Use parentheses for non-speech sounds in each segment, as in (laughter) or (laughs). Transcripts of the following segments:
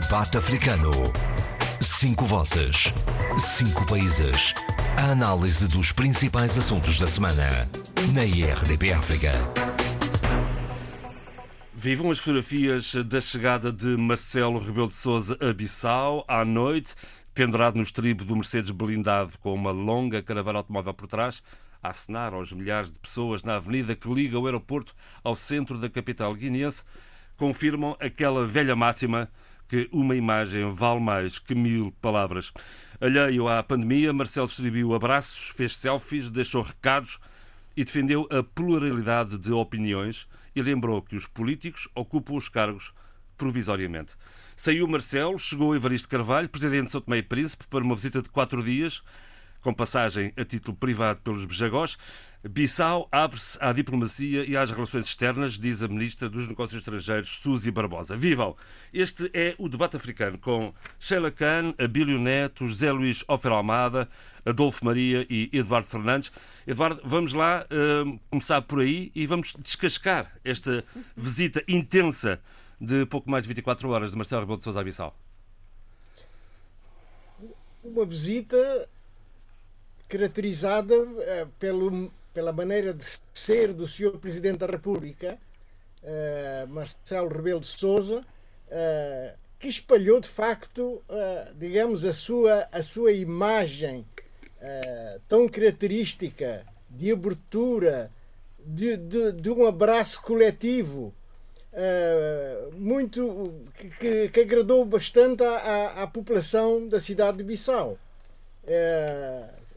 Debate Africano. Cinco vozes. Cinco países. A análise dos principais assuntos da semana. Na IRDP África. Vivam as fotografias da chegada de Marcelo Rebelo de Souza a Bissau à noite, pendurado no estribo do Mercedes blindado com uma longa caravana automóvel por trás, a acenar aos milhares de pessoas na avenida que liga o aeroporto ao centro da capital guineense, confirmam aquela velha máxima que uma imagem vale mais que mil palavras. Alheio à pandemia, Marcelo distribuiu abraços, fez selfies, deixou recados e defendeu a pluralidade de opiniões e lembrou que os políticos ocupam os cargos provisoriamente. Saiu Marcelo, chegou Evaristo Carvalho, presidente de São Tomé e Príncipe, para uma visita de quatro dias, com passagem a título privado pelos Bejagós. Bissau abre-se à diplomacia e às relações externas, diz a Ministra dos Negócios Estrangeiros, Suzy Barbosa. Vivam! Este é o debate africano com Sheila Khan, Abílio Neto, José Luís Ofer Almada, Adolfo Maria e Eduardo Fernandes. Eduardo, vamos lá uh, começar por aí e vamos descascar esta visita intensa de pouco mais de 24 horas de Marcelo Rebelo de Sousa Bissau. Uma visita caracterizada uh, pelo pela maneira de ser do Sr. Presidente da República, uh, Marcelo Rebelo de Sousa, uh, que espalhou de facto, uh, digamos, a sua, a sua imagem tão característica de abertura, de, de, de um abraço coletivo, muito que, que, agradou bastante à, à, população da cidade de Bissau.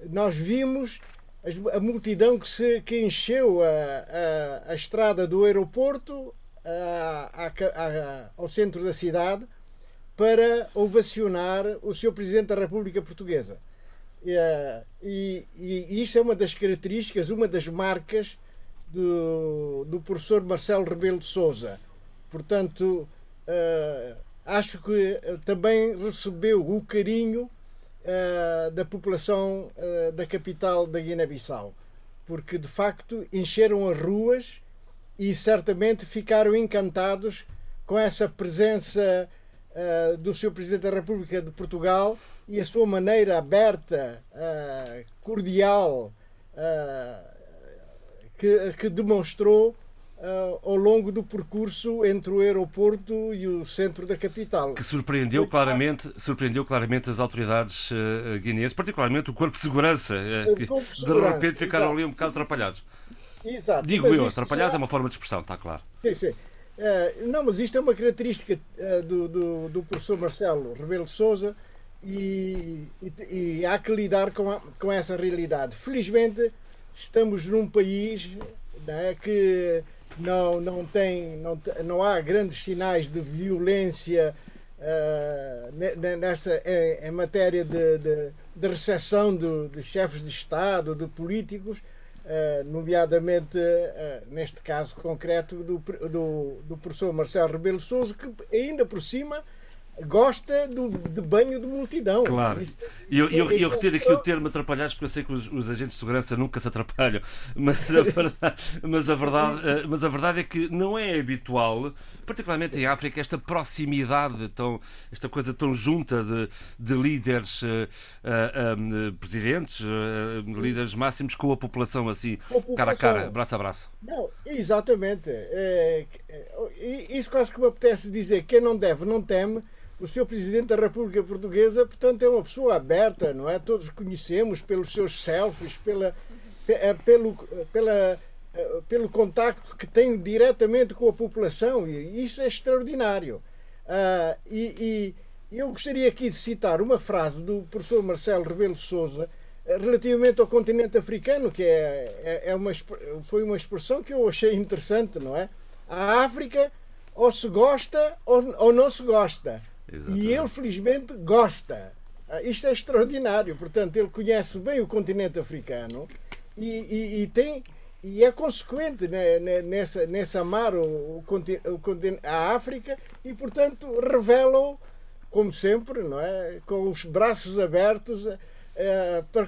nós vimos a multidão que, se, que encheu a, a, a estrada do aeroporto a, ao centro da cidade para ovacionar o seu Presidente da República Portuguesa. E, e, e isto é uma das características, uma das marcas do, do professor Marcelo Rebelo de Souza. Portanto, uh, acho que também recebeu o carinho uh, da população uh, da capital da Guiné-Bissau, porque de facto encheram as ruas e certamente ficaram encantados com essa presença uh, do seu Presidente da República de Portugal e a sua maneira aberta, cordial, que, que demonstrou Uh, ao longo do percurso entre o aeroporto e o centro da capital. Que surpreendeu claramente, surpreendeu claramente as autoridades uh, guineenses, particularmente o Corpo de Segurança, uh, que de, segurança, repente ficaram exato. ali um bocado atrapalhados. Exato. Digo mas eu, atrapalhados já... é uma forma de expressão, está claro. Sim, sim. Uh, não, mas isto é uma característica do, do, do, professor Marcelo Rebelo de Souza e, e, e, há que lidar com, a, com essa realidade. Felizmente, estamos num país né, que não, não, tem, não, não há grandes sinais de violência uh, nesta, em, em, matéria de, de, de recepção de, de, chefes de Estado, de políticos, uh, nomeadamente, uh, neste caso concreto, do, do, do professor Marcelo Rebelo Souza, que ainda por cima gosta do, de banho de multidão. Claro. E eu, eu, eu retiro aqui o termo atrapalhados porque eu sei que os, os, agentes de segurança nunca se atrapalham. (laughs) Mas a, verdade, mas, a verdade, eh, mas a verdade é que não é habitual, particularmente em África, esta proximidade, tão, esta coisa tão junta de, de líderes, uh, uh, presidentes, uh, líderes máximos com a população assim, a cara a cara, braço a braço. Não, exatamente. É, é, isso quase que me apetece dizer: quem não deve, não teme o Sr. Presidente da República Portuguesa, portanto, é uma pessoa aberta, não é? Todos conhecemos pelos seus selfies, pela, eh, pelo, pela, eh, pelo contacto que tem diretamente com a população, e isso é extraordinário. Uh, e, e, eu gostaria aqui de citar uma frase do professor Marcelo Rebelo Souza eh, relativamente ao continente africano, que é, é, é uma, foi uma expressão que eu achei interessante, não é? A África ou se gosta ou, ou não se gosta. Exatamente. E ele, felizmente, gosta. Ah, isto é extraordinário. Portanto, ele conhece bem o continente africano e, e, e tem e é consequente né, né nessa, nessa amar o, o, o, a África e, portanto, revela como sempre, não é? com os braços abertos uh, para,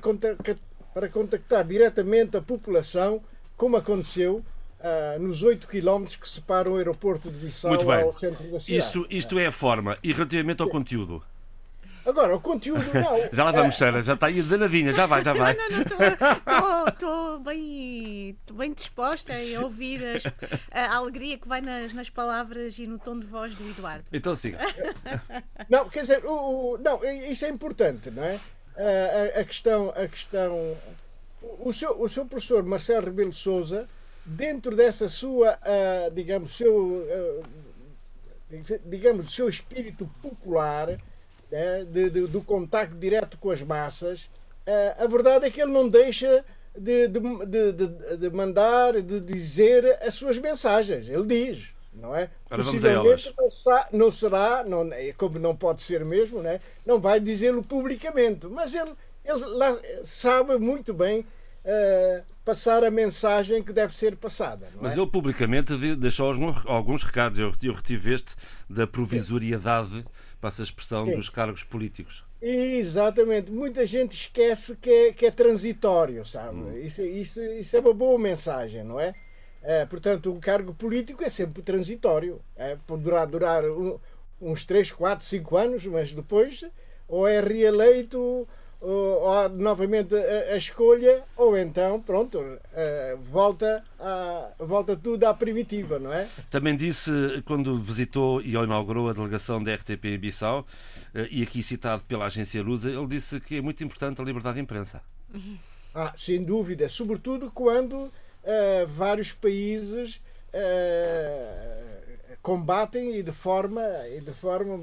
para contactar diretamente a população, como aconteceu uh, nos 8 quilómetros que separam o aeroporto de Bissau ao centro da cidade. Isto, isto é a forma. E relativamente ao conteúdo? Agora, o conteúdo não. (laughs) já lá vamos, Sara, já está aí danadinha, já vai, já vai. Não, não, estou bem, bem disposta a ouvir as, a alegria que vai nas, nas palavras e no tom de voz do Eduardo. Então siga. (laughs) Não, quer dizer, o, o, não, isso é importante, não é? A, a, a questão, a questão o seu, o seu professor Marcelo Rebelo Souza, dentro dessa sua, uh, digamos, seu, uh, digamos, seu espírito popular, né, de, de, do contacto direto com as massas, uh, a verdade é que ele não deixa de, de, mandar, de dizer as suas mensagens. Ele diz, não é? Agora Possivelmente não, não, será, não, é como não pode ser mesmo, né? não vai dizê-lo publicamente, mas ele ele sabe muito bem uh, passar a mensagem que deve ser passada. Mas é? ele publicamente deixou alguns, alguns recados. Eu, eu retive este da provisoriedade, passa a expressão, Sim. dos cargos políticos. Exatamente. Muita gente esquece que é, que é transitório, sabe? Hum. Isso, isso, isso é uma boa mensagem, não é? é? portanto, o cargo político é sempre transitório. É, poderá durar um, uns 3, 4, 5 anos, mas depois ou é reeleito ou, ou novamente a, a, escolha, ou então, pronto, uh, volta, a, volta tudo à primitiva, não é? Também disse, quando visitou e inaugurou a delegação da RTP em Bissau, uh, e aqui citado pela agência Lusa, ele disse que é muito importante a liberdade de imprensa. Ah, sem dúvida, sobretudo quando uh, vários países combatem e de forma, e de forma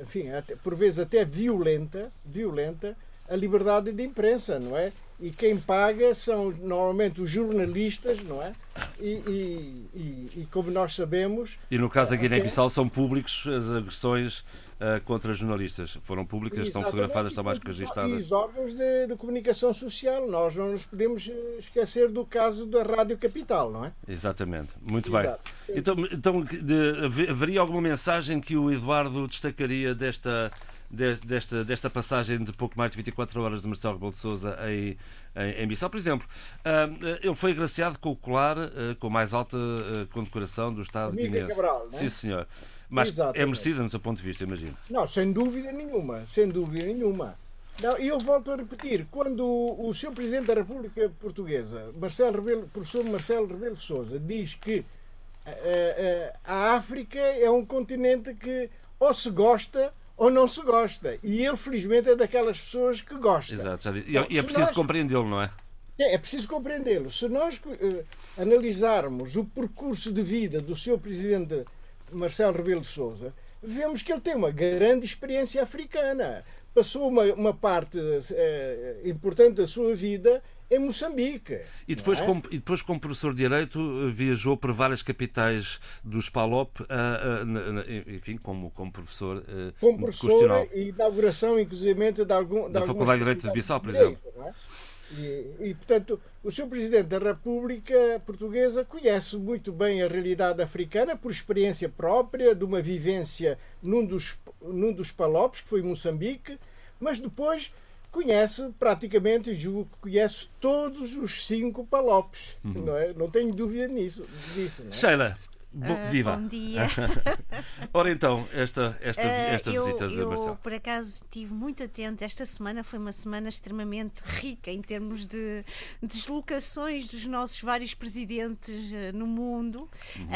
enfim, até, por vezes até violenta, violenta a liberdade de imprensa, não é? E quem paga são normalmente os jornalistas, não é? E, e, e, e como nós sabemos. E no caso da Guiné-Bissau são públicos as agressões uh, contra jornalistas. Foram públicas, estão fotografadas, estão mais registradas. E os órgãos de, de, comunicação social. Nós não nos podemos eh, esquecer do caso da Rádio Capital, não é? Exatamente. Muito Exato. bem. Então, então de, haveria alguma mensagem que o Eduardo destacaria desta desta, desta passagem de pouco mais de 24 horas de Marcelo Rebelo de Sousa em, em, em Bissau. Por exemplo, uh, ele foi agraciado com o colar uh, com mais alta uh, condecoração do Estado de. Cabral, não é? Sim, senhor. Mas Exatamente. é merecida no seu ponto de vista, imagino. Não, sem dúvida nenhuma, sem dúvida nenhuma. Não, e eu volto a repetir, quando o, Sr. Presidente da República Portuguesa, Marcelo Rebelo, professor Marcelo Rebelo Sousa, diz que a África é um continente que ou se gosta ou não se gosta. E ele, felizmente, é daquelas pessoas que gosta. Exato, já E, é preciso nós... compreendê-lo, não é? É, é preciso compreendê-lo. Se nós uh, analisarmos o percurso de vida do seu presidente Marcelo Rebelo de Souza, vemos que ele tem uma grande experiência africana. Passou uma, uma parte uh, importante da sua vida em Moçambique. E depois, é? como, e depois, como professor de Direito, eh, viajou por várias capitais dos PALOP, uh, uh, enfim, como, como professor uh, Como professor e inauguração, inclusive, de, algum, da Faculdade de Direito de Bissau, por exemplo. É? E, e, portanto, o Sr. Presidente da República Portuguesa conhece muito bem a realidade africana por experiência própria, de uma vivência num dos, num dos palopes, que foi Moçambique, mas depois conhece praticamente, julgo que conhece todos os cinco palopes. Uhum. Não, é? não tenho dúvida nisso. Disso, não é? Sheila, Bo uh, viva! Bom dia! (laughs) Ora então, esta, esta, esta uh, eu, visita eu, Marcelo. por acaso, estive muito atenta. Esta semana foi uma semana extremamente rica em termos de deslocações dos nossos vários presidentes uh, no mundo. Uhum.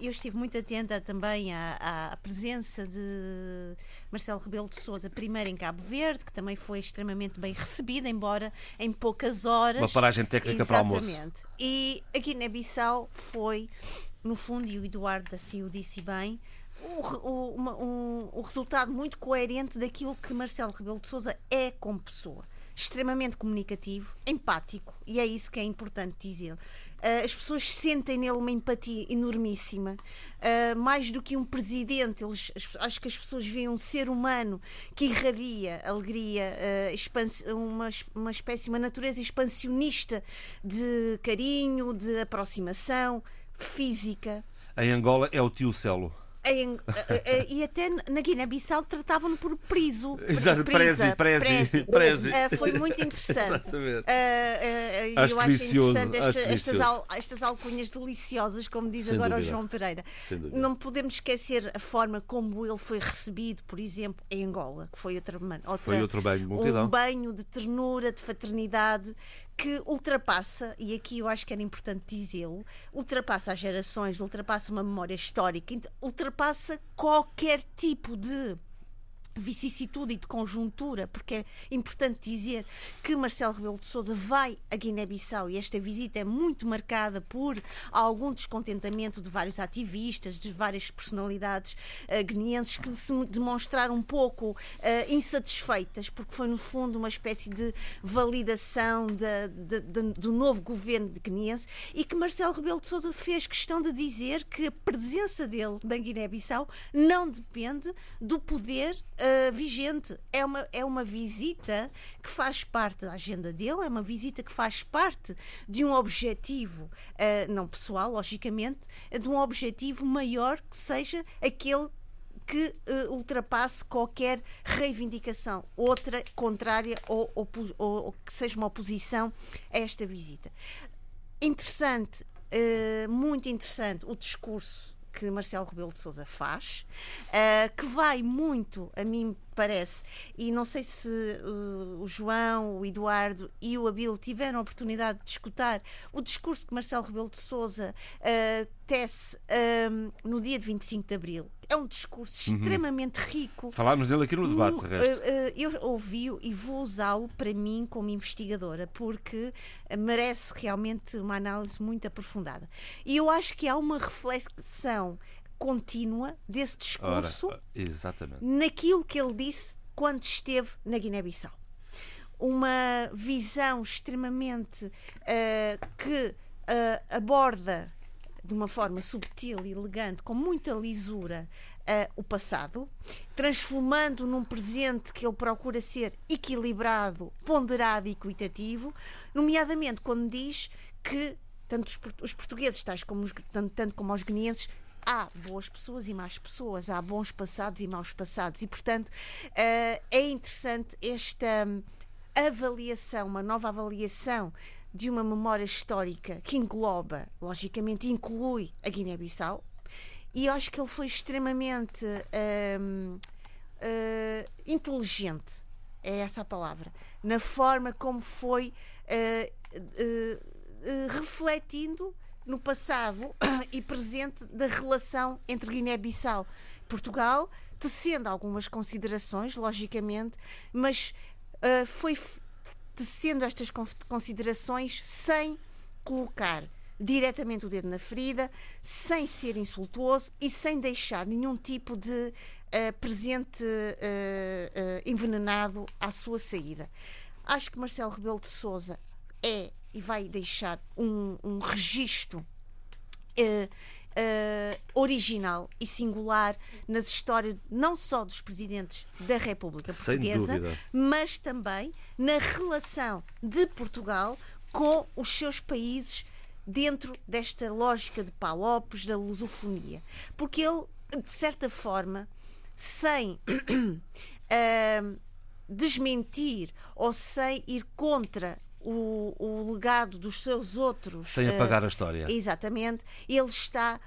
eu estive muito atenta também à, à, presença de Marcelo Rebelo de Souza, primeiro em Cabo Verde, que também foi extremamente bem recebida, embora em poucas horas. Uma paragem técnica Exatamente. para almoço. E aqui na Bissau foi no fundo, e o Eduardo assim o disse bem, o, o, uma, um, o resultado muito coerente daquilo que Marcelo Rebelo de Souza é como pessoa. Extremamente comunicativo, empático, e é isso que é importante dizer. Uh, as pessoas sentem nele uma empatia enormíssima, uh, mais do que um presidente. Eles, acho que as pessoas veem um ser humano que irradia alegria, uma, uma espécie, uma natureza expansionista de carinho, de aproximação, física. Em Angola é o tio Celo. em- eh, eh, e até na Guiné-Bissau tratavam-no por priso. (laughs) Exato, prezi, prezi. Ah, (laughs) foi muito interessante. Exatamente. E Acho eu acho interessante esta- acho estas, al- estas alcunhas deliciosas, como diz Sem agora dúvida. o João Pereira. Não podemos esquecer a forma como ele foi recebido, por exemplo, em Angola, que foi outra, outra Foi outro banho multidão. um banho de ternura, de fraternidade que ultrapassa, e aqui eu acho que era importante dizê-lo, ultrapassa as gerações, ultrapassa uma memória histórica, ultrapassa qualquer tipo de vicissitude e de conjuntura, porque é importante dizer que Marcelo Rebelo de Sousa vai a Guiné-Bissau e esta visita é muito marcada por algum descontentamento de vários ativistas, de várias personalidades eh, guineenses que se demonstraram um pouco eh, insatisfeitas, porque foi no fundo uma espécie de validação da- de- de- do novo governo de guineense e que Marcelo Rebelo de Sousa fez questão de dizer que a presença dele na Guiné-Bissau não depende do poder eh, vigente. É uma, é uma visita que faz parte da agenda dele, é uma visita que faz parte de um objetivo, eh, não pessoal, logicamente, de um objetivo maior que seja aquele que eh, ultrapasse qualquer reivindicação, outra contrária ou, ou- ou que seja uma oposição a esta visita. Interessante, eh, muito interessante o discurso que Marcelo Rebelo de Sousa faz, eh, que vai muito, a mim parece, e não sei se eh, o João, o Eduardo e o Abílio tiveram a oportunidade de escutar o discurso que Marcelo Rebelo de Sousa eh, tece eh, no dia de 25 de Abril. É um discurso extremamente rico, Falámos dele aqui no debate, de Uh, uh, uh, eu ouvi-o e vou usá-lo para mim como investigadora, porque uh, merece realmente uma análise muito aprofundada. E eu acho que há uma reflexão contínua desse discurso Ora, exatamente. naquilo que ele disse quando esteve na Guiné-Bissau. Uma visão extremamente eh, que eh, aborda de uma forma subtil e elegante, com muita lisura, eh, o passado, transformando num presente que ele procura ser equilibrado, ponderado e equitativo, nomeadamente quando diz que tanto os portugueses, tais como os, tanto, tanto como os guineenses, há boas pessoas e más pessoas, há bons passados e maus passados, e portanto eh, é interessante esta hum, avaliação, uma nova avaliação de uma memória histórica que engloba, logicamente, inclui a Guiné-Bissau, e eu acho que ele foi extremamente hum, eh, inteligente, é essa a palavra, na forma como foi eh, refletindo no passado (clears throat) e presente da relação entre Guiné-Bissau e Portugal, tecendo algumas considerações, logicamente, mas eh, foi tecendo estas con- considerações sem colocar diretamente o dedo na ferida, sem ser insultuoso e sem deixar nenhum tipo de eh, presente eh, envenenado à sua saída. Acho que Marcelo Rebelo de Souza é e vai deixar um, um registro eh, eh, original e singular nas histórias não só dos presidentes da República Portuguesa, mas também na relação de Portugal com os seus países dentro desta lógica de Palopes, da lusofonia. Porque ele, de certa forma, sem ahm, (coughs) desmentir ou sem ir contra o, o legado dos seus outros. Sem ah, apagar a história. Exatamente. Ele está,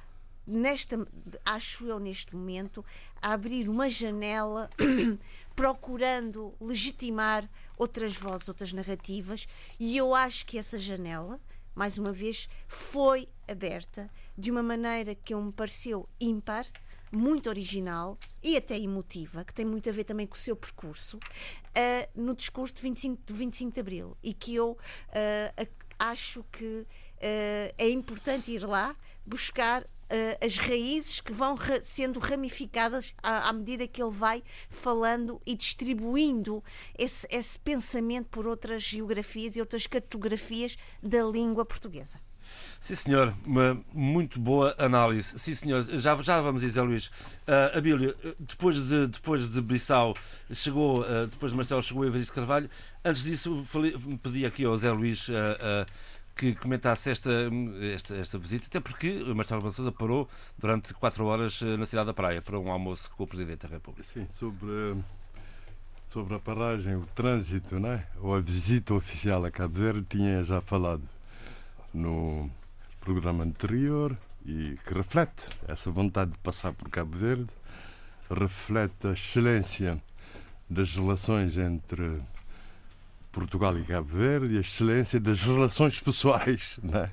nesta, acho eu, neste momento, a abrir uma janela (coughs) procurando legitimar outras vozes, outras narrativas, e eu acho que essa janela, mais uma vez, foi aberta de uma maneira que eu me pareceu ímpar, muito original e até emotiva, que tem muito a ver também com o seu percurso, ah, no discurso de 25, de 25 de Abril. E que eu ac- acho que ah, é importante ir lá buscar as raízes que vão sendo ramificadas à, à medida que ele vai falando e distribuindo esse, esse pensamento por outras geografias e outras cartografias da língua portuguesa. Sim, senhor, uma muito boa análise. Sim, senhor, já, já vamos dizer, Luís. Uh, Abílio, depois de, depois de Brissau, chegou, uh, depois de Marcelo chegou Evaristo Carvalho. Antes disso, falei, pedi aqui ao Zé Luís uh, uh, que comentasse esta, esta, esta visita, até porque Marcelo Rebelo Sousa parou durante quatro horas na cidade da Praia para um almoço com o Presidente da República. Sim, sobre, sobre a paragem, o trânsito, né? ou a visita oficial a Cabo Verde, tinha já falado no programa anterior e que reflete essa vontade de passar por Cabo Verde, reflete a excelência das relações entre Portugal e Cabo Verde e a excelência das relações pessoais né?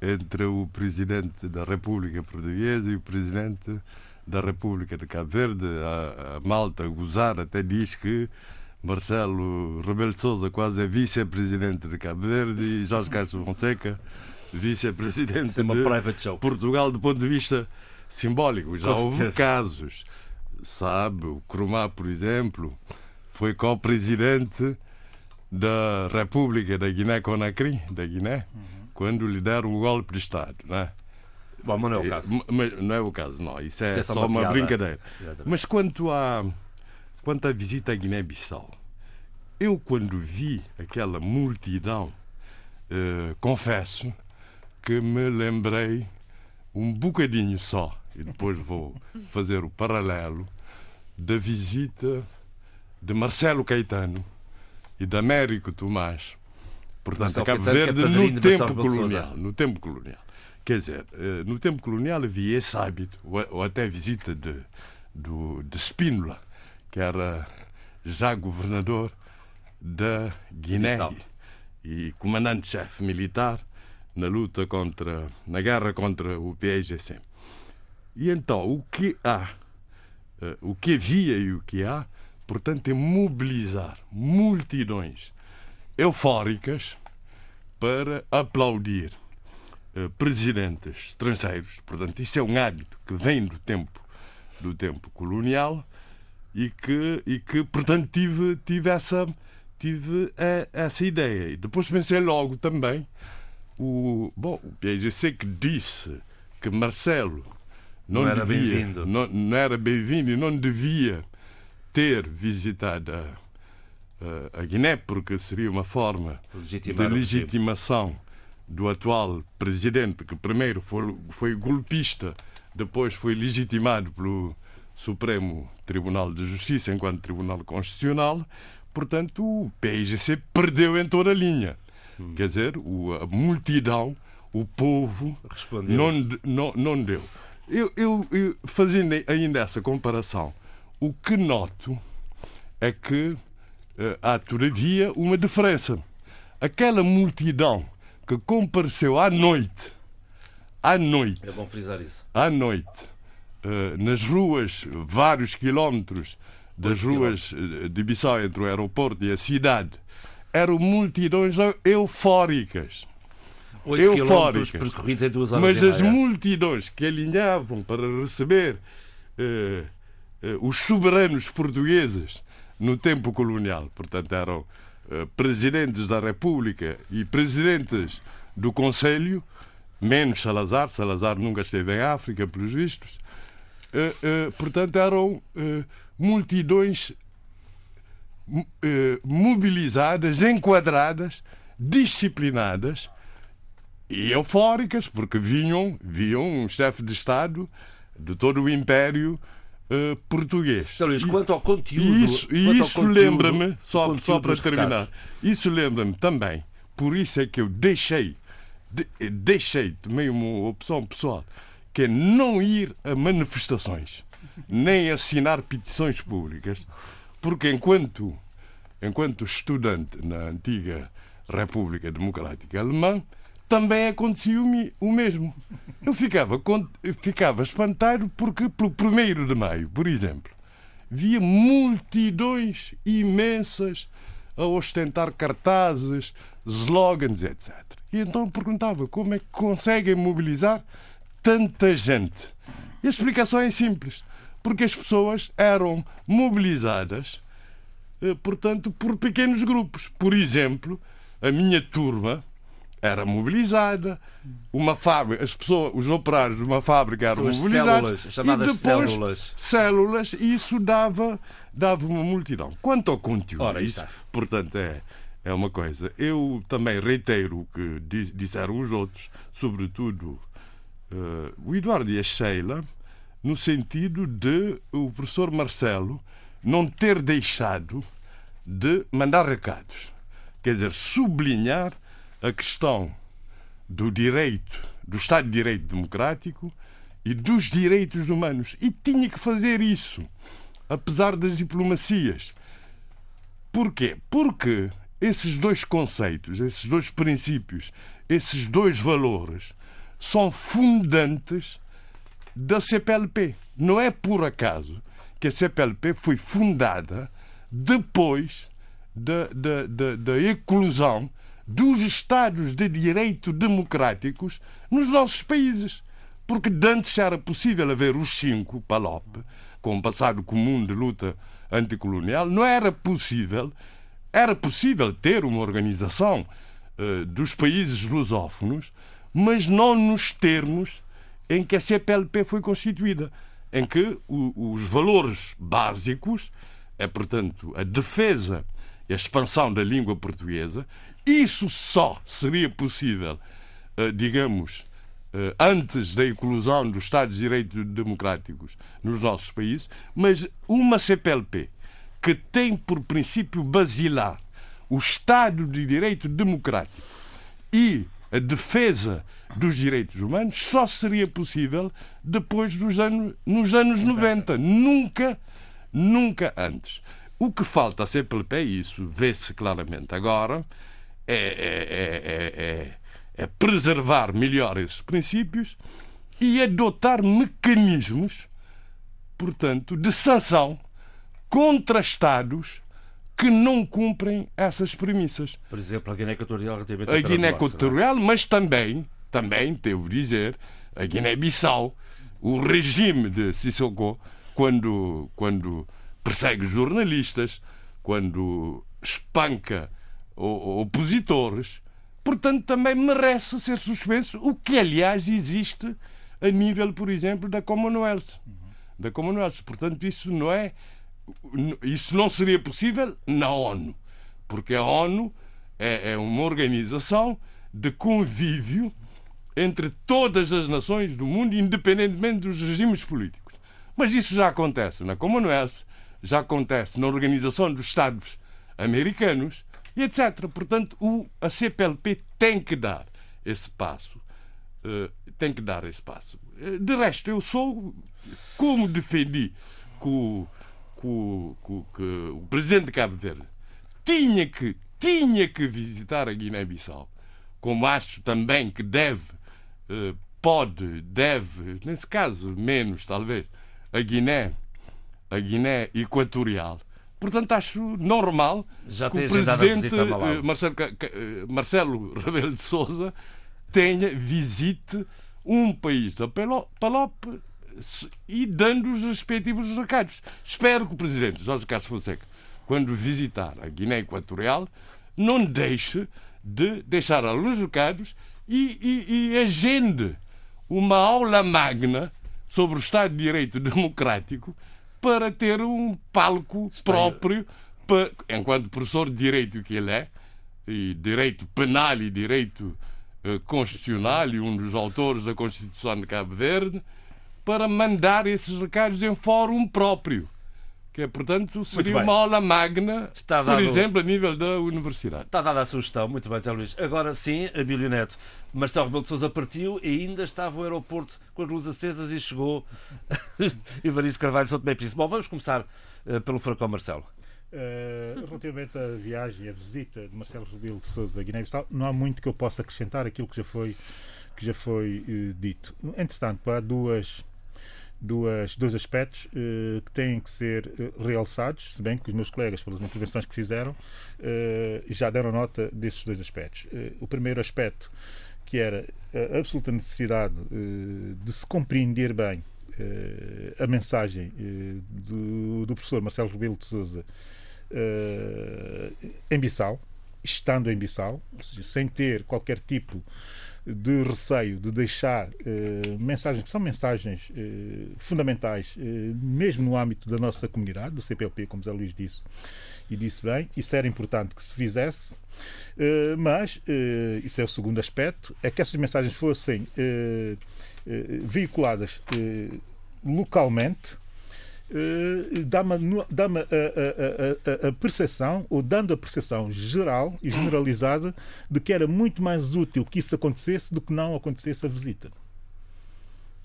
entre o Presidente da República Portuguesa e o Presidente da República de Cabo Verde. A, a Malta, gozar, até diz que Marcelo Rebelo de Sousa quase é vice-presidente de Cabo Verde e Jorge Castro Fonseca vice-presidente é de. Portugal do ponto de vista simbólico. Já houve casos. Sabe, o Cromá, por exemplo, foi co-presidente da República da Guiné-Conakry, da Guiné, quando lhe deram o golpe de Estado. Não é? Bom, mas não é o caso. Mas não é o caso, não. Isso é, Isto é só uma uma brincadeira. Mas quanto à, quanto à visita à Guiné-Bissau, eu, quando vi aquela multidão, eh, confesso que me lembrei um bocadinho só, e depois vou (laughs) fazer o paralelo, da visita de Marcelo Caetano e de Américo Tomás, portanto, a Cabo é Verde, padrinho no tempo colonial. No tempo colonial. Quer dizer, eh, no tempo colonial havia esse hábito, ou até a visita de, do, de Spínola, que era já governador da Guiné e comandante-chefe militar na luta contra, na guerra contra o PIGC. E então, o que há, eh, o que havia e o que há, portanto, é mobilizar multidões eufóricas para aplaudir eh, presidentes estrangeiros. Portanto, isso é um hábito que vem do tempo do tempo colonial e que e que portanto tive tive essa tive eh, essa ideia e depois pensei logo também o bom o PIGC que disse que Marcelo não, Não era devia bem-vindo. não, não era bem-vindo e não devia ter visitado a, a- Guiné porque seria uma forma Legitimar de legitimação do atual presidente, que primeiro foi, foi golpista, depois foi legitimado pelo Supremo Tribunal de Justiça enquanto Tribunal Constitucional. Portanto, o PIGC perdeu em toda a linha. Hum. Quer dizer, a multidão, o povo, Respondeu. não, não, não deu. Eu, eu, eu, fazendo ainda essa comparação, o que noto é que eh, há, todavia, uma diferença. Aquela multidão que compareceu à noite, à noite, É bom frisar isso. à noite, nas ruas, vários quilómetros das ruas eh, de Bissau, entre o aeroporto e a cidade, eram multidões eufóricas. 8 Eufóricas. percorridos em duas horas Mas as multidões que alinhavam para receber eh, eh, os soberanos portugueses no tempo colonial, portanto, eram eh, presidentes da República e presidentes do Conselho, menos Salazar, Salazar nunca esteve em África, pelos vistos, eh, eh, portanto, eram eh, multidões mo- eh, mobilizadas, enquadradas, disciplinadas e eufóricas, porque vinham, viam um chefe de Estado de todo o Império eh, português. Sr. Luís, quanto ao conteúdo. Isso, isso lembra-me, só, só para terminar, recados. isso lembra-me também, por isso é que eu deixei, de- deixei, tomei uma opção pessoal, que é não ir a manifestações, nem assinar petições públicas, porque enquanto, enquanto estudante na antiga República Democrática Alemã, também acontecia o mesmo. Eu ficava, ficava espantado porque, pelo 1 de maio, por exemplo, via multidões imensas a ostentar cartazes, slogans, etc. E então perguntava como é que conseguem mobilizar tanta gente. E a explicação é simples. Porque as pessoas eram mobilizadas, eh, portanto, por pequenos grupos. Por exemplo, a minha turma era mobilizada, uma fábrica, as pessoas, os operários de uma fábrica eram mobilizados células, as chamadas e depois células. células e isso dava dava uma multidão. Quanto ao conteúdo, Ora, isso, está. portanto é é uma coisa. Eu também reitero o que disseram os outros, sobretudo uh, o Eduardo e a Sheila, no sentido de o professor Marcelo não ter deixado de mandar recados. Quer dizer, sublinhar a questão do direito, do Estado de Direito Democrático e dos direitos humanos. E tinha que fazer isso, apesar das diplomacias. Porquê? Porque esses dois conceitos, esses dois princípios, esses dois valores são fundantes da CPLP. Não é por acaso que a CPLP foi fundada depois da, da, da, da eclosão dos Estados de Direito democráticos nos nossos países. Porque antes era possível haver os cinco, PALOP, com um passado comum de luta anticolonial, não era possível, era possível ter uma organização uh, dos países lusófonos, mas não nos termos em que a CPLP foi constituída, em que o, os valores básicos é, portanto, a defesa e a expansão da língua portuguesa, isso só seria possível, uh, digamos, uh, antes da inclusão dos Estados de Direito Democráticos nos nossos países, mas uma CPLP que tem por princípio basilar o Estado de Direito Democrático e a defesa dos direitos humanos só seria possível depois dos anos, nos anos 90. Nunca, nunca antes. O que falta a CPLP é isso, vê-se claramente agora, é, é, é, é, preservar melhor esses princípios e adotar mecanismos, portanto, de sanção contra Estados que não cumprem essas premissas. Por exemplo, a Guiné Equatorial relativamente A Guiné Equatorial, mas também, também, devo dizer, a Guiné-Bissau, o regime de Sissoko, quando, quando persegue jornalistas, quando espanca opositores, portanto também merece ser suspenso, o que aliás existe a nível, por exemplo, da Commonwealth. Da Commonwealth. Portanto, isso não é isso não seria possível na ONU, porque a ONU é, é uma organização de convívio entre todas as nações do mundo, independentemente dos regimes políticos. Mas isso já acontece na Commonwealth, já acontece na Organização dos Estados Americanos e etc. Portanto, o, a CPLP tem que dar esse passo. Uh, tem que dar esse passo. Uh, de resto, eu sou, como defendi que o, que o, que o presidente de Cabo Verde tinha que, tinha que visitar a Guiné-Bissau, como acho também que deve, uh, pode, deve, nesse caso, menos talvez, a Guiné a Guiné Equatorial. Portanto, acho normal Já que o presidente eh, Marcelo, eh, Marcelo Rebelo de Souza tenha, visite um país da Palop e dando os respectivos recados. Espero que o presidente Jorge Carlos Fonseca, quando visitar a Guiné Equatorial, não deixe de deixar alguns recados e, e, e agende uma aula magna sobre o Estado de Direito (laughs) Democrático para ter um palco próprio, para, enquanto professor de direito que ele é, e direito penal e direito uh, constitucional, e um dos autores da Constituição de Cabo Verde, para mandar esses recados em fórum próprio. Que é, portanto, seria uma aula magna, dado... por exemplo, a nível da universidade. Está dada a sugestão, muito bem, Zé Luís. Agora sim, Abílio Neto. Marcelo Rebelo de Sousa partiu e ainda estava o aeroporto com as luzes acesas e chegou (laughs) Ivaristo Carvalho São Tomé Príncipe. Bom, vamos começar uh, pelo Furacão Marcelo. Uh, relativamente à viagem, à visita de Marcelo Rebelo de Sousa a Guiné-Bissau, não há muito que eu possa acrescentar aquilo que já foi, que já foi uh, dito. Entretanto, há duas duas, dois aspectos uh, que têm que ser uh, realçados, se bem que os meus colegas, pelas intervenções que fizeram, uh, já deram nota desses dois aspectos. o primeiro aspecto, que era a absoluta necessidade de se compreender bem a mensagem do, do, professor Marcelo Rebelo de Souza em Bissau, estando em Bissau, seja, sem ter qualquer tipo de receio de deixar eh, mensagens que são mensagens eh, fundamentais, eh, mesmo no âmbito da nossa comunidade, do CPLP, como Zé Luís disse, e disse bem, isso era importante que se fizesse, mas isso é o segundo aspecto, é que essas mensagens fossem veiculadas localmente dá-me dá a, a, a, a percepção, ou dando a percepção geral e generalizada, de que era muito mais útil que isso acontecesse do que não acontecesse a visita.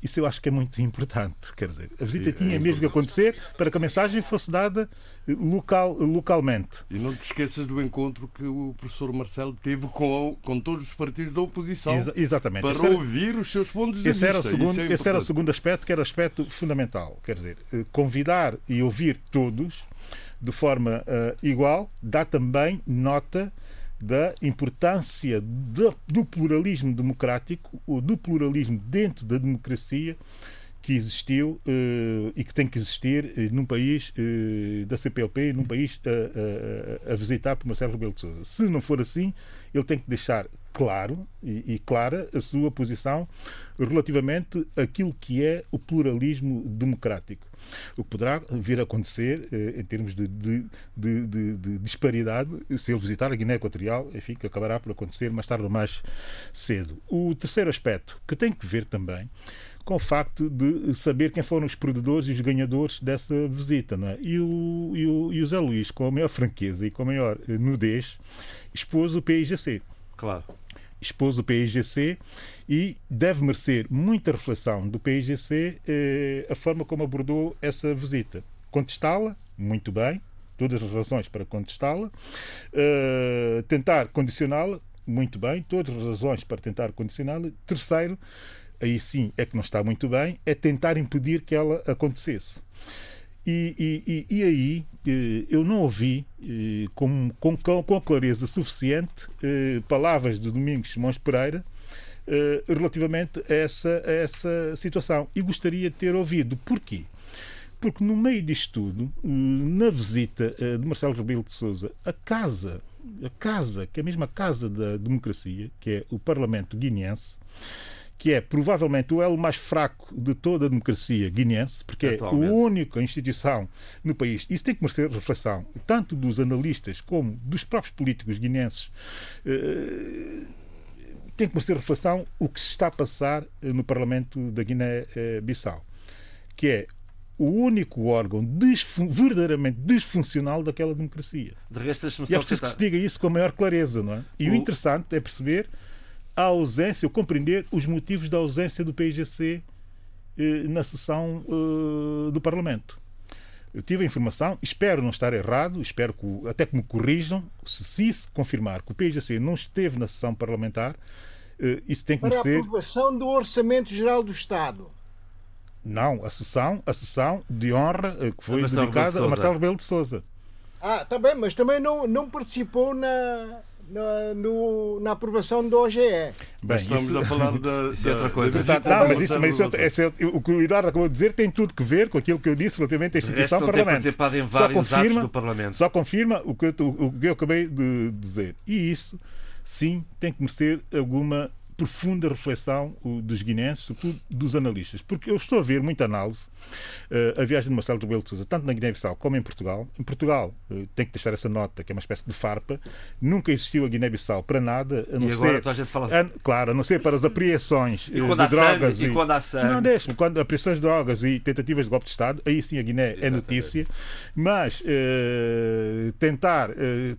Isso eu acho que é muito importante. Quer dizer, a visita É, tinha é mesmo que acontecer para que a mensagem fosse dada eh, local, localmente. E não te esqueças do encontro que o professor Marcelo teve com, com todos os partidos da oposição Exa- exatamente. para era- ouvir os seus pontos de vista. era, o segundo, é esse era o segundo aspecto, que era o aspecto fundamental. Quer dizer, eh, convidar e ouvir todos de forma eh, igual dá também nota da importância do, pluralismo democrático, ou do pluralismo dentro da democracia que existiu eh, e que tem que existir eh, num país eh, da CPLP, num país a visitar por Marcelo Rebelo de Sousa. Se não for assim, ele tem que deixar claro e, e clara a sua posição relativamente àquilo que é o pluralismo democrático. O que poderá vir a acontecer em termos de- de- de- de disparidade se ele visitar a Guiné Equatorial, enfim, que acabará por acontecer mais tarde ou mais cedo. O terceiro aspecto, que tem que ver também com o facto de saber quem foram os perdedores e os ganhadores dessa visita. Não é? e, o, e, o, e o Zé Luís, com a maior franqueza e com a maior eh, nudez, expôs o PIGC Claro. expôs o PIGC e deve merecer muita reflexão do PIGC eh, a forma como abordou essa visita. Contestá-la, muito bem, todas as razões para contestá-la. Eh, tentar condicioná-la, muito bem, todas as razões para tentar condicioná-la. Terceiro, aí sim é que não está muito bem, é tentar impedir que ela acontecesse. E, e- e- aí eh, eu não ouvi eh, com, com, com clareza suficiente eh, palavras de Domingos Simões Pereira relativamente a essa, a essa situação. E gostaria de ter ouvido. Porquê? Porque no meio disto tudo, na visita de Marcelo Rebelo de Sousa, a casa, a casa, que é a mesma casa da democracia, que é o Parlamento guineense, que é provavelmente o elo mais fraco de toda a democracia guineense, porque é a Atualmente. única instituição no país. Isso tem que merecer reflexão, tanto dos analistas como dos próprios políticos guineenses. Eh, tem que merecer reflexão o que se está a passar eh, no Parlamento da Guiné-Bissau, que é o único órgão verdadeiramente disfuncional daquela democracia. De resto, E é preciso que se diga isso com a maior clareza, não é? E o, O- interessante é perceber a ausência, ou compreender os motivos da ausência do PIGC eh, na sessão eh, do Parlamento. Eu tive a informação, espero não estar errado, espero que, até que me corrijam, se, se isso confirmar que o PIGC não esteve na sessão parlamentar, eh, isso tem que Para a ser. aprovação do Orçamento Geral do Estado. Não, a sessão, a sessão de honra eh, que foi Marcelo Rebelo de dedicada a. Marcelo Rebelo de Souza. Ah, está bem, mas também não, não participou na, na, no- na aprovação do OGE. Bem, Estamos isso- a falar da, (laughs) Isso é outra coisa. da não, mas, isso, mas isso, é- de é o que o Eduardo acabou de dizer tem tudo que ver com aquilo que eu disse relativamente à De instituição em Só confirma, do Parlamento. só confirma o que, eu, o que eu acabei de dizer. E isso, sim, tem que merecer alguma profunda reflexão dos guinenses, sobretudo dos analistas. Porque eu estou a ver muita análise eh, a viagem de Marcelo Rebelo de Sousa, tanto na Guiné-Bissau como em Portugal. Em Portugal, eh, tem que deixar essa nota, que é uma espécie de farpa. Nunca existiu a Guiné-Bissau para nada, a não E agora ser... a gente fala- a- claro, a não ser para as apreensões E eh, de há sangue, drogas e quando há sangue. Não, deixa-me. Quando apreensões de drogas e tentativas de golpe de Estado, aí sim a Guiné é Exatamente. notícia. Mas eh, tentar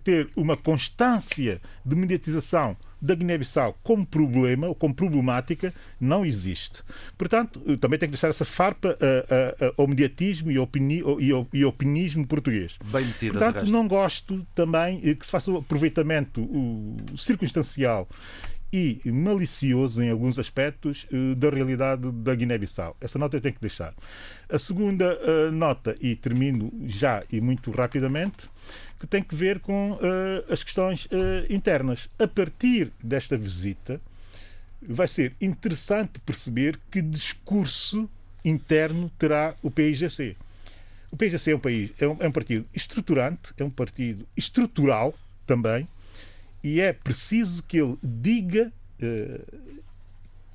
ter uma constância de mediatização da Guiné-Bissau como problema ou como problemática não existe. Portanto, eh, também tem que deixar essa farpa eh, eh, ao mediatismo e ao, opini- e ao- e ao opinismo português. Bem metida, de Portanto, não gosto também eh, que se faça o aproveitamento o, circunstancial e malicioso em alguns aspectos eh, da realidade da Guiné-Bissau. Essa nota eu tenho que deixar. A segunda eh, nota, e termino já e muito rapidamente, que tem que ver com eh, as questões internas. A partir desta visita, vai ser interessante perceber que discurso interno terá o PIGC. O PIGC é um, país, é é um partido estruturante, é um partido estrutural também, e é preciso que ele diga eh,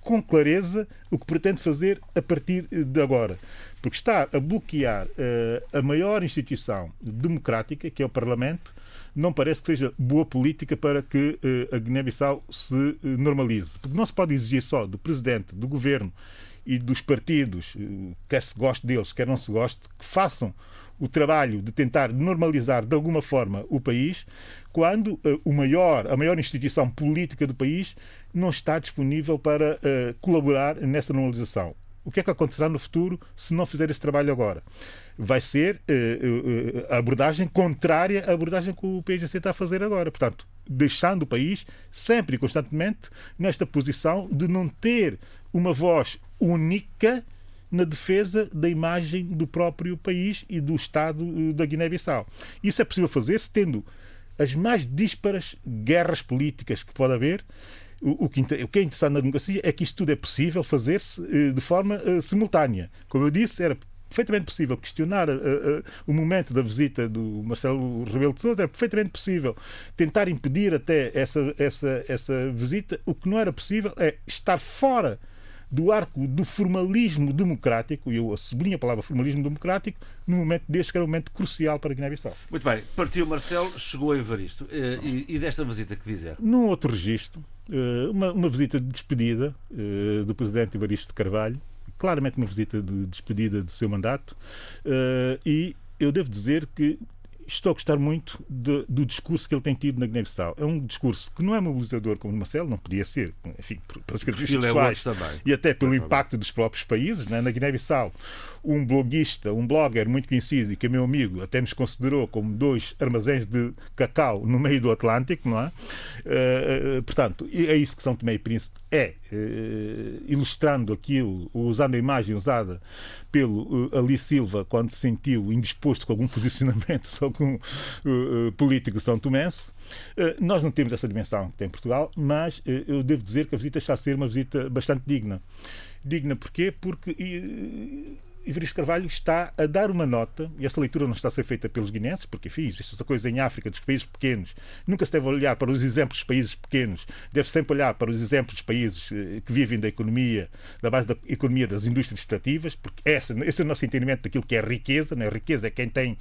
com clareza o que pretende fazer a partir de agora. Porque está a bloquear uh, a maior instituição democrática, que é o Parlamento, não parece que seja boa política para que a Guiné-Bissau se normalize. Porque não se pode exigir só do Presidente, do Governo e dos partidos, quer se goste deles, quer não se goste, que façam o trabalho de tentar normalizar de alguma forma o país, quando uh, o maior, a maior instituição política do país não está disponível para uh, colaborar nessa normalização. O que é que acontecerá no futuro se não fizer esse trabalho agora? Vai ser uh, a abordagem contrária à abordagem que o PSGC está a fazer agora. Portanto, deixando o país sempre e constantemente nesta posição de não ter uma voz única na defesa da imagem do próprio país e do Estado eh, da Guiné-Bissau. Isso é possível fazer-se tendo as mais dísparas guerras políticas que pode haver. O, que, o que é interessante na democracia é que isto tudo é possível fazer-se eh, de forma uh, simultânea. Como eu disse, era perfeitamente possível questionar uh, uh, o momento da visita do Marcelo Rebelo de Sousa, era perfeitamente possível tentar impedir até essa, essa, essa visita. O que não era possível é estar fora do arco do formalismo democrático, e eu sublinho a palavra formalismo democrático, num momento deste que era um momento crucial para a Guiné-Bissau. Muito bem, partiu Marcelo, chegou a Evaristo. Eh, e, e desta visita que fizer? Num outro registro, eh, uma, uma visita de despedida eh, do presidente Evaristo de Carvalho, claramente uma visita de despedida do seu mandato, e eu devo dizer que estou a gostar muito de, do discurso que ele tem tido na Guiné-Bissau. É um discurso que não é mobilizador como o Marcelo, não podia ser, enfim, pelas características é pessoais e até pelo impacto dos próprios países. Né? Na Guiné-Bissau, um bloguista, um blogger muito conhecido e que é meu amigo, até nos considerou como dois armazéns de cacau no meio do Atlântico, não é? Uh, portanto, é isso que São Tomé e Príncipe é, ilustrando aquilo, usando a imagem usada pelo Ali Silva quando se sentiu indisposto com algum (laughs) posicionamento de algum político são tomense. nós não temos essa dimensão que tem Portugal, mas eu devo dizer que a visita está a ser uma visita bastante digna. Digna porquê? Porque Ivaristo Carvalho está a dar uma nota, e essa leitura não está a ser feita pelos guinenses, porque, existe essa coisa em África dos países pequenos. Nunca se deve olhar para os exemplos dos países pequenos, deve sempre olhar para os exemplos dos países eh, que vivem da economia, da base da economia das indústrias extrativas, porque esse é o nosso entendimento daquilo que é riqueza. Né? Riqueza é quem tem,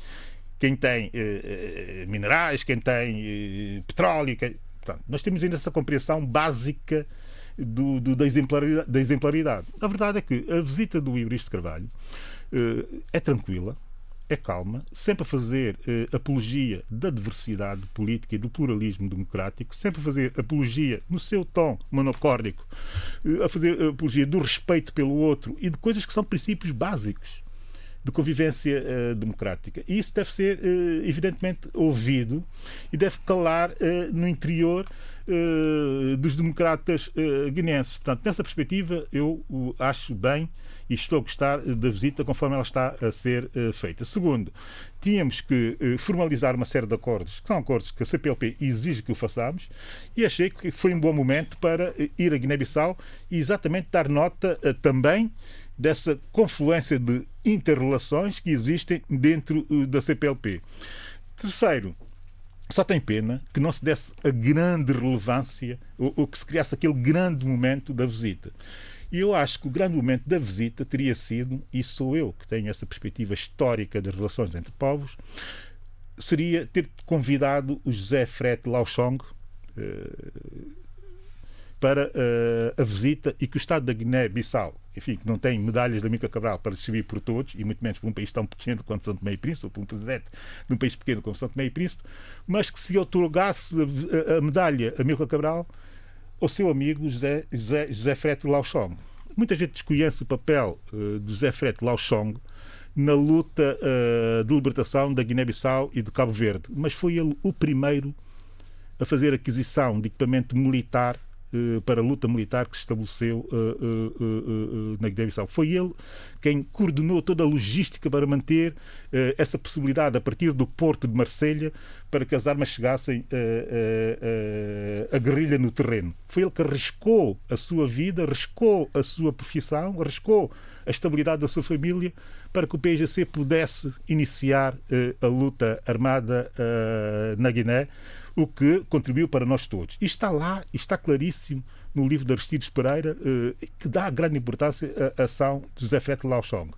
quem tem eh, eh minerais, quem tem eh, petróleo. Quem... Portanto, nós temos ainda essa compreensão básica do, do, da, exemplaridade, da, exemplaridade, A verdade é que a visita do Ibristo de Carvalho uh, é tranquila, é calma, sempre a fazer uh, apologia da diversidade política e do pluralismo democrático, sempre a fazer apologia no seu tom monocórdico, uh, a fazer apologia do respeito pelo outro e de coisas que são princípios básicos de convivência uh, democrática. E isso deve ser, uh, evidentemente, ouvido e deve calar uh, no interior dos democratas guineenses. Portanto, nessa perspectiva, eu acho bem e estou a gostar da visita conforme ela está a ser feita. Segundo, tínhamos que formalizar uma série de acordos, que são acordos que a CPLP exige que o façamos, e achei que foi um bom momento para ir a Guiné-Bissau e exatamente dar nota também dessa confluência de interrelações que existem dentro uh, da CPLP. Terceiro, só tem pena que não se desse a grande relevância ou, ou, que se criasse aquele grande momento da visita. E eu acho que o grande momento da visita teria sido, e sou eu que tenho essa perspectiva histórica das relações entre povos, seria ter convidado o José Frete Lauchong, uh, para uh, a visita e que o Estado da Guiné-Bissau, enfim, que não tem medalhas da Mica Cabral para distribuir por todos, e muito menos para um país tão pequeno quanto São Tomé e Príncipe, ou para um presidente de um país pequeno como São Tomé e Príncipe, mas que se otorgasse a, a medalha a Mica Cabral ao seu amigo José, José, José Freto Lauchong. Muita gente desconhece o papel uh, de José Freto Lauchong na luta uh, de libertação da Guiné-Bissau e de Cabo Verde, mas foi ele o primeiro a fazer aquisição de equipamento militar para a luta militar que se estabeleceu eh, eh, na Guiné-Bissau. Foi ele quem coordenou toda a logística para manter essa possibilidade a partir do porto de Marselha para que as armas chegassem a guerrilha no terreno. Foi ele que arriscou a sua vida, arriscou a sua profissão, arriscou a estabilidade da sua família para que o PGC pudesse iniciar a luta armada na Guiné o que contribuiu para nós todos. E está lá, está claríssimo no livro de Aristides Pereira, eh, que dá grande importância à ação de José Fete Lauchong.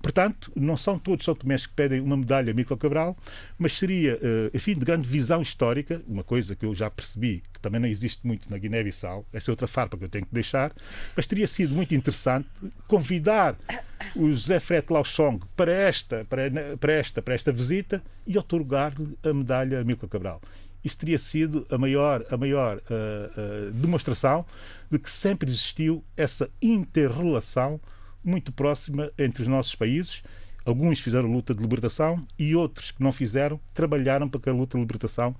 Portanto, não são todos São Tomés que pedem uma medalha a Mico Cabral, mas seria, eh, enfim, de grande visão histórica, uma coisa que eu já percebi que também não existe muito na Guiné-Bissau, essa é outra farpa que eu tenho que deixar, mas teria sido muito interessante convidar o José Fete Lauchong para esta, para, para esta, para esta visita e otorgar-lhe a medalha a Mico Cabral isto teria sido a maior, a maior uh, uh, demonstração de que sempre existiu essa interrelação muito próxima entre os nossos países. Alguns fizeram luta de libertação e outros que não fizeram trabalharam para que a luta de libertação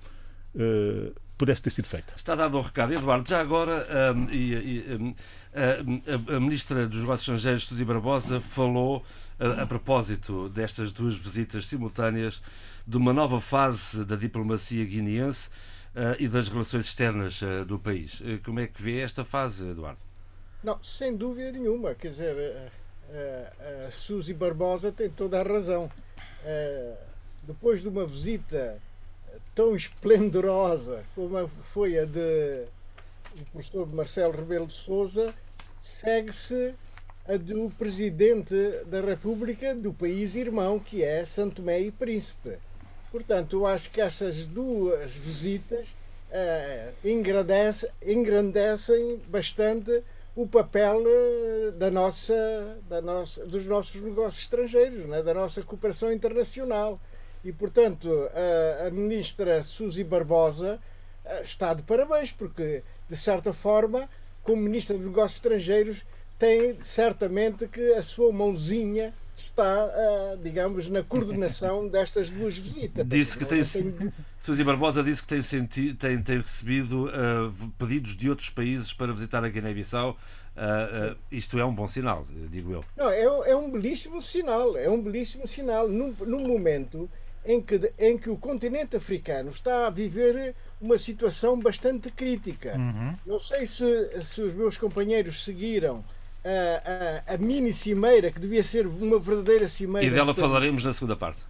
uh, pudesse ter sido feita. Está dado o recado. Eduardo, já agora um, e, e, um, a, a, Ministra dos Negócios Estrangeiros, Suzy Barbosa, falou a, a propósito destas duas visitas simultâneas de uma nova fase da diplomacia guineense uh, e das relações externas uh, do país. Uh, como é que vê esta fase, Eduardo? Não, sem dúvida nenhuma. Quer dizer, a Suzy Barbosa tem toda a razão. depois de uma visita tão esplendorosa como foi a de o professor Marcelo Rebelo de Souza, segue-se a do presidente da República do país irmão, que é Santo Tomé e Príncipe. Portanto, eu acho que essas duas visitas uh, engrandecem, engrandecem bastante o papel uh, da nossa, da nossa, dos nossos negócios estrangeiros, né? da nossa cooperação internacional. E, portanto, a, a ministra Suzy Barbosa está de parabéns, porque, de certa forma, como ministra dos Negócios Estrangeiros, tem certamente que a sua mãozinha está, uh, digamos, na coordenação (laughs) destas duas visitas. Disse que tem, tenho... Suzy Barbosa disse que tem, senti, tem, tem recebido uh, pedidos de outros países para visitar a Guiné-Bissau. Uh, isto é um bom sinal, digo eu. Não, é, é um belíssimo sinal. É um belíssimo sinal num, num momento em que, em que o continente africano está a viver uma situação bastante crítica. Uhum. Não sei se, se os meus companheiros seguiram a, a, a, mini cimeira, que devia ser uma verdadeira cimeira. E dela falaremos na segunda parte.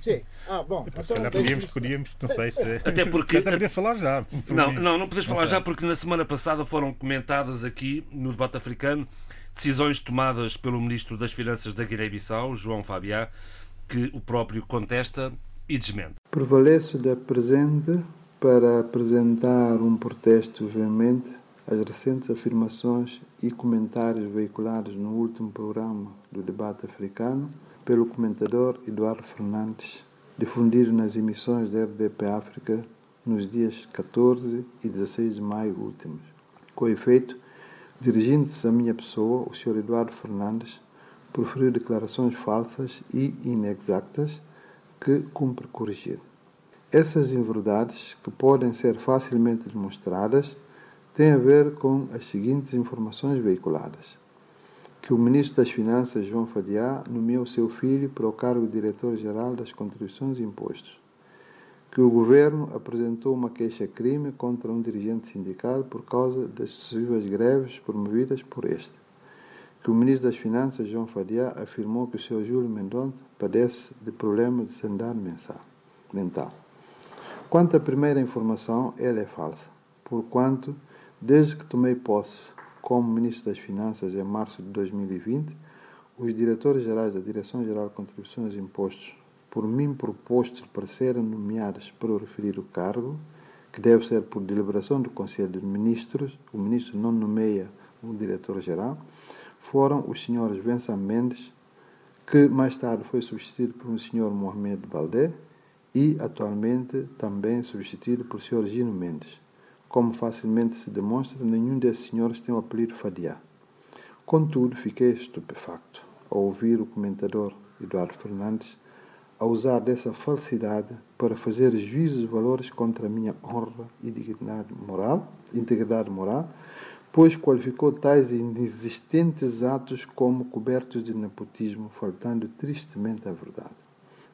Sim. Ah, bom. Então, se calhar podíamos, podíamos, não sei se. (laughs) Até porque. Até falar já. Não, não, não podes falar já, porque na semana passada foram comentadas aqui, no debate africano, decisões tomadas pelo Ministro das Finanças da Guiné-Bissau, João Fabiá, que o próprio contesta e desmente. Prevaleço da presente para apresentar um protesto veemente as recentes afirmações e comentários veiculados no último programa do debate africano pelo comentador Eduardo Fernandes, difundido nas emissões da RDP África nos dias 14 e 16 de maio últimos. Com efeito, dirigindo-se à minha pessoa, o Sr. Eduardo Fernandes proferiu declarações falsas e inexactas que cumpre corrigir. Essas inverdades, que podem ser facilmente demonstradas, tem a ver com as seguintes informações veiculadas. Que o Ministro das Finanças, João Fadiá, nomeou seu filho para o cargo de Diretor-Geral das Contribuições e Impostos. Que o Governo apresentou uma queixa-crime contra um dirigente sindical por causa das sucessivas greves promovidas por este. Que o Ministro das Finanças, João Fadiá, afirmou que o Sr. Júlio Mendonça padece de problemas de sanidade mental. Quanto à primeira informação, ela é falsa, porquanto Desde que tomei posse como Ministro das Finanças em março de 2020, os diretores gerais da Direção-Geral de Contribuições e Impostos, por mim propostos para serem nomeados para o cargo, que deve ser por deliberação do Conselho de Ministros, o Ministro não nomeia o diretor-geral, foram os senhores Vincent Mendes, que mais tarde foi substituído por um senhor Mohamed Baldé e atualmente também substituído por senhor Gino Mendes. Como facilmente se demonstra, nenhum desses senhores tem o apelido Fadiá. Contudo, fiquei estupefacto ao ouvir o comentador Eduardo Fernandes a usar dessa falsidade para fazer juízos de valores contra a minha honra e dignidade moral, integridade moral, pois qualificou tais inexistentes atos como cobertos de nepotismo, faltando tristemente à verdade.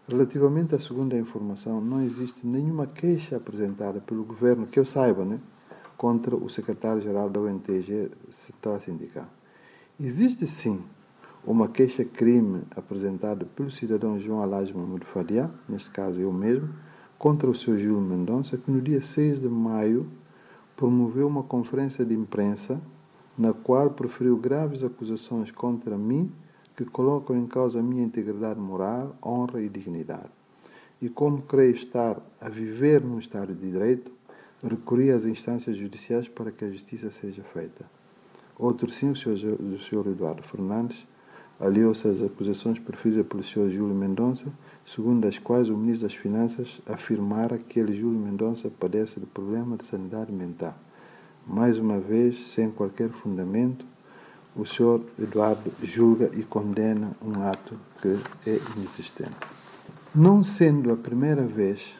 Relativamente à segunda informação, não existe nenhuma queixa apresentada pelo governo, que eu saiba, né, contra o secretário-geral da ONTG Central Sindical. Existe sim uma queixa-crime apresentada pelo cidadão João Alás Mahmoud Fadia, neste caso eu mesmo, contra o Sr. Júlio Mendonça, que no dia 6 de maio promoveu uma conferência de imprensa na qual proferiu graves acusações contra mim que colocam em causa a minha integridade moral, honra e dignidade. E como creio estar a viver num Estado de Direito, recorri às instâncias judiciais para que a justiça seja feita. Outro sim, o Sr. Eduardo Fernandes, aliou-se às acusações proferidas pelo Sr. Júlio Mendonça, segundo as quais o Ministro das Finanças afirmara que ele, Júlio Mendonça, padece de problema de sanidade mental. Mais uma vez, sem qualquer fundamento, o Sr. Eduardo julga e condena um ato que é inexistente. Não sendo a primeira vez,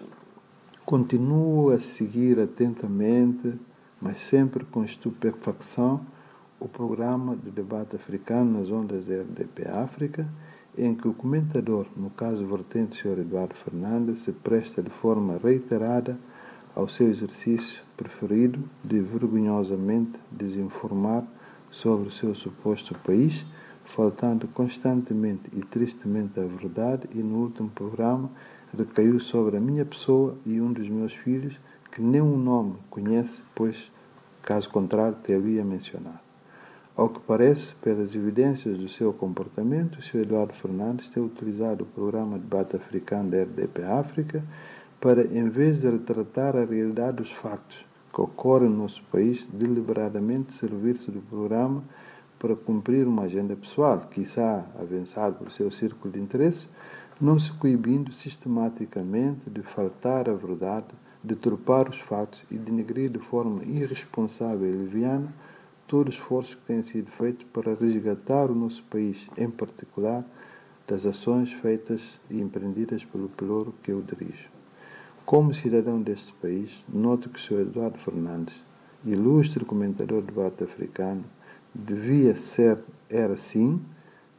continuo a seguir atentamente, mas sempre com estupefacção, o programa de debate africano nas ondas da RDP África, em que o comentador, no caso vertente Sr. Eduardo Fernandes, se presta de forma reiterada ao seu exercício preferido de vergonhosamente desinformar sobre o seu suposto país, faltando constantemente e tristemente a verdade, e no último programa recaiu sobre a minha pessoa e um dos meus filhos, que nem um nome conhece, pois, caso contrário, te havia mencionado. Ao que parece, pelas evidências do seu comportamento, o Sr. Eduardo Fernandes tem utilizado o programa de debate africano da RDP África para, em vez de retratar a realidade dos factos que no nosso país, deliberadamente servir-se do programa para cumprir uma agenda pessoal, quiçá avançado pelo seu círculo de interesse, não se coibindo sistematicamente de faltar à verdade, de turpar os fatos e denegrir de forma irresponsável e leviana todo o esforço que tem sido feito para resgatar o nosso país, em particular das ações feitas e empreendidas pelo pelouro que eu dirijo. Como cidadão deste país, noto que o Sr. Eduardo Fernandes, ilustre comentador do debate africano, devia ser, era sim,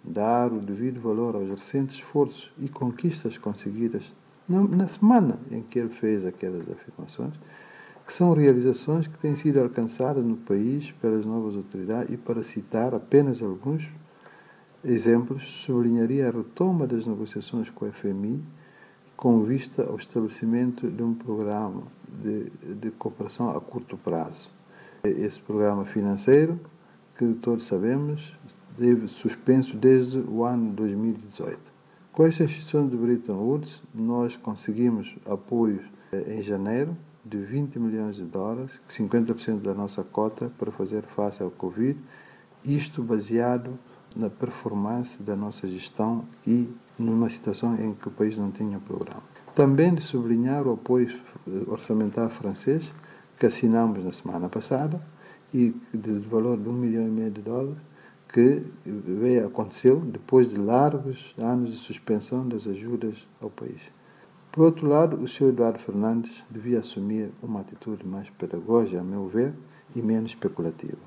dar o devido valor aos recentes esforços e conquistas conseguidas na semana em que ele fez aquelas afirmações, que são realizações que têm sido alcançadas no país pelas novas autoridades e, para citar apenas alguns exemplos, sublinharia a retoma das negociações com o FMI com vista ao estabelecimento de um programa de, de cooperação a curto prazo. Esse programa financeiro, que todos sabemos, teve suspenso desde o ano 2018. Com esta instituição de Bretton Woods, nós conseguimos apoios em janeiro de 20 milhões de dólares, 50% da nossa cota para fazer face ao Covid, isto baseado na performance da nossa gestão e numa situação em que o país não tinha programa. Também de sublinhar o apoio orçamental francês que assinamos na semana passada e de valor de um milhão e meio de dólares que veio, aconteceu depois de largos anos de suspensão das ajudas ao país. Por outro lado, o Sr. Eduardo Fernandes devia assumir uma atitude mais pedagógica, a meu ver, e menos especulativa.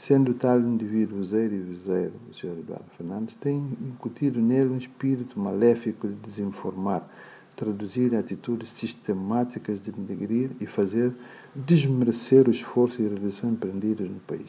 Sendo tal indivíduo zero e viseiro, o Sr. Eduardo Fernandes tem incutido nele um espírito maléfico de desinformar, traduzir atitudes sistemáticas de denegrir e fazer desmerecer o esforço e realização empreendidos no país.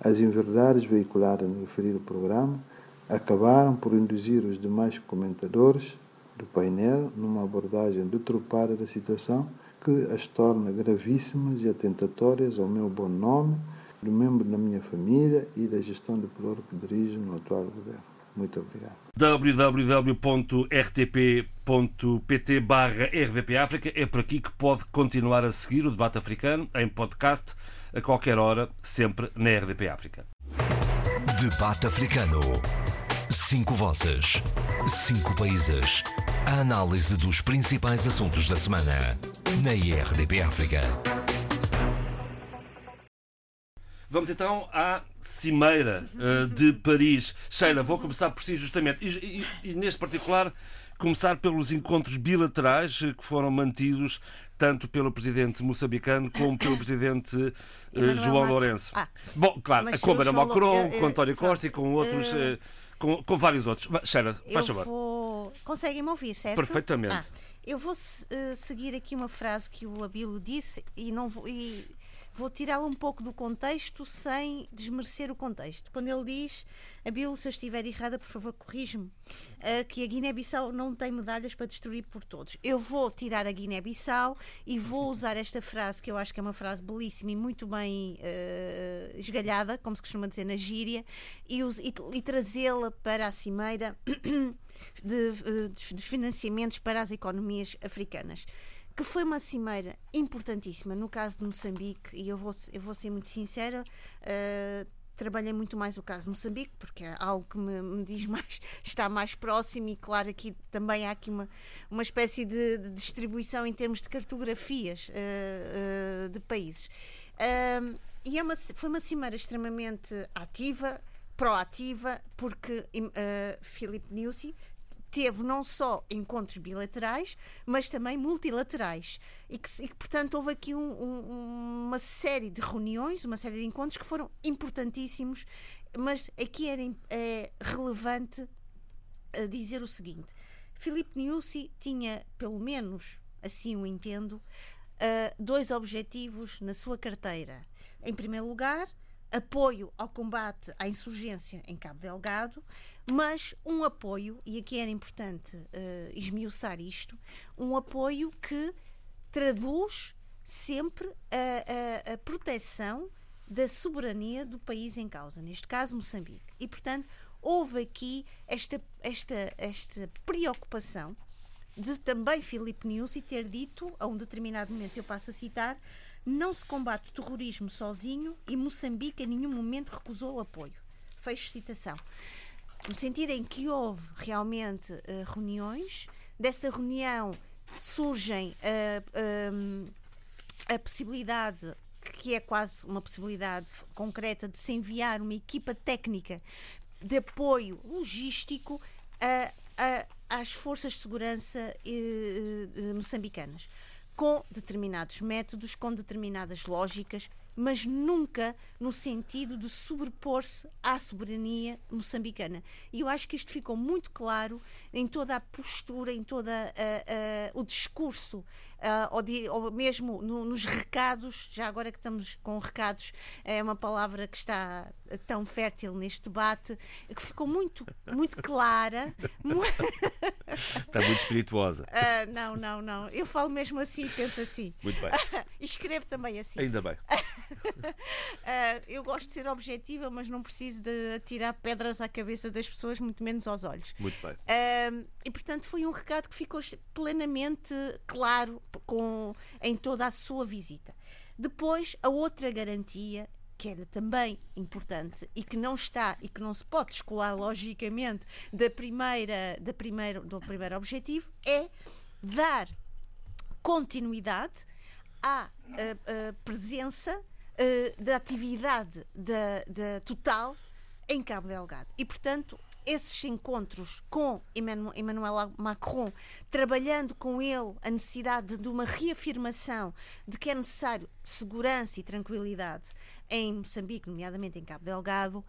As inverdades veiculadas no referido programa acabaram por induzir os demais comentadores do painel numa abordagem deturpada da situação que as torna gravíssimas e atentatórias ao meu bom nome, do membro da minha família e da gestão do pelouro que dirijo no atual governo. Muito obrigado. www.rtp.pt barra rdpafrica é por aqui que pode continuar a seguir o debate africano em podcast a qualquer hora, sempre na RDP África. Debate africano. Cinco vozes. Cinco países. A análise dos principais assuntos da semana. Na IRDP África. Vamos então à Cimeira uh, de Paris. Sheila, vou começar por si justamente. E, e, e, neste particular, começar pelos encontros bilaterais que foram mantidos tanto pelo presidente moçambicano como pelo presidente uh, João Lourenço. Ah, Bom, claro, com Emmanuel Macron, com António Costa e com outros. Com, com, vários outros. Sheila, faz favor. Vou... Conseguem-me ouvir, certo? Perfeitamente. Ah, eu vou uh, seguir aqui uma frase que o Abilo disse e não vou. E vou tirá-lo um pouco do contexto sem desmerecer o contexto. Quando ele diz, Abilo, se eu estiver errada, por favor, corrige-me, uh, que a Guiné-Bissau não tem medalhas para destruir por todos. Eu vou tirar a Guiné-Bissau e vou usar esta frase, que eu acho que é uma frase belíssima e muito bem uh, esgalhada, como se costuma dizer na gíria, e, e, e trazê-la para a cimeira (coughs) de, de, dos financiamentos para as economias africanas que foi uma cimeira importantíssima no caso de Moçambique, e eu vou, eu vou ser muito sincera. Uh, trabalhei muito mais o caso de Moçambique, porque é algo que me, me, diz mais, (laughs) está mais próximo, e claro, aqui também há aqui uma, uma espécie de, de distribuição em termos de cartografias uh, uh, de países. E é uma, foi uma cimeira extremamente ativa, proativa, porque uh, Filipe Nussi teve não só encontros bilaterais, mas também multilaterais. E que, e que portanto, houve aqui um, um, uma série de reuniões, uma série de encontros que foram importantíssimos, mas aqui era é, relevante dizer o seguinte: Filipe Niusi tinha, pelo menos assim o entendo, uh, dois objetivos na sua carteira. Em primeiro lugar, apoio ao combate à insurgência em Cabo Delgado, mas um apoio, e aqui era importante uh, esmiuçar isto, um apoio que traduz sempre a, a, a proteção da soberania do país em causa, neste caso Moçambique. E, portanto, houve aqui esta, esta, esta preocupação de também Filipe Niusi ter dito, a um determinado momento, eu passo a citar, não se combate o terrorismo sozinho e Moçambique em nenhum momento recusou o apoio. Fecho citação. No sentido em que houve realmente uh, reuniões, dessa reunião surgem uh, a possibilidade que é quase uma possibilidade concreta de se enviar uma equipa técnica de apoio logístico a, a, às forças de segurança eh, moçambicanas com determinados métodos, com determinadas lógicas, mas nunca no sentido de sobrepor-se à soberania moçambicana. E eu acho que isto ficou muito claro em toda a postura, em todo o discurso uh, ou, de, ou, mesmo no, nos recados, já agora que estamos com recados, é uma palavra que está tão fértil neste debate, que ficou muito, muito clara. (laughs) está muito espirituosa. Uh, não, não, não. Eu falo mesmo assim e penso assim. Muito bem. (laughs) e escrevo também assim. Ainda bem. uh, (laughs) eu gosto de ser objetiva, mas não preciso de atirar pedras à cabeça das pessoas, muito menos aos olhos. Muito bem. Uh, e portanto foi um recado que ficou plenamente claro com, em toda a sua visita. Depois, a outra garantia que era também importante e que não está e que não se pode descolar logicamente da primeira, da primeira, do primeiro objetivo é dar continuidade à, à, à presença uh, da atividade da, da Total em Cabo Delgado. E, portanto, esses encontros com Emmanuel Macron, trabalhando com ele a necessidade de uma reafirmação de que é necessário segurança e tranquilidade em Moçambique, nomeadamente em Cabo Delgado, uh,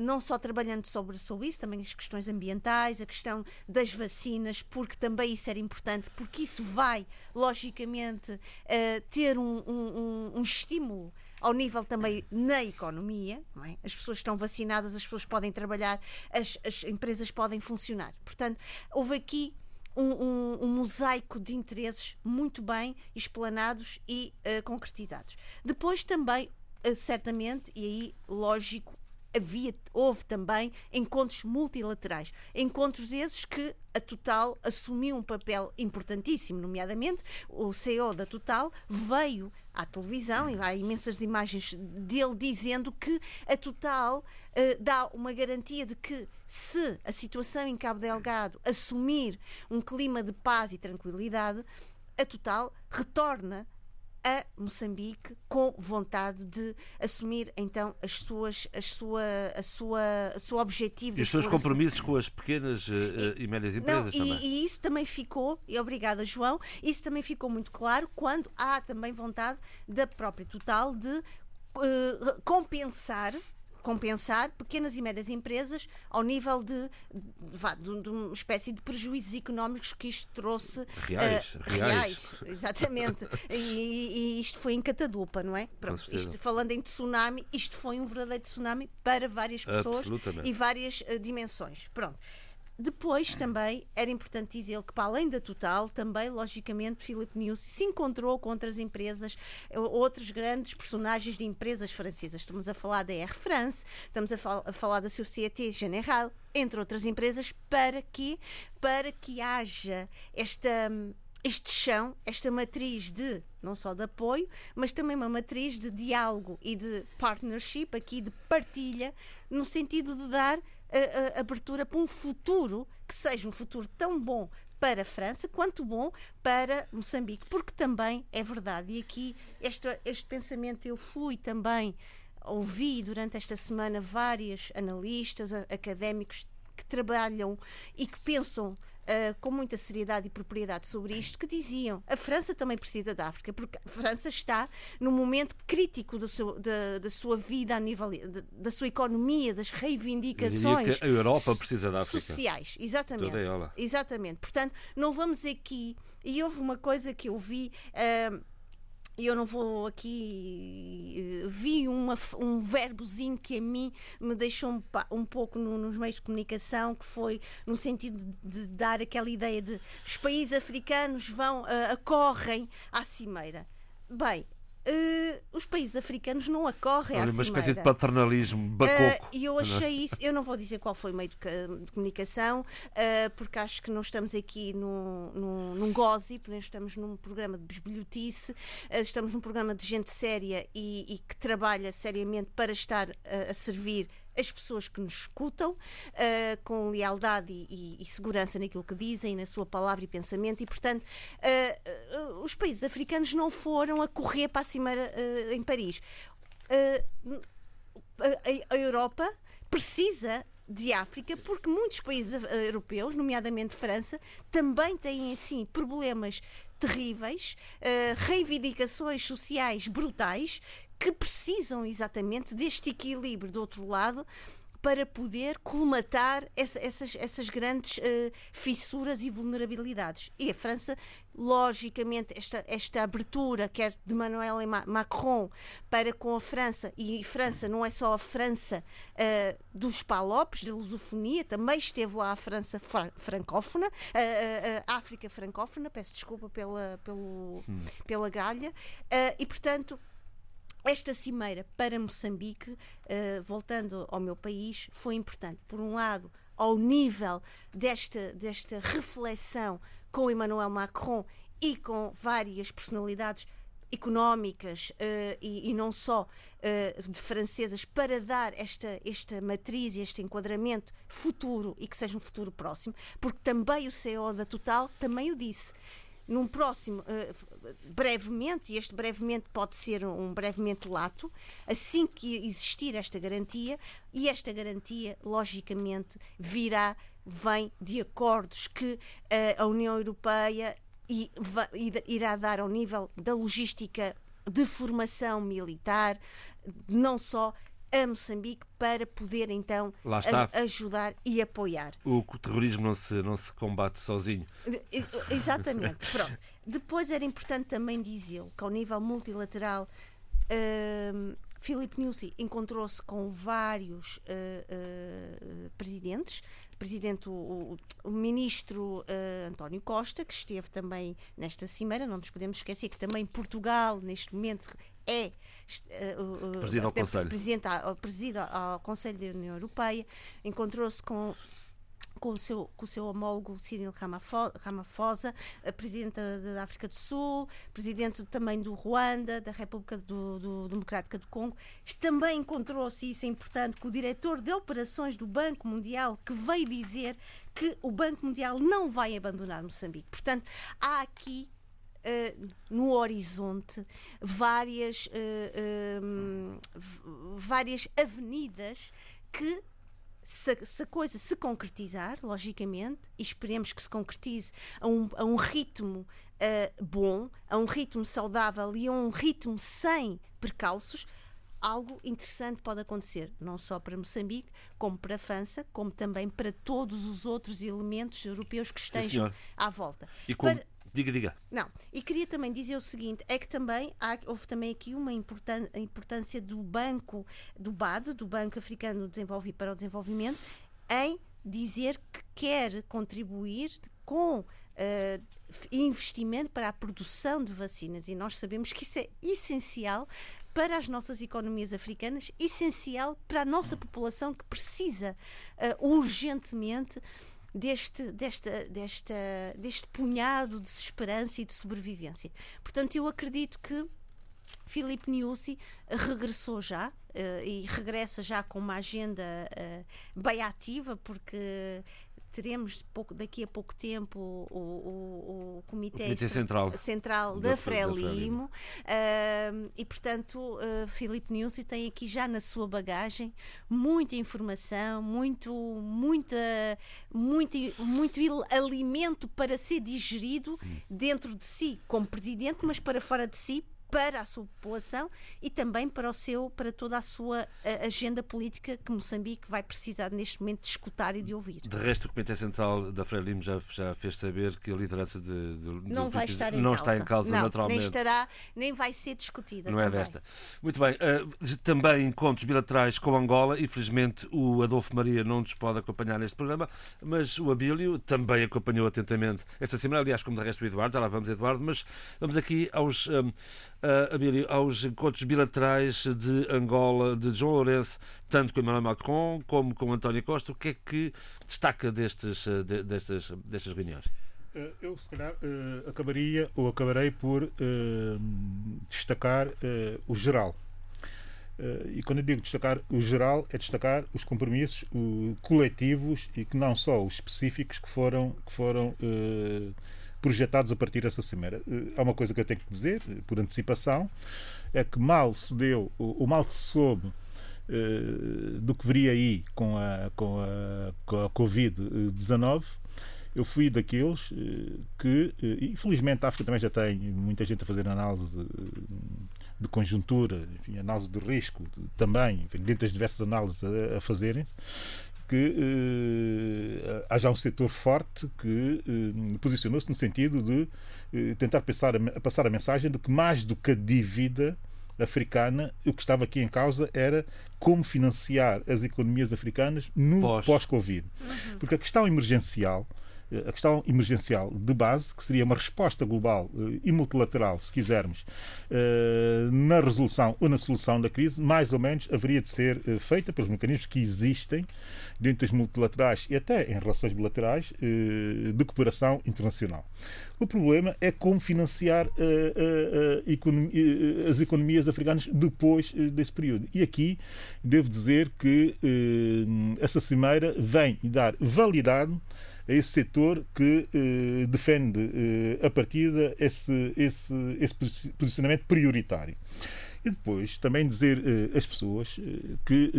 não só trabalhando sobre, sobre isso, também as questões ambientais, a questão das vacinas, porque também isso era importante, porque isso vai, logicamente, uh, ter um, um, um estímulo ao nível também na economia, é? as pessoas estão vacinadas, as pessoas podem trabalhar, as, as empresas podem funcionar. Portanto, houve aqui um, um, um, mosaico de interesses muito bem explanados e uh, concretizados. Depois também, uh, certamente, e aí lógico, havia, houve também encontros multilaterais. Encontros esses que a Total assumiu um papel importantíssimo, nomeadamente o CEO da Total veio à televisão e há imensas imagens dele dizendo que a Total uh, dá uma garantia de que se a situação em Cabo Delgado assumir um clima de paz e tranquilidade, a Total retorna a Moçambique com vontade de assumir então as suas, as sua, a sua, a sua objetivo. E os seus compromissos com as pequenas uh, e, e médias empresas não, também. E, e, isso também ficou, e obrigada João, isso também ficou muito claro quando há também vontade da própria Total de uh, compensar compensar pequenas e médias empresas ao nível de, de, de uma espécie de prejuízos económicos que isto trouxe. Reais, uh, reais. exatamente. e, e, isto foi em catadupa, não é? Pronto, isto, falando em tsunami, isto foi um verdadeiro tsunami para várias pessoas e várias uh, dimensões. Pronto. Depois também era importante dizer que, para além da Total, também, logicamente, Philip News se encontrou com outras empresas, eh, outros grandes personagens de empresas francesas. Estamos a falar da Air France, estamos a, fal a falar da Société Générale, entre outras empresas, para que, para que haja esta este chão, esta matriz de não só de apoio, mas também uma matriz de diálogo e de partnership, aqui de partilha, no sentido de dar a, abertura para um futuro que seja um futuro tão bom para a França quanto bom para Moçambique, porque também é verdade, e aqui este, este pensamento eu fui também ouvi durante esta semana vários analistas, académicos que trabalham e que pensam Uh, com muita seriedade e propriedade sobre isto, que diziam a França também precisa da África, porque a França está num momento crítico do seu, da, da sua vida a nível de, da sua economia, das reivindicações a Europa precisa da África. sociais. Exatamente. Exatamente. Portanto, não vamos aqui. E houve uma coisa que eu vi. Uh, e eu não vou aqui. Vi uma, um verbozinho que a mim me deixou um, um pouco no, nos meios de comunicação, que foi no sentido de, de dar aquela ideia de os países africanos vão, uh, acorrem à cimeira. Bem, Uh, os países africanos não acorrem Olha, à uma cimeira. espécie de paternalismo bacoco. E uh, eu achei isso, eu não vou dizer qual foi o meio de, de comunicação, uh, porque acho que não estamos aqui num, num, num gossip, nem estamos num programa de besbilhotice, estamos num programa de gente séria e, e que trabalha seriamente para estar a servir as pessoas que nos escutam, uh, com lealdade e, e, e, segurança naquilo que dizem, na sua palavra e pensamento, e portanto uh, uh, os países africanos não foram a correr para a cimeira em Paris. A, a Europa precisa de África, porque muitos países europeus, nomeadamente França, também têm assim problemas terríveis, reivindicações sociais brutais que precisam exatamente deste equilíbrio do outro lado para poder colmatar essa, essas, essas grandes uh, fissuras e vulnerabilidades. E a França, logicamente, esta, esta abertura, quer de Emmanuel Macron para com a França, e França não é só a França uh, dos palopes, da lusofonia, também esteve lá a França francófona, a, a, África francófona, peço desculpa pela, pelo, hum. pela galha, uh, e portanto esta cimeira para Moçambique, uh, voltando ao meu país, foi importante. Por um lado, ao nível desta, desta reflexão com Emmanuel Macron e com várias personalidades económicas uh, e, e, não só uh, de francesas para dar esta, esta matriz e este enquadramento futuro e que seja um futuro próximo, porque também o CEO da Total também o disse num próximo, uh, brevemente, e este brevemente pode ser um brevemente lato, assim que existir esta garantia, e esta garantia, logicamente, virá, vem de acordos que uh, a União Europeia e, irá dar ao nível da logística de formação militar, não só a Moçambique para poder então ajudar e apoiar. O terrorismo não se, não se combate sozinho. Exatamente. Pronto. Depois era importante também dizê-lo que ao nível multilateral uh, Filipe Nyusi encontrou-se com vários uh, uh, presidentes, presidente, o, o ministro uh, António Costa, que esteve também nesta cimeira, não nos podemos esquecer que também Portugal, neste momento, é uh, presidente ao Conselho. Preside ao Conselho da União Europeia, encontrou-se com com o seu, com o seu homólogo Cyril Ramaphosa, presidente da África do Sul, presidente também do Ruanda, da República do, do Democrática do Congo. Também encontrou-se, isso é importante, com o diretor de operações do Banco Mundial, que veio dizer que o Banco Mundial não vai abandonar Moçambique. Portanto, há aqui Uh, no horizonte várias, uh, um, várias avenidas que se, se, a coisa se concretizar, logicamente, e esperemos que se concretize a um, a um ritmo uh, bom, a um ritmo saudável e a um ritmo sem percalços, algo interessante pode acontecer, não só para Moçambique, como para a França, como também para todos os outros elementos europeus que estejam senhor. à volta. E como... Para- Diga, diga. não, e queria também dizer o seguinte: é que também há, houve também aqui uma importan- a importância do Banco, do BAD, do Banco Africano Desenvolvi- para o Desenvolvimento, em dizer que quer contribuir com f- investimento para a produção de vacinas. E nós sabemos que isso é essencial para as nossas economias africanas, essencial para a nossa população que precisa eh, urgentemente deste, desta, desta, deste punhado de esperança e de sobrevivência. Portanto, eu acredito que Filipe Niusi regressou já eh, e regressa já com uma agenda eh, bem ativa, porque teremos pouco- daqui a pouco tempo o, o- o Comitê, Comitê Central Central da da, Fre- da Frelimo. Ahm, e portanto uh, Filipe Niusi tem aqui já na sua bagagem muita informação, muito, muita, muito, muito alimento para ser digerido dentro de si como presidente, mas para fora de si para a sua população e também para o seu para toda a sua ah, agenda política que Moçambique vai precisar neste momento de escutar e de ouvir. De resto, o Comitê Central da Frelimo já, já fez saber que a liderança de, de- Não vai estar em não causa. está em causa, Não, naturalmente. Nem estará, nem vai ser discutida. Não é também. desta. Muito bem. eh, também encontros bilaterais com Angola. Infelizmente, o Adolfo Maria não nos pode acompanhar neste programa, mas o Abílio também acompanhou atentamente esta semana. Aliás, como de resto o Eduardo, já lá vamos, Eduardo. Mas vamos aqui aos, ehm, eh, Abílio, aos encontros bilaterais de Angola, de João Lourenço, tanto com Emmanuel Macron como com António Costa. O que é que destaca destes, eh, de- destas, destas reuniões? Eh, Eu, se calhar, eh, acabaria ou acabarei por eh, destacar eh, o geral. E quando eu digo destacar o geral, é destacar os compromissos coletivos e que não só os específicos que foram, que foram projetados a partir dessa cimeira. Eh, há uma coisa que eu tenho que dizer, eh, por antecipação, é que mal se deu, ou mal se soube eh, do que viria aí com a, com a, com a Covid-19, eu fui daqueles que, eh, e felizmente a África também já tem muita gente a fazer análise de conjuntura, enfim, análise de risco também, enfim, dentro das diversas análises a, a fazerem-se, que eh, haja um setor forte que eh, posicionou-se no sentido de eh, tentar passar a, passar a mensagem de que mais do que a dívida africana, o que estava aqui em causa era como financiar as economias africanas no Pós. pós-Covid. Porque a questão emergencial a questão emergencial de base, que seria uma resposta global eh, e multilateral, se quisermos, eh, na resolução ou na solução da crise, mais ou menos haveria de ser eh, feita pelos mecanismos que existem dentro das multilaterais e até em relações bilaterais de cooperação internacional. O problema é como financiar as economias africanas depois desse período. E aqui devo dizer que essa cimeira vem dar validade a esse setor que eh, defende eh, a partida esse, esse, esse posi- posicionamento prioritário. E depois também dizer eh, às pessoas eh, que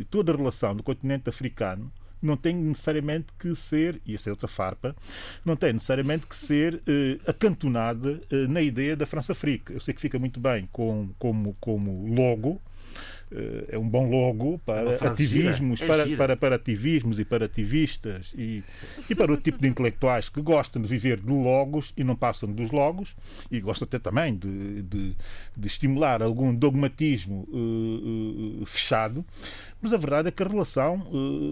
eh, toda a relação do continente africano não tem necessariamente que ser, e essa é outra farpa, não tem necessariamente que ser eh, acantonada eh, na ideia da França-África. Eu sei que fica muito bem com, como, como logo, é um bom logo uma para ativismos, É para, para, para ativismos e para ativistas e, e para o tipo de intelectuais que gostam de viver de logos e não passam dos logos e gostam até também de, de, de estimular algum dogmatismo eh, eh, fechado. Mas a verdade é que a relação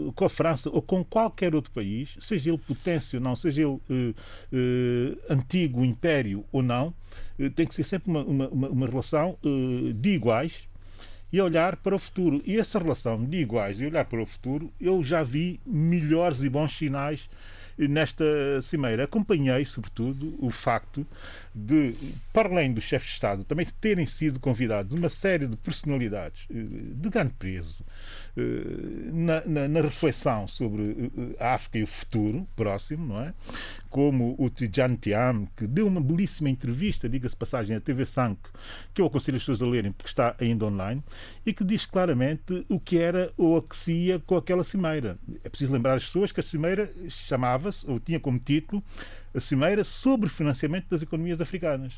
eh, com a França ou com qualquer outro país, seja ele potência ou não, seja ele eh, eh, antigo império ou não, eh, tem que ser sempre uma, uma, uma- relação eh, de iguais e olhar para o futuro. E essa relação de iguais e olhar para o futuro, eu já vi melhores e bons sinais nesta cimeira. Acompanhei, sobretudo, o facto de, para além dos chefes de Estado, também terem sido convidados uma série de personalidades eh, de grande peso eh, na, na- na reflexão sobre eh, a África e o futuro próximo, não é? Como o Tidjane Thiam, que deu uma belíssima entrevista, diga-se passagem, à TV Sank, que eu aconselho as pessoas a lerem porque está ainda online, e que diz claramente o que era ou a que se ia com aquela cimeira. É preciso lembrar as pessoas que a cimeira chamava-se, ou tinha como título, a cimeira sobre financiamento das economias africanas.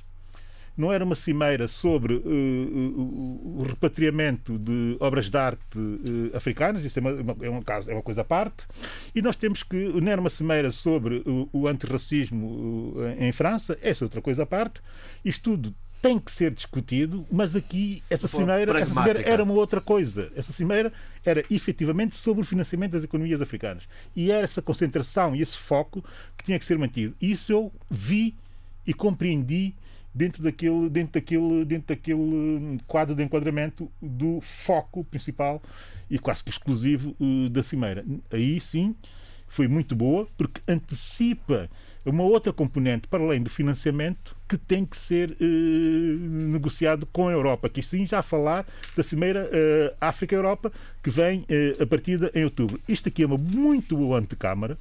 não era uma cimeira sobre uh, o, o, repatriamento de obras de arte uh, africanas, isso é, uma, é, um caso, é uma coisa à parte, e nós temos que, não era uma cimeira sobre o, o antirracismo uh, em França, essa é outra coisa à parte, isto tudo tem que ser discutido, mas aqui essa cimeira, essa cimeira, era uma outra coisa. Essa cimeira era efetivamente sobre o financiamento das economias africanas. E era essa concentração e esse foco que tinha que ser mantido. Isso eu vi e compreendi dentro daquele, dentro daquele, dentro daquele hum, quadro de enquadramento do foco principal e quase que exclusivo uh, da Cimeira. Aí sim foi muito boa, porque antecipa uma outra componente para além do financiamento que tem que ser uh, negociado com a Europa, que sim já falar da Cimeira uh, África-Europa, que vem uh, a partir de em outubro. Isto aqui é uma muito boa antecâmara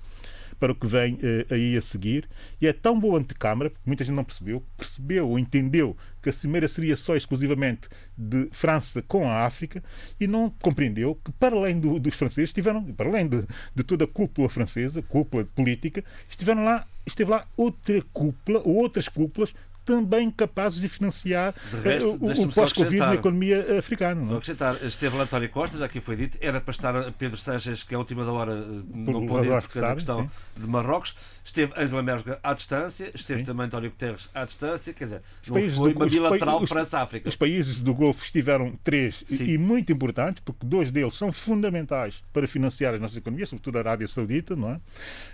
para o que vem uh, aí a seguir. E é tão boa antecâmara, porque muita gente não percebeu, percebeu ou entendeu que a cimeira seria só exclusivamente de França com a África e não compreendeu que, para além do, dos franceses, estiveram, para além de, de toda a cúpula francesa, cúpula política, estiveram lá, esteve lá outra cúpula, ou outras cúpulas também capazes de financiar de resto, uh, o, o pós-Covid na economia africana. Não? É? Vou acrescentar, esteve lá António Costa, já aqui foi dito, era para estar Pedro Sanches, que é a última da hora não pôde ir porque da questão sim. de Marrocos. Esteve Angela Merkel à distância, esteve sim. também António Guterres à distância, quer dizer, os não foi do, uma bilateral França-África. Os países do Golfo estiveram três sim. e muito importantes, porque dois deles são fundamentais para financiar as nossas economias, sobretudo a Arábia Saudita, não é?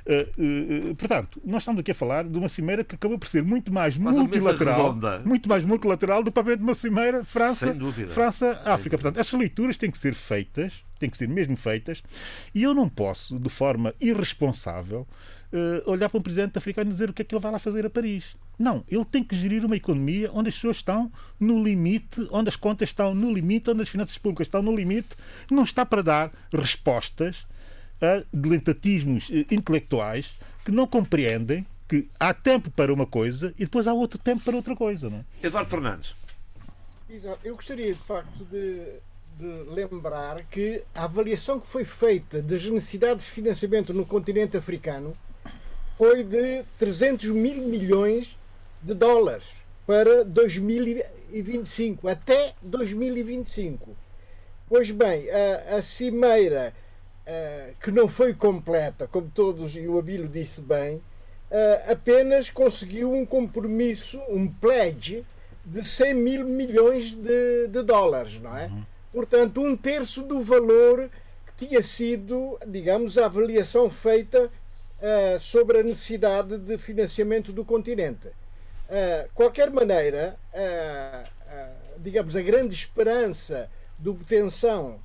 Uh, uh, portanto, nós estamos aqui a falar de uma cimeira que acabou por ser muito mais multilateral. Muito mais multilateral do que propriamente uma cimeira França, França África. Portanto, essas leituras têm que ser feitas, têm que ser mesmo feitas, e eu não posso, de forma irresponsável, uh, olhar para um presidente africano e dizer o que é que ele vai lá fazer a Paris. Não, ele tem que gerir uma economia onde as pessoas estão no limite, onde as contas estão no limite, onde as finanças públicas estão no limite, não está para dar respostas a delentatismos eh, intelectuais que não compreendem que há tempo para uma coisa e depois há outro tempo para outra coisa. Não é? Eduardo Fernandes. Exato. Eu gostaria, de facto, de, de lembrar que a avaliação que foi feita das necessidades de financiamento no continente africano foi de 300 mil milhões de dólares para 2025, até 2025. Pois bem, a, a cimeira, a, que não foi completa, como todos, e o Abílio disse bem, apenas conseguiu um compromisso, um pledge de 100 mil milhões de, de dólares, não é? Uhum. Portanto, um terço do valor que tinha sido, digamos, a avaliação feita uh, sobre a necessidade de financiamento do continente. Uh, qualquer maneira, uh, digamos, a grande esperança de obtenção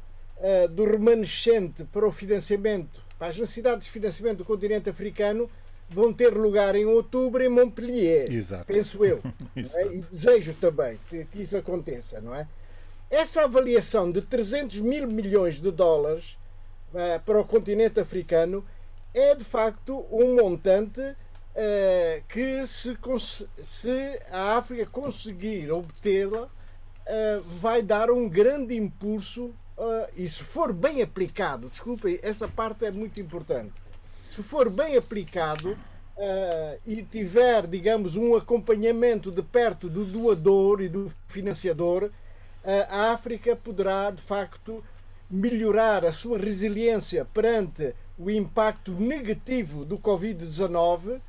do remanescente para o financiamento, para as necessidades de financiamento do continente africano, vão ter lugar em outubro em Montpellier, Exato. penso eu. (laughs) é? E desejo também que, que, isso aconteça, não é? Essa avaliação de 300 mil milhões de dólares uh, para o continente africano é de facto um montante uh, que, se, se, a África conseguir obtê-la, uh, vai dar um grande impulso. e se for bem aplicado, desculpem, essa parte é muito importante se for bem aplicado uh, e tiver, digamos, um acompanhamento de perto do doador e do financiador, uh, a África poderá, de facto, melhorar a sua resiliência perante o impacto negativo do Covid-19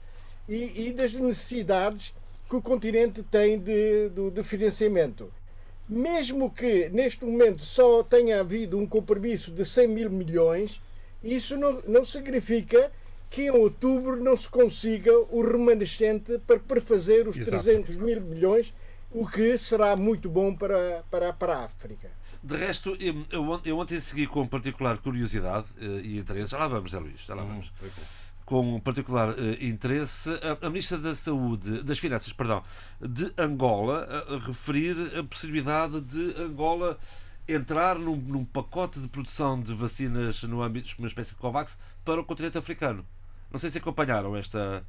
e, e, das necessidades que o continente tem de, de, de financiamento. Mesmo que neste momento só tenha havido um compromisso de 100 mil milhões, isso não, não significa que em outubro não se consiga o remanescente para prefazer os Exato. 300 mil milhões, o que será muito bom para, para, para a África. De resto, eu, eu, ontem segui com particular curiosidade uh, e interesse, já lá vamos, Zé Luís, já lá uhum. vamos. Com particular uh, interesse, a, a, Ministra da Saúde, das Finanças, perdão, de Angola, a, a referir a possibilidade de Angola entrar num, num, pacote de produção de vacinas no âmbito de uma espécie de COVAX para o continente africano. Não sei se acompanharam esta.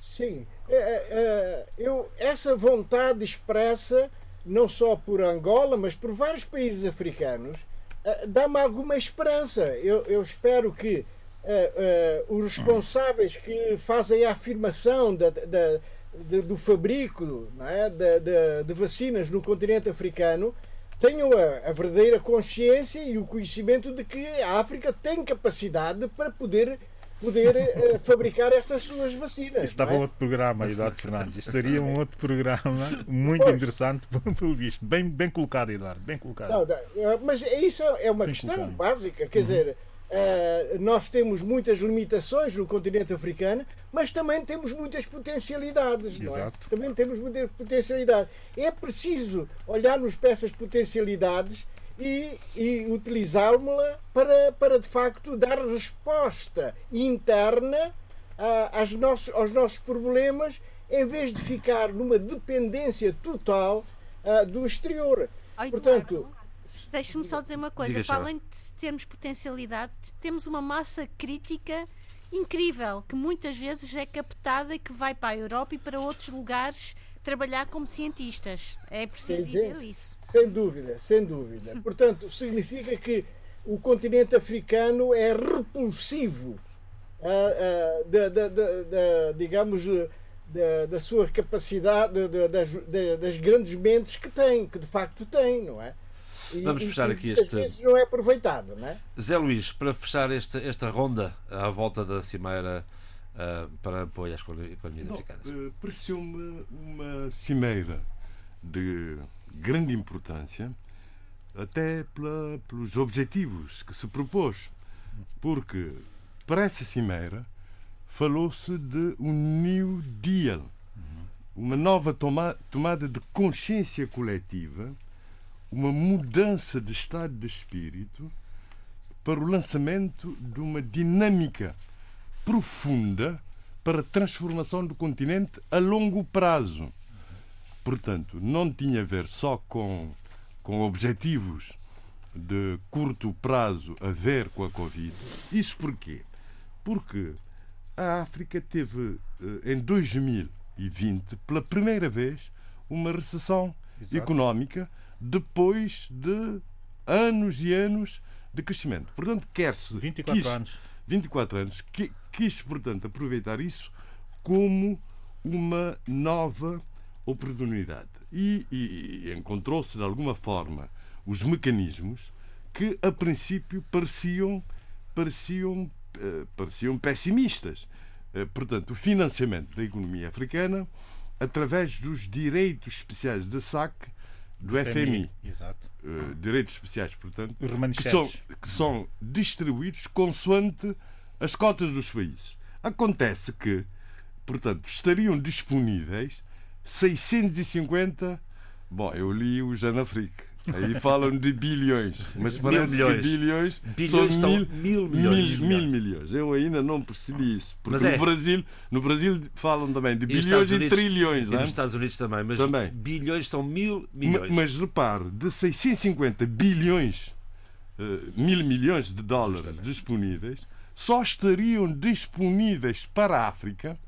Sim, é, é, é, eu, essa vontade expressa não só por Angola, mas por vários países africanos, dá-me alguma esperança. Eu, eu espero que uh, uh, os responsáveis que fazem a afirmação da, da, do fabrico é? de, de, de vacinas no continente africano tenham a, a, verdadeira consciência e o conhecimento de que a África tem capacidade para poder poder uh, (laughs) fabricar estas suas vacinas. Isso estava é? outro programa, Eduardo Fernandes. Estaria um outro programa (laughs) muito pois. interessante, (laughs) pelo visto. Bem, bem colocado, Eduardo, bem colocado. Não, não, mas isso é uma bem questão colocado. básica, quer uhum. dizer. Uh, nós temos muitas limitações no continente africano, mas também temos muitas potencialidades, não é? Também temos muitas potencialidades. É preciso olharmos para essas potencialidades e, e utilizá-la para, para, de facto, dar resposta interna a, aos, nossos, aos nossos problemas, em vez de ficar numa dependência total uh, do exterior. Ai, Portanto. Deixe-me só dizer uma coisa: para além de termos potencialidade, temos uma massa crítica incrível que muitas vezes é captada e que vai para a Europa e para outros lugares trabalhar como cientistas. É preciso dizer isso. Sem dúvida, sem dúvida. (laughs) Portanto, significa que o continente africano é repulsivo uh, uh, da, da, da, digamos, da, da sua capacidade, das, das grandes mentes que tem, que de facto tem, não é? E, Vamos fechar e, aqui este. vezes não é aproveitado, não é? Zé Luís, para fechar esta, esta ronda à volta da Cimeira uh, para apoio às economias africanas? Uh, Pareceu-me uma cimeira de grande importância, até pela, pelos objetivos que se propôs. Porque para essa cimeira falou-se de um New Deal, uma nova toma, tomada de consciência coletiva, uma mudança de estado de espírito para o lançamento de uma dinâmica profunda para a transformação do continente a longo prazo. Portanto, não tinha a ver só com, com objetivos de curto prazo a ver com a Covid. Isso porquê? Porque a África teve, eh, em 2020, pela primeira vez, uma recessão Exato. económica depois de anos e anos de crescimento. Portanto, quer-se. 24 quis, anos. 24 anos. Que, quis, portanto, aproveitar isso como uma nova oportunidade. E, e, e encontrou-se, de alguma forma, os mecanismos que, a princípio, pareciam, pareciam, uh, pareciam pessimistas. Uh, portanto, o financiamento da economia africana através dos direitos especiais de saque do FMI. Uh, direitos especiais, portanto, que são, que são distribuídos consoante as cotas dos países. Acontece que, portanto, estariam disponíveis 650. Bom, eu li o Janafrique. Aí falam de bilhões, mas parece milhões. que bilhões, bilhões são mil, mil milhões. Mil, mil, milhões. Eu ainda não percebi isso. Porque é. no, Brasil, no Brasil falam também de e bilhões e trilhões. E nos Estados Unidos também, mas também. bilhões são mil milhões. Mas, mas repare, de 650 bilhões, uh, mil milhões de dólares Justamente. disponíveis, só estariam disponíveis para a África,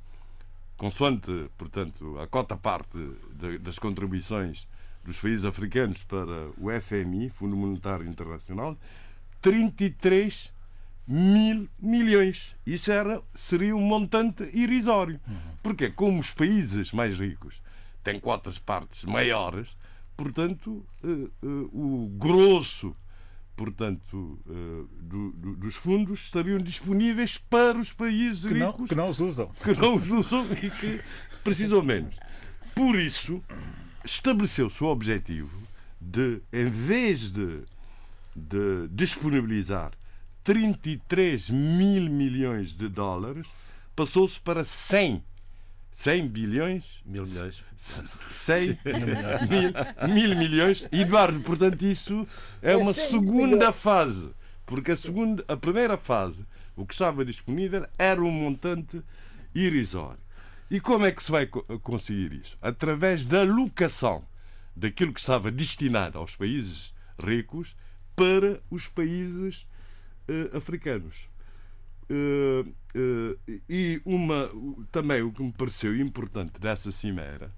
consoante, portanto, a cota parte de, das contribuições dos países africanos para o FMI, Fundo Monetário Internacional, 33 mil milhões. Isso era, seria um montante irrisório. Porque, como os países mais ricos têm cotas partes maiores, portanto, uh, uh, o grosso portanto, uh, do, do, dos fundos estariam disponíveis para os países que ricos não, que não os usam. Que não os usam e que precisam menos. Por isso, estabeleceu-se o objetivo de, em vez de, de disponibilizar 33 mil milhões de dólares, passou-se para 100 100 bilhões? Mil milhões. 100 (laughs) mil, mil milhões. Eduardo, portanto, isso é uma segunda fase. Porque a, segunda, a primeira fase, o que estava disponível era um montante irrisório. E como é que se vai conseguir isso? Através da alocação daquilo que estava destinado aos países ricos para os países uh, africanos. Uh, uh, e uma, também o que me pareceu importante dessa cimeira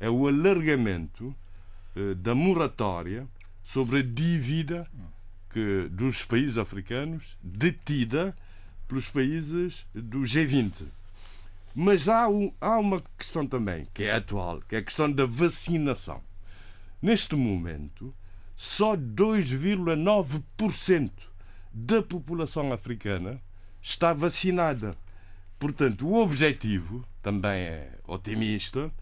é o alargamento da moratória sobre a dívida que, dos países africanos detida pelos países do G20. Mas há, um, há uma questão também, que é atual, que é a questão da vacinação. Neste momento, só 2,9% da população africana está vacinada. Portanto, o objetivo, também é otimista,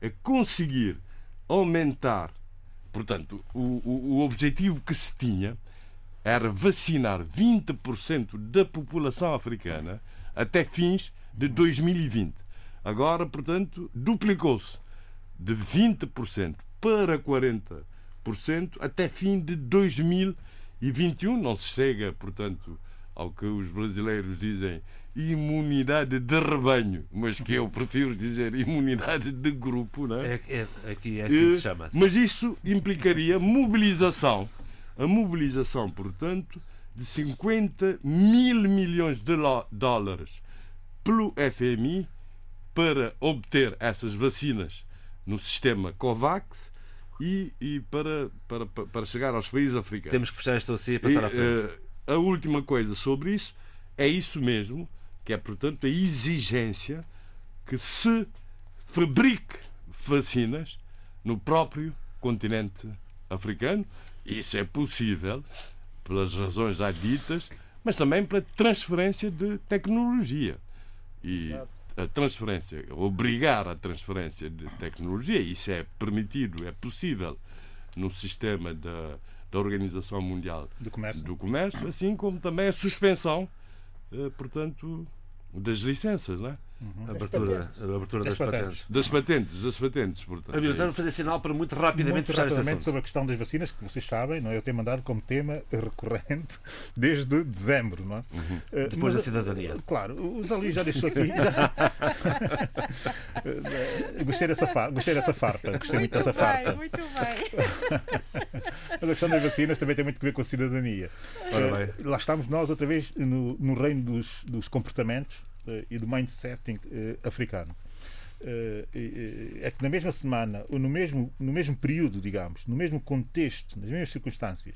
é conseguir aumentar. Portanto, o, o, o objetivo que se tinha era vacinar 20% da população africana até fins de 2020. Agora, portanto, duplicou-se de 20% para 40% até fim de 2021. Não se chega, portanto, ao que os brasileiros dizem imunidade de rebanho, mas que eu prefiro dizer imunidade de grupo, não é? É, é, aqui é assim que se chama. Mas isso implicaria mobilização, a mobilização, portanto, de 50 mil milhões de dólares pelo FMI para obter essas vacinas no sistema COVAX e, e para, para, para chegar aos países africanos. Temos que fechar esta OCE e passar e, à frente. Uh, a última coisa sobre isso é isso mesmo, que é, portanto, a exigência que se fabrique vacinas no próprio continente africano. Isso é possível pelas razões já ditas, mas também pela transferência de tecnologia. E Exato. a transferência, obrigar a transferência de tecnologia, isso é permitido, é possível no sistema da, da Organização Mundial do Comércio. do Comércio, assim como também a suspensão, eh, portanto, das licenças, não é? Uhum. Abertura, abertura das, das patentes. patentes. Das patentes, das patentes, portanto. Amigo, é fazer sinal para muito rapidamente muito fechar rapidamente sobre a questão das vacinas, que vocês sabem, não é? eu tenho mandado como tema recorrente (laughs) desde dezembro. Não é? Uhum. Uh, Depois Mas, da cidadania. Claro, o Zali já deixou aqui. Já... (laughs) gostei, dessa farpa, gostei dessa farpa. Gostei muito, muito dessa bem, farpa. Muito bem. (laughs) Mas a questão das vacinas também tem muito a ver com a cidadania. Uh, lá estamos nós outra vez no, no reino dos, dos comportamentos e do mindsetting uh, africano. Uh, é que na mesma semana, ou no mesmo, no mesmo período, digamos, no mesmo contexto, nas mesmas circunstâncias,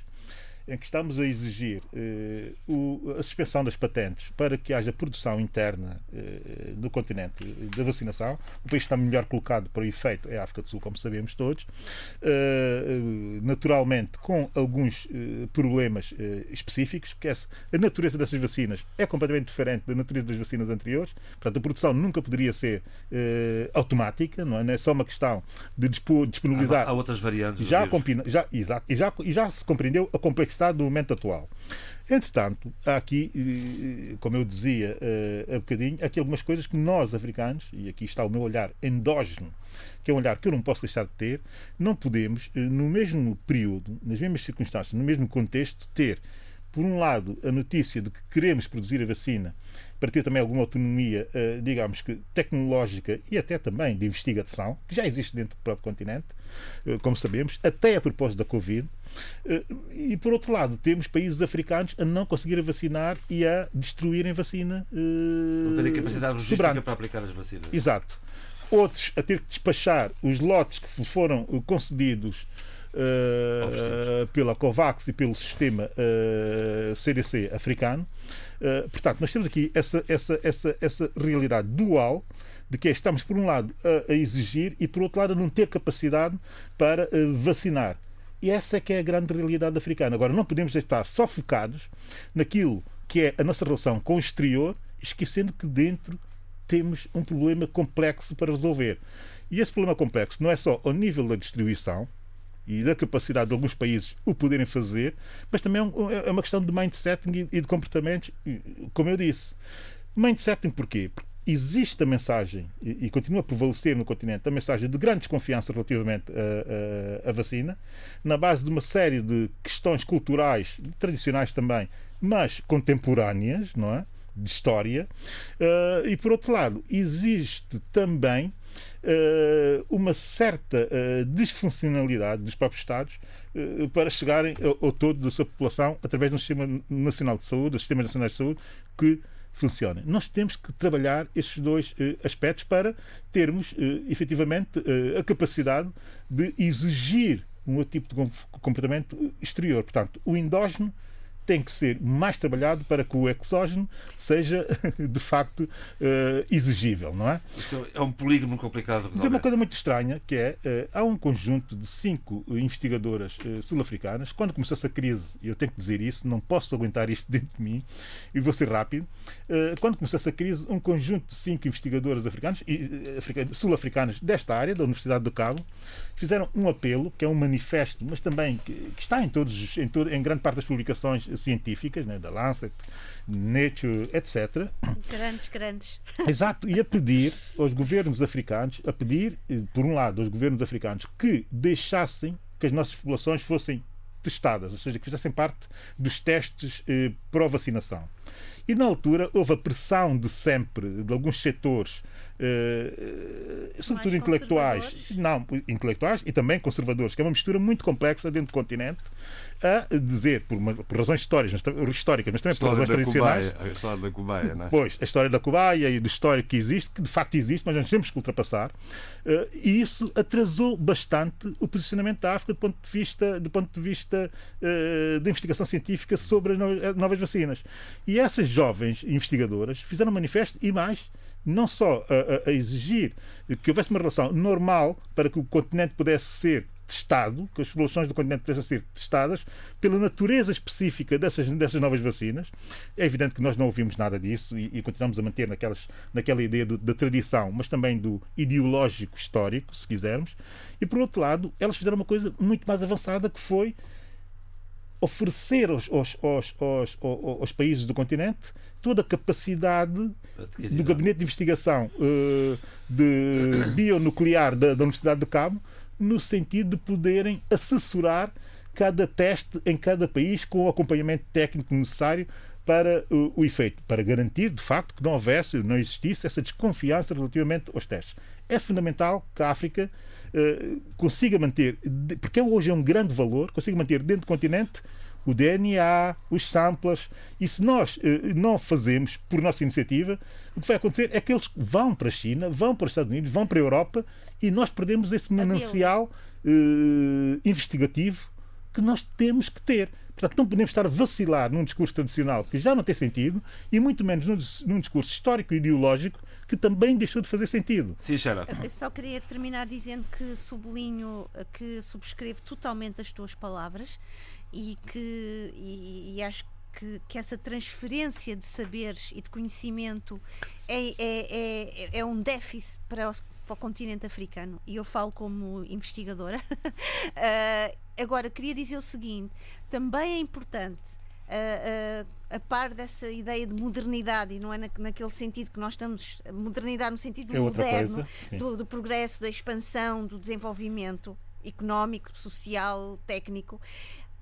em que estamos a exigir uh, o, a suspensão das patentes para que haja produção interna uh, no continente da vacinação. O país está melhor colocado para o efeito é a África do Sul, como sabemos todos. Uh, naturalmente, com alguns problemas específicos, que essa, a natureza dessas vacinas é completamente diferente da natureza das vacinas anteriores. Portanto, a produção nunca poderia ser automática, não é? não é só uma questão de disponibilizar. Há, há outras variantes. Já, já, exato, e já, e já se compreendeu a complexidade complexidade do momento atual. Entretanto, há aqui, eh, como eu dizia uh, há bocadinho, aqui algumas coisas que nós, africanos, e aqui está o meu olhar endógeno, que é um olhar que eu não posso deixar de ter, não podemos, eh, no mesmo período, nas mesmas circunstâncias, no mesmo contexto, ter, por um lado, a notícia de que queremos produzir a vacina para ter também alguma autonomia, uh, digamos que tecnológica e até também de investigação, que já existe dentro do próprio continente, uh, como sabemos, até a propósito da Covid. Uh, e por outro lado, temos países africanos a não conseguirem vacinar e a destruírem vacina. não terem capacidade logística sobrante. para aplicar as vacinas. Exato. Outros a ter que despachar os lotes que foram concedidos Uh, pela COVAX e pelo sistema uh, CDC africano. Uh, portanto, nós temos aqui essa, essa, essa, essa realidade dual de que estamos, por um lado, a, a, exigir e, por outro lado, a não ter capacidade para vacinar. E essa é que é a grande realidade africana. Agora, não podemos estar só focados naquilo que é a nossa relação com o exterior, esquecendo que dentro temos um problema complexo para resolver. E esse problema complexo não é só ao nível da distribuição, e da capacidade de alguns países o poderem fazer, mas também é, é uma questão de mindsetting e de comportamentos, como eu disse. Mindsetting porquê? Porque existe a mensagem, e, continua a prevalecer no continente, a mensagem de grande desconfiança relativamente à, vacina, na base de uma série de questões culturais, tradicionais também, mas contemporâneas, não é? De história. Uh, e, por outro lado, existe também uma certa uh, disfuncionalidade dos próprios Estados uh, para chegarem ao, ao, todo da sua população através de um sistema nacional de saúde, dos sistemas nacionais de saúde, que funcionem. Nós temos que trabalhar estes dois aspectos para termos efetivamente a capacidade de exigir um outro tipo de comportamento exterior. Portanto, o endógeno tem que ser mais trabalhado para que o exógeno seja, (laughs) de facto, uh, exigível, não é? Isso é um polígono complicado. Mas é uma coisa muito estranha, que é, uh, há um conjunto de cinco investigadoras uh, sul-africanas, quando começou essa crise, e eu tenho que dizer isso, não posso aguentar isto (laughs) dentro de mim, e vou ser rápido, quando começou essa crise, um conjunto de cinco investigadoras africanas, sul-africanas desta área, da Universidade do Cabo, fizeram um apelo, que é um manifesto, mas também que, que está em, todos, em, todo, em grande parte das publicações científicas, né, da Lancet, Nature, etc. Grandes, grandes. (laughs) Exato, e a pedir aos governos africanos, a pedir, eh, por um lado, aos governos africanos que deixassem que as nossas populações fossem testadas, ou seja, que fizessem parte dos testes eh, pró-vacinação. E na altura houve a pressão de sempre de alguns setores Uh, sobretudo intelectuais, não, intelectuais e também conservadores, que é uma mistura muito complexa dentro do continente, a dizer, por, uma, por razões históricas, mas, históricas, mas também por razões tradicionais. Cubaia, a história da Cubaia, não é? Pois, a história da Cubaia e do histórico que existe, que de facto existe, mas nós temos que ultrapassar. Uh, e isso atrasou bastante o posicionamento da África do ponto de vista, do ponto de vista uh, da investigação científica sobre as novas vacinas. E essas jovens investigadoras fizeram um manifesto e mais não só a, a, exigir que houvesse uma relação normal para que o continente pudesse ser testado, que as populações do continente pudessem ser testadas pela natureza específica dessas, dessas novas vacinas. É evidente que nós não ouvimos nada disso e, e continuamos a manter naquelas, naquela ideia do, da tradição, mas também do ideológico histórico, se quisermos. E, por outro lado, elas fizeram uma coisa muito mais avançada que foi oferecer aos, aos, aos, aos, aos países do continente toda a capacidade do Gabinete de Investigação uh, de (coughs) Bionuclear da, da Universidade de Cabo, no sentido de poderem assessorar cada teste em cada país com o acompanhamento técnico necessário para uh, o efeito, para garantir, de facto, que não houvesse, não existisse essa desconfiança relativamente aos testes. É fundamental que a África uh, consiga manter, porque hoje é um grande valor, consiga manter dentro do continente o DNA, os samplers, e se nós uh, não fazemos por nossa iniciativa, o que vai acontecer é que eles vão para a China, vão para os Estados Unidos, vão para a Europa e nós perdemos esse manancial uh, investigativo que nós temos que ter. Portanto, não podemos estar a vacilar num discurso tradicional que já não tem sentido e muito menos num, num discurso histórico e ideológico que também deixou de fazer sentido. Sim, Xara. Eu só queria terminar dizendo que sublinho, que subscrevo totalmente as tuas palavras e que e, e acho que, que, essa transferência de saberes e de conhecimento é, é, é, é um déficit para para o, continente africano e eu falo como investigadora. uh, (laughs) agora, queria dizer o seguinte: também é importante. Uh, uh, a par dessa ideia de modernidade, e não é na, naquele sentido que nós estamos, modernidade no sentido é moderno, do, do progresso, da expansão, do desenvolvimento económico, social, técnico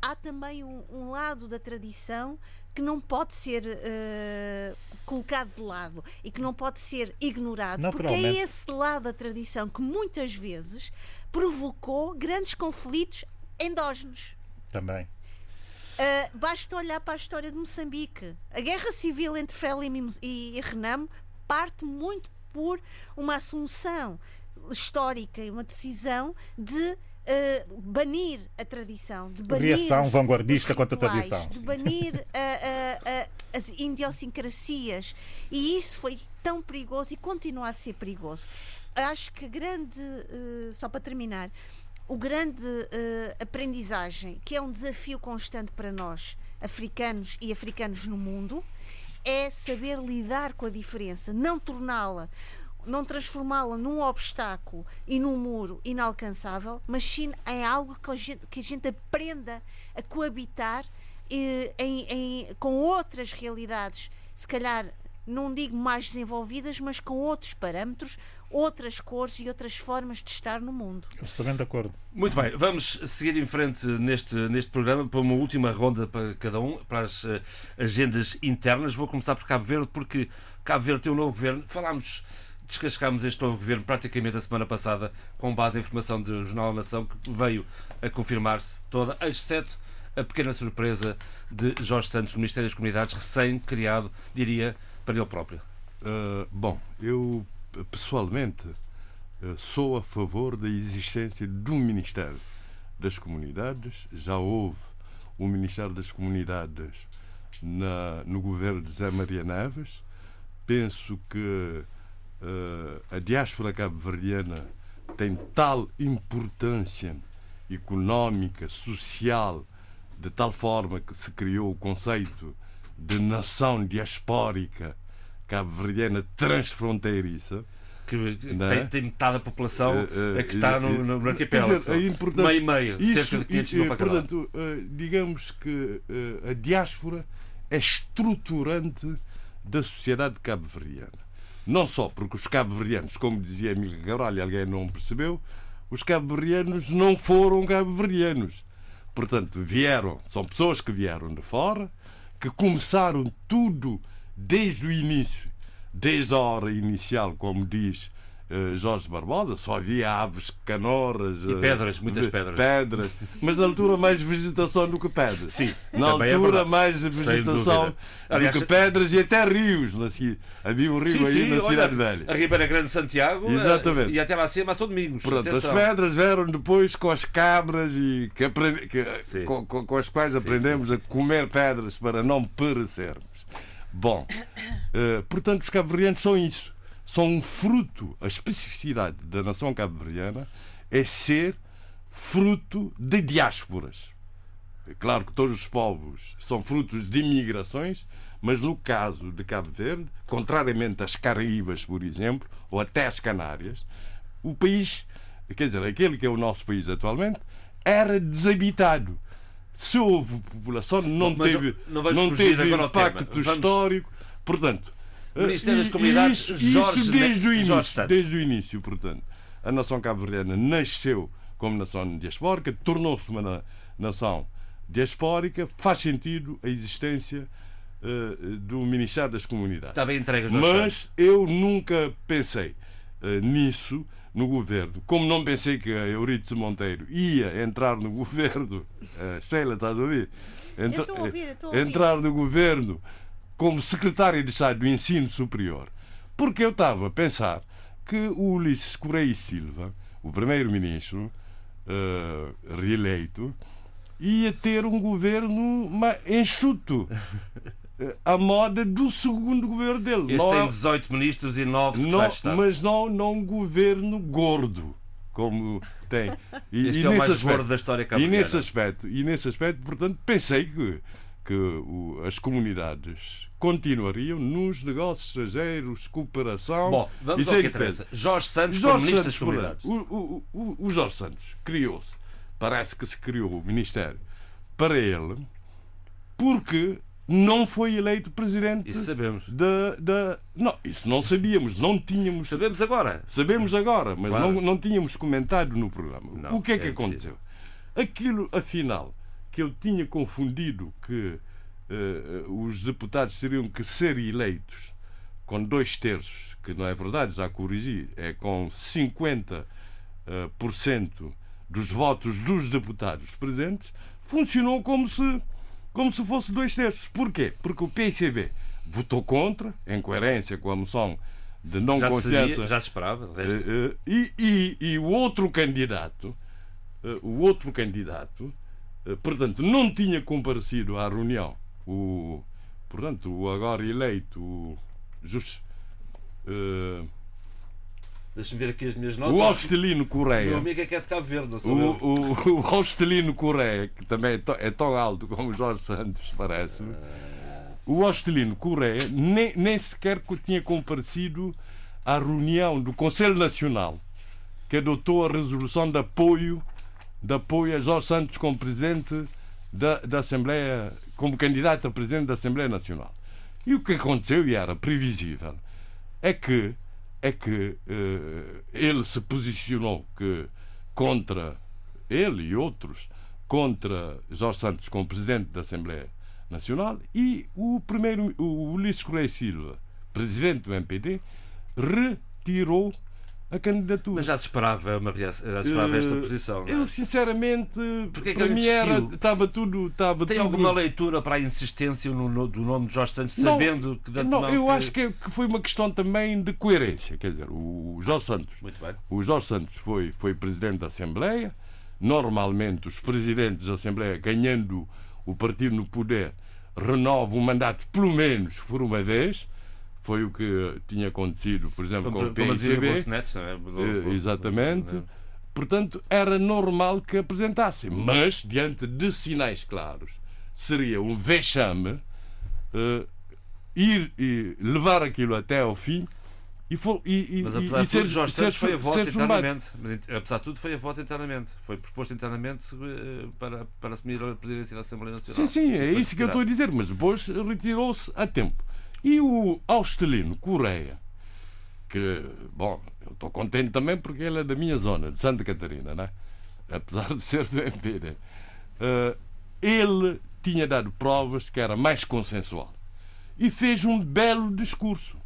há também um, um lado da tradição que não pode ser uh, colocado de lado e que não pode ser ignorado, porque é esse lado da tradição que muitas vezes provocou grandes conflitos endógenos. Também. Uh, basta olhar para a história de Moçambique. A guerra civil entre Frelimo e Renamo parte muito por uma assunção histórica e uma decisão de Uh, banir a tradição, de banir reação vanguardista contra a tradição, de banir uh, uh, as idiosincrasias e isso foi tão perigoso e continua a ser perigoso. Acho que a grande, só para terminar, o grande aprendizagem que é um desafio constante para nós, africanos e africanos no mundo, é saber lidar com a diferença, não torná-la não transformá-la num obstáculo e num muro inalcançável, mas sim em algo que a gente, que a gente aprenda a coabitar eh, em, em, com outras realidades, se calhar não digo mais desenvolvidas, mas com outros parâmetros, outras cores e outras formas de estar no mundo. Estou bem de acordo. Muito bem, vamos seguir em frente neste, neste programa para uma última ronda para cada um, para as uh, agendas internas. Vou começar por Cabo Verde, porque Cabo Verde tem um novo governo. Falámos descascámos este novo governo praticamente a semana passada, com base em informação do Jornal da Nação, que veio a confirmar-se toda, exceto a pequena surpresa de Jorge Santos, no Ministério das Comunidades, recém-criado, diria, para ele próprio. Uh, bom, eu pessoalmente uh, sou a favor da existência de um Ministério das Comunidades. Já houve o Ministério das Comunidades na, no governo de Zé Maria Neves. Penso que a diáspora cabo-verdiana tem tal importância económica, social, de tal forma que se criou o conceito de nação diaspórica cabo-verdiana transfronteiriça. Que, que tem, é? tem, metade da população uh, uh, que está no, no, no arquipélago. Dizer, a meio meio, isso, cerca de 500 mil para Portanto, digamos que a diáspora é estruturante da sociedade cabo-verdiana. Não só porque os cabo-verdianos, como dizia Emílio Cabral, e alguém não percebeu, os cabo-verdianos não foram cabo-verdianos. Portanto, vieram, são pessoas que vieram de fora, que começaram tudo desde o início, desde a hora inicial, como diz Jorge Barbosa, só havia aves, canoras. E pedras, uh, muitas pedras. Pedras. Mas na altura mais vegetação do que pedras. Sim. Na é altura é mais vegetação Aliás, do que pedras e até rios. Assim, havia um rio sim, aí sim, na Cidade Velha. A Ribeira Grande de Santiago eh, Exatamente. e até lá acima São Domingos. Pronto, as pedras vieram depois com as cabras e que aprendi, que, com, com, as quais aprendemos a comer pedras para não perecermos. Bom, uh, portanto, os cabo-verdianos são isso. São um fruto, a especificidade da nação cabo-verdiana é ser fruto de diásporas. É claro que todos os povos são frutos de imigrações, mas no caso de Cabo Verde, contrariamente às Caraíbas, por exemplo, ou até às Canárias, o país, quer dizer, aquele que é o nosso país atualmente, era desabitado se houve população, não Bom, teve, não, não, não teve impacto vamos... histórico. Portanto, Ministério das Comunidades, isso, Jorge, isso desde, o início, desde o início, portanto. A nação cabo-verdiana nasceu como nação diaspórica, tornou-se uma nação diaspórica, faz sentido a existência uh, do Ministério das Comunidades. Está bem entregue, Mas eu nunca pensei uh, nisso no governo. Como não pensei que a Euridice Monteiro ia entrar no governo, uh, (laughs) Sheila, estás a ouvir? Entra, eu a ouvir, eu a ouvir. Entrar no governo como secretário de Estado do Ensino Superior, porque eu estava a pensar que o Ulisses Correia Silva, o primeiro-ministro uh, reeleito, ia ter um governo enxuto. a moda do segundo governo dele. Este não tem 18 é... ministros e 9 não, Mas não, não um governo gordo, como tem. E, este e é o mais aspecto, gordo da história E nesse aspecto, e nesse aspecto, portanto, pensei que, que o, as comunidades continuariam nos negócios estrangeiros, cooperação. Bom, vamos ao que interessa. Jorge Santos, Jorge Santos, das Comunidades. O, o, o, Jorge Santos criou-se, parece que se criou o Ministério para ele, porque não foi eleito presidente. Isso sabemos. Da, da... Não, isso não sabíamos, não tínhamos. Sabemos agora. Sabemos agora, mas claro. não, não tínhamos comentado no programa. Não, o que é, é que aconteceu? Aquilo, afinal, que eu tinha confundido que uh, os deputados teriam que ser eleitos com dois terços, que não é verdade, já corrigi, é com 50% uh, por cento dos votos dos deputados presentes, funcionou como se como se fosse dois terços. Porquê? Porque o PICB votou contra, em coerência com a moção de não já confiança. Sabia, já esperava. Uh, uh, e, e, e, o outro candidato, uh, o outro candidato, portanto, não tinha comparecido à reunião. O, portanto, o agora eleito, o Just, Deixa-me ver aqui as minhas notas. O Austelino Correia. Meu amigo é que é de Cabo Verde, não sou o, o, o Austelino Correia, que também é tão, é tão alto como o Jorge Santos, parece-me. O Austelino Correia nem, nem sequer tinha comparecido à reunião do Conselho Nacional que adotou a resolução de apoio, de apoio a Jorge Santos como presidente da, da Assembleia, como candidato a presidente da Assembleia Nacional. E o que aconteceu, e era previsível, é que é que uh, ele se posicionou que contra ele e outros contra Jorge Santos como presidente da Assembleia Nacional e o primeiro o Ulisses Correia Silva, presidente do MPD, retirou a candidatura. Mas já se esperava, uma, já se esperava esta posição. É? Eu, sinceramente, Porque para mim era, estava tudo. Estava Tem tudo... alguma leitura para a insistência no, no, do nome de Jorge Santos, não, sabendo que. Não, eu que... acho que, que, foi uma questão também de coerência. Quer dizer, o Jorge Santos. Muito bem. O Jorge Santos foi, foi presidente da Assembleia. Normalmente, os presidentes da Assembleia, ganhando o partido no poder renova o mandato pelo menos por uma vez. Foi o que tinha acontecido, por exemplo, com o PICB. é? Exatamente. Portanto, era normal que apresentassem, mas diante de sinais claros, seria um vexame uh, ir e levar aquilo até ao fim e, for, e, e mas apesar de tudo, ser, Jorge Santos foi a voto internamente. Mas, apesar de tudo, foi a voto internamente. Foi proposto internamente eh, para, para assumir a presidência da Assembleia Nacional. Sim, sim, é isso que eu estou a dizer, mas depois retirou-se a tempo. E o Austelino Correia, que, bom, eu estou contente também porque ele é da minha zona, de Santa Catarina, né? apesar de ser do MPD, eh, ele tinha dado provas que era mais consensual e fez um belo discurso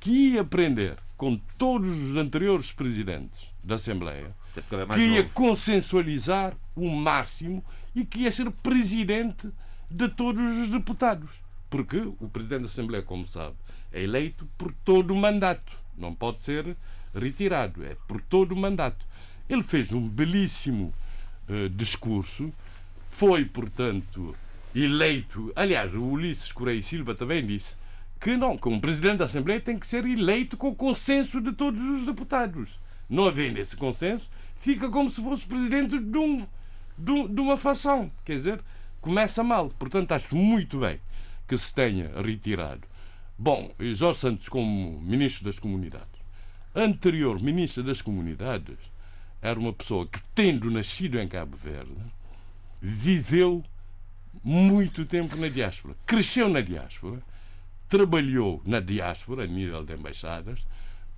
que ia aprender com todos os anteriores presidentes da Assembleia é que ia novo. consensualizar o máximo e que ia ser presidente de todos os deputados. Porque o presidente da Assembleia, como sabe, é eleito por todo o mandato. Não pode ser retirado. É por todo o mandato. Ele fez um belíssimo eh, discurso. Foi, portanto, eleito. Aliás, o Ulisses Correia Silva também disse que não, que um presidente da Assembleia tem que ser eleito com o consenso de todos os deputados. Não havendo esse consenso, fica como se fosse presidente de, um, de, de uma fação. Quer dizer, começa mal. Portanto, acho muito bem que se tenha retirado. Bom, Jorge Santos, como ministro das Comunidades, anterior ministro das Comunidades, era uma pessoa que, tendo nascido em Cabo Verde, viveu muito tempo na diáspora, cresceu na diáspora, trabalhou na diáspora, a nível de embaixadas,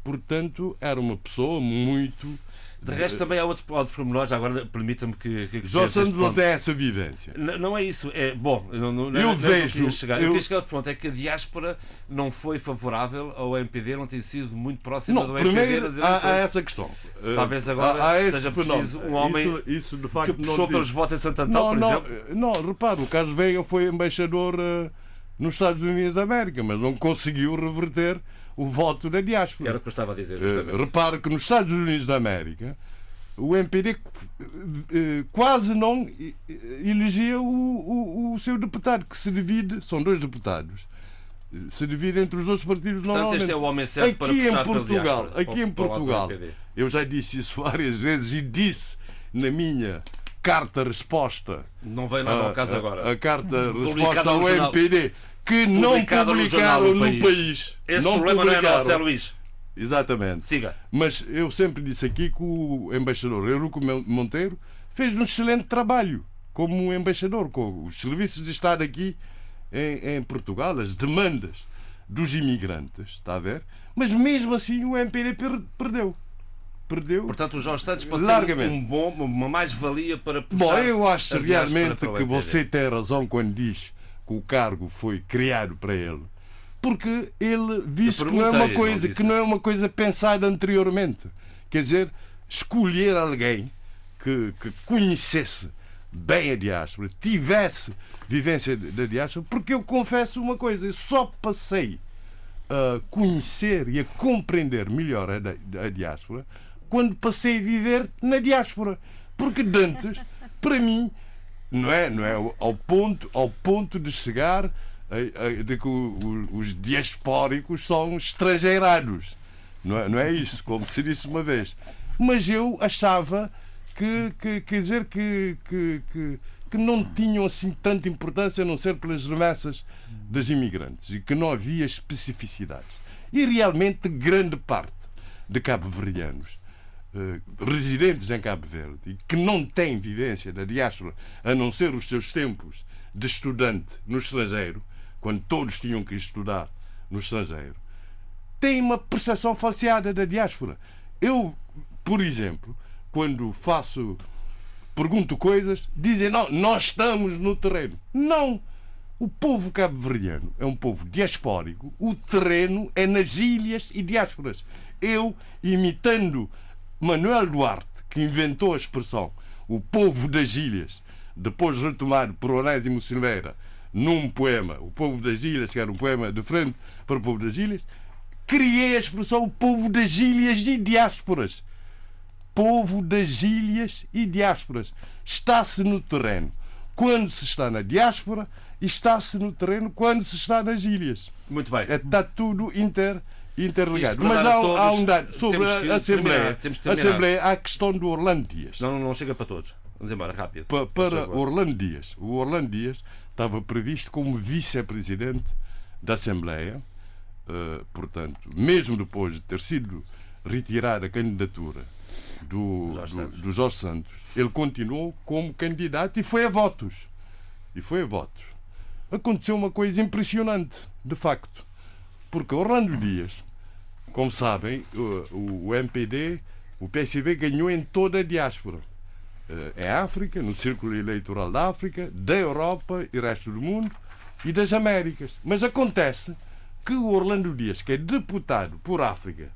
portanto, era uma pessoa muito. De resto, também há outro, outro pormenor, já agora permita-me que, que Jorge não tem essa vivência. N- Não é isso. É, bom, não, não, não, Eu não, não vejo- queria chegar. Eu eu- chegar outro ponto. É que a diáspora não foi favorável ao MPD, não tem sido muito próxima Não, do MPD primeiro há, essa questão. Talvez Eh, agora há, há seja preciso um homem isso, isso de que facto não puxou pelos votos em Santo Antão, Não, por não, exemplo. não, repara, o Carlos Veiga foi embaixador eh, nos Estados Unidos da América, mas não conseguiu reverter o voto da diáspora. Era o que eu estava a dizer, Eh, justamente. repare que nos Estados Unidos da América o MPD eh, quase não eh, elegia o, o, o seu deputado, que se divide, são dois deputados, se divide entre os dois partidos Portanto, normalmente. este é o homem certo para aqui puxar em Portugal, diáspora, aqui em para Portugal, eu já disse isso (laughs) várias vezes e disse na minha carta-resposta Não veio nada ao caso agora. a, a carta Publicada resposta ao. MPD que não Publicada no publicaram do no país. país. Esse não problema não é publicaram. nosso, é Luís. Exatamente. Siga. Mas eu sempre disse aqui que o embaixador Eurico Monteiro fez um excelente trabalho como embaixador, com os serviços de Estado aqui em, em Portugal, as demandas dos imigrantes, está a ver? Mas mesmo assim o MPD per- perdeu. Perdeu. Portanto, o Jorge Santos pode Largamente. ser um bom, uma mais-valia para puxar Bom, eu acho realmente que você tem razão quando diz que o cargo foi criado para ele. Porque ele disse que não é uma não coisa, que não é uma coisa pensada anteriormente. Quer dizer, escolher alguém que, que conhecesse bem a diáspora, tivesse vivência da diáspora, porque eu confesso uma coisa, eu só passei a conhecer e a compreender melhor a, a diáspora quando passei a viver na diáspora. Porque de antes, para mim, não é, não é ao ponto, ao ponto de chegar a, a- de que o- o- os diaspóricos são estrangeirados. Não é, não é isso, como se disse uma vez. Mas eu achava que, que quer dizer que, que, que, que não tinham assim tanta importância a não ser pelas remessas das imigrantes e que não havia especificidades. E realmente grande parte de cabo-verdianos residentes em Cabo Verde e que não têm vivência da diáspora, a não ser os seus tempos de estudante no estrangeiro, quando todos tinham que estudar no estrangeiro, têm uma percepção falseada da diáspora. Eu, por exemplo, quando faço, pergunto coisas, dizem, não, nós estamos no terreno. Não! O povo cabo-verdiano é um povo diaspórico, o terreno é nas ilhas e diásporas. Eu, imitando Manuel Duarte, que inventou a expressão o povo das ilhas, depois retomado por Onésimo Silveira num poema, o povo das ilhas, que era um poema de frente para o povo das ilhas, criei a expressão o povo das ilhas e diásporas. Povo das ilhas e diásporas. Está-se no terreno. quando se está na diáspora e está-se no terreno quando se está nas ilhas. Muito bem. Está tudo inter, interligado. Mas há, há um dado sobre a Assembleia. terminar, terminar. Assembleia, há a questão do Orlando Dias. Não, não chega para todos. Vamos embora, rápido. Pa- para. Orlando Dias. O Orlando Dias estava previsto como vice-presidente da Assembleia, eh, portanto, mesmo depois de ter sido retirada a candidatura do Jorge do- do Jorge Santos, ele continuou como candidato e foi a votos. E foi a votos. Aconteceu uma coisa impressionante, de facto, porque Orlando Dias, como sabem, o, o MPD, o PSV ganhou em toda a diáspora em África, no círculo eleitoral da África, da Europa e resto do mundo e das Américas. Mas acontece que o Orlando Dias, que é deputado por África,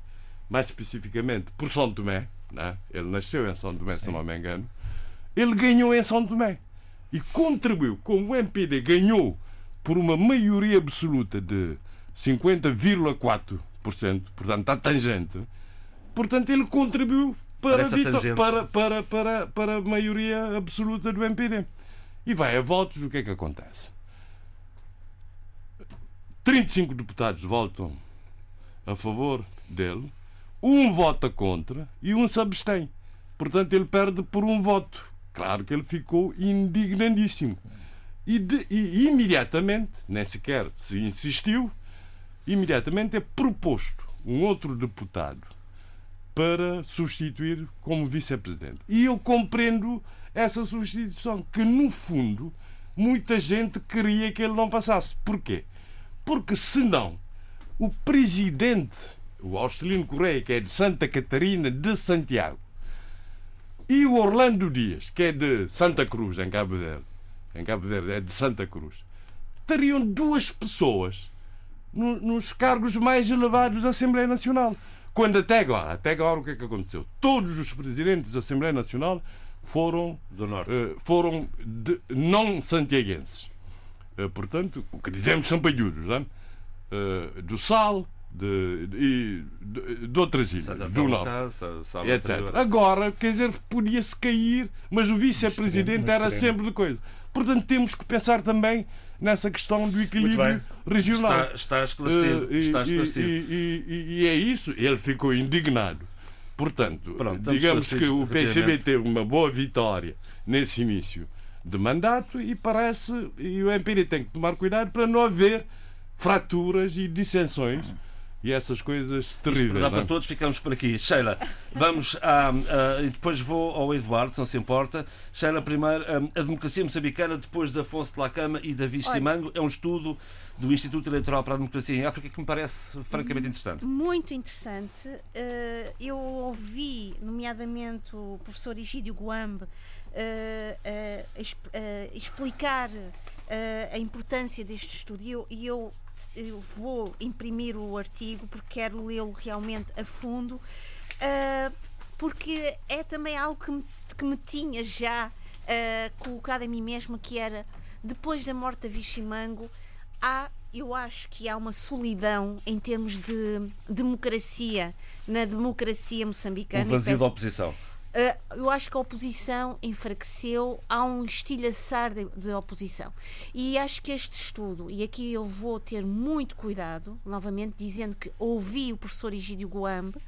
mais especificamente por São Tomé, né? ele nasceu em São Tomé, se não me engano, ele ganhou em São Tomé e contribuiu, como o MPD ganhou por uma maioria absoluta de 50,4%, portanto, está tangente, portanto, ele contribuiu para, para, para, para, para a maioria absoluta do MPD. E vai a votos, o que é que acontece? 35 deputados votam a favor dele, um vota contra e um se abstém. Portanto, ele perde por um voto. Claro que ele ficou indignadíssimo. E, de- e imediatamente, nem sequer se insistiu, imediatamente é proposto um outro deputado para substituir como vice-presidente. E eu compreendo essa substituição, que no fundo muita gente queria que ele não passasse. Porquê? Porque senão o presidente, o Austelino Correia, que é de Santa Catarina de Santiago, e o Orlando Dias, que é de Santa Cruz, em Cabo Verde, em Cabo Verde é de Santa Cruz, teriam duas pessoas no- nos cargos mais elevados da Assembleia Nacional. Quando até agora, até agora o que é que aconteceu? Todos os presidentes da Assembleia Nacional foram, Do Norte. eh, foram de- não santiaguenses. Eh, portanto, o que dizemos sampailhudos, não é? Eh, do Sal de, e de, de outras ilhas, Santa do Norte Sala etc. Agora, quer dizer, podia-se cair, mas o vice-presidente era sempre de coisa. Portanto, temos que pensar também nessa questão do equilíbrio regional. Está, está esclarecido. Eh, e, está esclarecido. e- e- e é isso, ele ficou indignado. Portanto, Pronto, digamos que o PCB teve uma boa vitória nesse início de mandato e parece, e o MPD tem que tomar cuidado para não haver fraturas e dissensões e essas coisas Isto terríveis. para dar não é? para todos, ficamos por aqui. Sheila, vamos a, a- e depois vou ao Eduardo, se não se importa. Sheila, primeiro, a, a democracia moçambicana depois de Afonso de Lacama e Davi. Simango é um estudo do Instituto Eleitoral para a Democracia em África que me parece francamente interessante. Muito interessante. Eh, eu ouvi, nomeadamente, o professor Egídio Guambe eh, exp- explicar a importância deste estudo e eu, e eu, eu vou imprimir o artigo porque quero lê-lo realmente a fundo, eh, porque é também algo que me, que me tinha já eh, colocado a mim mesma, que era depois da morte da Vichimango, há, eu acho que há uma solidão em termos de democracia na democracia Um moçambicana. E vazio peço- da oposição. Uh, eu acho que a oposição enfraqueceu, há um estilhaçar de, de oposição. E acho que este estudo, e aqui eu vou ter muito cuidado, novamente dizendo que ouvi o professor Egídio Guambe,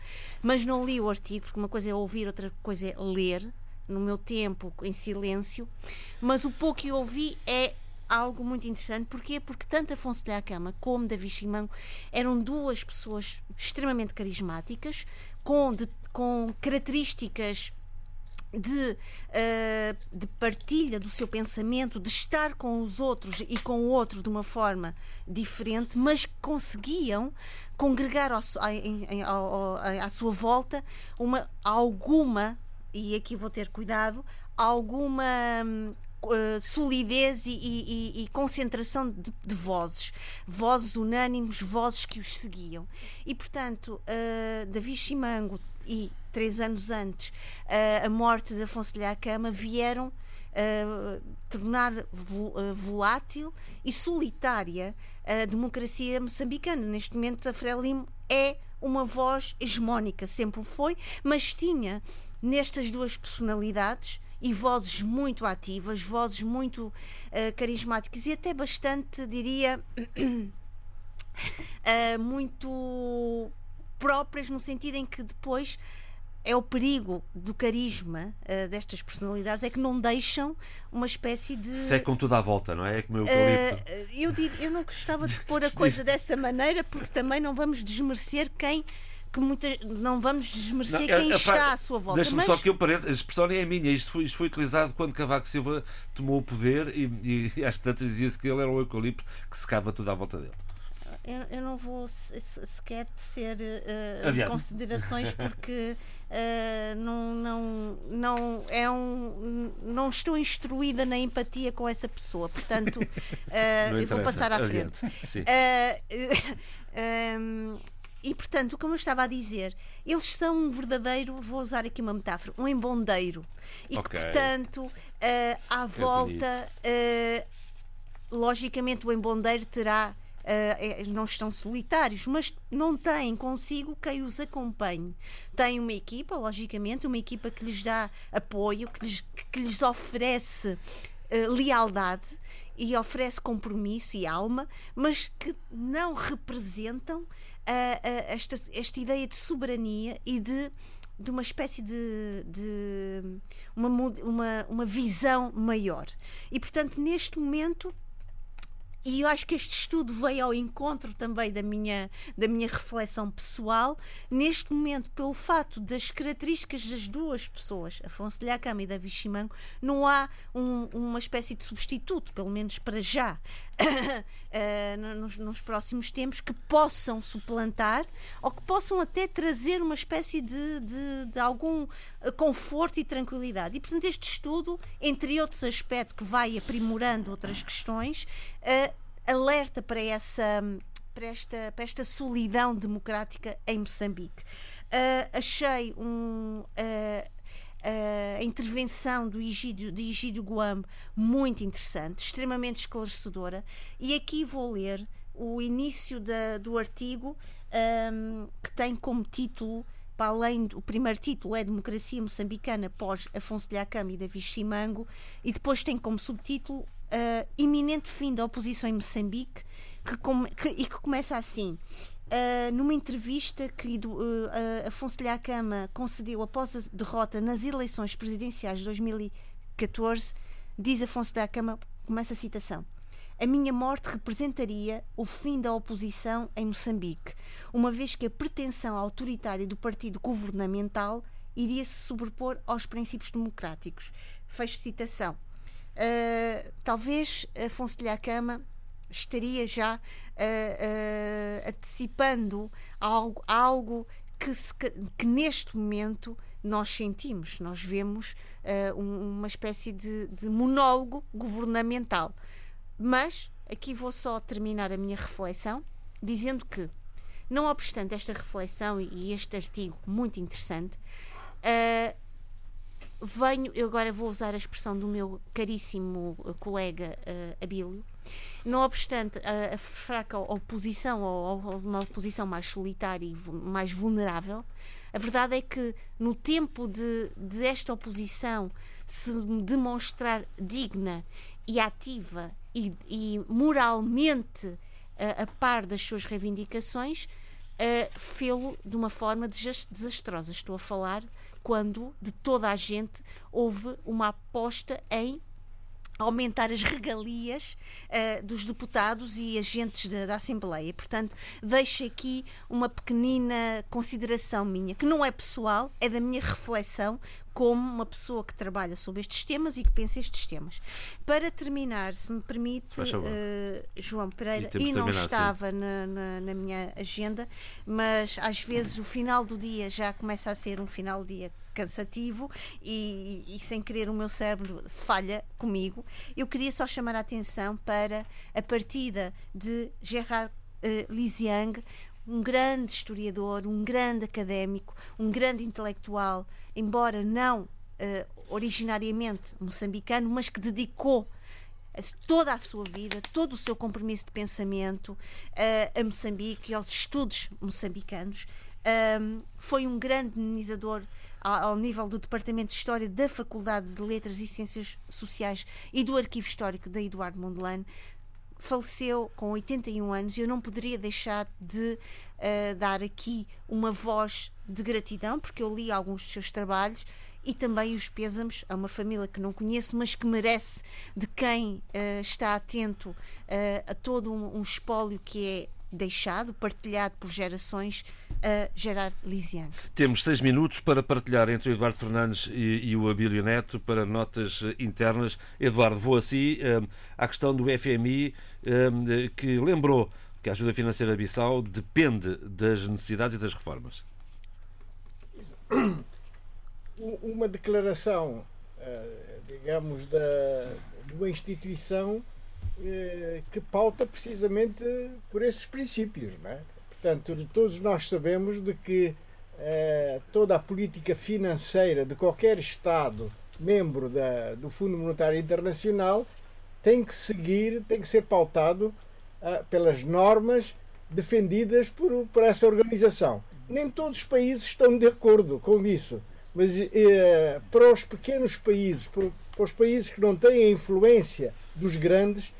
mas não li o artigo, porque uma coisa é ouvir, outra coisa é ler, no meu tempo, em silêncio. Mas o pouco que ouvi é algo muito interessante. Porquê? Porque tanto Afonso de Lhacama como Davi Chimango eram duas pessoas extremamente carismáticas, com, de- com características de, eh, de partilha do seu pensamento, de estar com os outros e com o outro de uma forma diferente, mas conseguiam congregar ao em- em- ao- à sua volta uma, alguma, e aqui vou ter cuidado, alguma eh, solidez e, e- e- concentração de, de vozes, vozes unânimes, vozes que os seguiam. E portanto, eh, Davi Chimango e três anos antes eh, a morte de Afonso de Lhacama vieram eh, tornar eh, volátil e solitária a democracia moçambicana. Neste momento, a Frelimo é uma voz hegemónica, sempre foi, mas tinha nestas duas personalidades e vozes muito ativas, vozes muito uh, carismáticas e até bastante, diria, uh, (coughs) muito próprias no sentido em que depois é o perigo do carisma uh, destas personalidades é que não deixam uma espécie de secam tudo à volta não é, é como eu uh, eu, digo, eu não gostava de pôr a (laughs) coisa dessa maneira porque também não vamos desmerecer quem que muita, não vamos desmerecer não, quem a, a, está à sua volta. Deixa-me mas... só que eu pareça, a expressão nem é minha, isto foi, isto foi utilizado quando Cavaco Silva tomou o poder e, e às tantas dizia-se que ele era um eucalipto que secava tudo à volta dele. Eu, eu não vou sequer tecer uh, considerações (laughs) porque uh, não, não, não, é um, não estou instruída na empatia com essa pessoa, portanto (laughs) uh, eu vou passar à frente. um, (laughs) e portanto, como eu estava a dizer, eles são um verdadeiro, vou usar aqui uma metáfora, um embondeiro. E okay. que, portanto, uh, à volta, uh, logicamente, o embondeiro terá. Uh, não estão solitários, mas não têm consigo quem os acompanhe. Tem uma equipa, logicamente, uma equipa que lhes dá apoio, que lhes, que lhes oferece lealdade e oferece compromisso e alma, mas que não representam esta, esta ideia de soberania e de, de uma espécie de, de uma, uma, uma visão maior. E, portanto, neste momento e eu acho que este estudo veio ao encontro também da minha, da minha reflexão pessoal, neste momento, pelo fato das características das duas pessoas, Afonso de Lhacama e Davi Chimango, não há um, uma espécie de substituto, pelo menos para já, (coughs) uh, nos, nos, próximos tempos, que possam suplantar ou que possam até trazer uma espécie de, de, de algum eh, conforto e tranquilidade. E, portanto, este estudo, entre outros aspectos que vai aprimorando outras questões, uh, alerta para essa para esta, para esta solidão democrática em Moçambique. Uh, achei um, uh, uh, a intervenção do Egídio, de Egídio Guam muito interessante, extremamente esclarecedora, e aqui vou ler o início da, do artigo um, que tem como título para além do primeiro título é Democracia Moçambicana pós Afonso de Acama e Davi Chimango e depois tem como subtítulo uh, Iminente fim da oposição em Moçambique que, que, e que começa assim Uh, numa entrevista que uh, uh, Afonso de Acama concedeu após a derrota nas eleições presidenciais de 2014, diz Afonso de Acama, começa a citação: A minha morte representaria o fim da oposição em Moçambique, uma vez que a pretensão autoritária do partido governamental iria se sobrepor aos princípios democráticos. Fecho citação. talvez Afonso de Acama estaria já uh, antecipando algo, algo que, se, que, neste momento nós sentimos. Nós vemos uh, uma espécie de, de monólogo governamental. Mas aqui vou só terminar a minha reflexão dizendo que, não obstante esta reflexão e este artigo muito interessante, uh, venho, eu agora vou usar a expressão do meu caríssimo colega uh, Abílio, não obstante a, a fraca oposição ou, ou uma oposição mais solitária e mais vulnerável, a verdade é que no tempo de, de esta oposição se demonstrar digna e ativa e, e moralmente a, a, par das suas reivindicações, uh, fê-lo de uma forma desastrosa. Estou a falar quando de toda a gente houve uma aposta em aumentar as regalias uh, dos deputados e agentes de, da Assembleia. Portanto, deixo aqui uma pequenina consideração minha, que não é pessoal, é da minha reflexão como uma pessoa que trabalha sobre estes temas e que pensa estes temas. Para terminar, se me permite, uh, João Pereira, e, e não estava na, na, na, minha agenda, mas às vezes o final do dia já começa a ser um final de dia cansativo e, e, sem querer o meu cérebro falha comigo. Eu queria só chamar a atenção para a partida de Gerard uh, Liziang, um grande historiador, um grande académico, um grande intelectual, embora não uh, originariamente moçambicano, mas que dedicou toda a sua vida, todo o seu compromisso de pensamento uh, a Moçambique e aos estudos moçambicanos. Um, foi um grande dinamizador ao nível do Departamento de História da Faculdade de Letras e Ciências Sociais e do Arquivo Histórico da Eduardo Mondlane, faleceu com 81 anos e eu não poderia deixar de uh, dar aqui uma voz de gratidão, porque eu li alguns dos seus trabalhos e também os pêsames a uma família que não conheço, mas que merece de quem uh, está atento uh, a todo um, um espólio que é deixado, partilhado por gerações, a Gerard Lisian. Temos seis minutos para partilhar entre o Eduardo Fernandes e, e o Abílio Neto para notas internas. Eduardo, vou assim uh, à questão do FMI, uh, que lembrou que a ajuda financeira Bissau depende das necessidades e das reformas. Uma declaração, digamos, da, de uma instituição eh, que pauta precisamente por esses princípios. Não é? Portanto, todos nós sabemos de que eh, toda a política financeira de qualquer Estado membro da, do Fundo Monetário Internacional tem que seguir, tem que ser pautado uh, pelas normas defendidas por, por essa organização. Nem todos os países estão de acordo com isso, mas uh, para os pequenos países, para, para os países que não têm a influência dos grandes,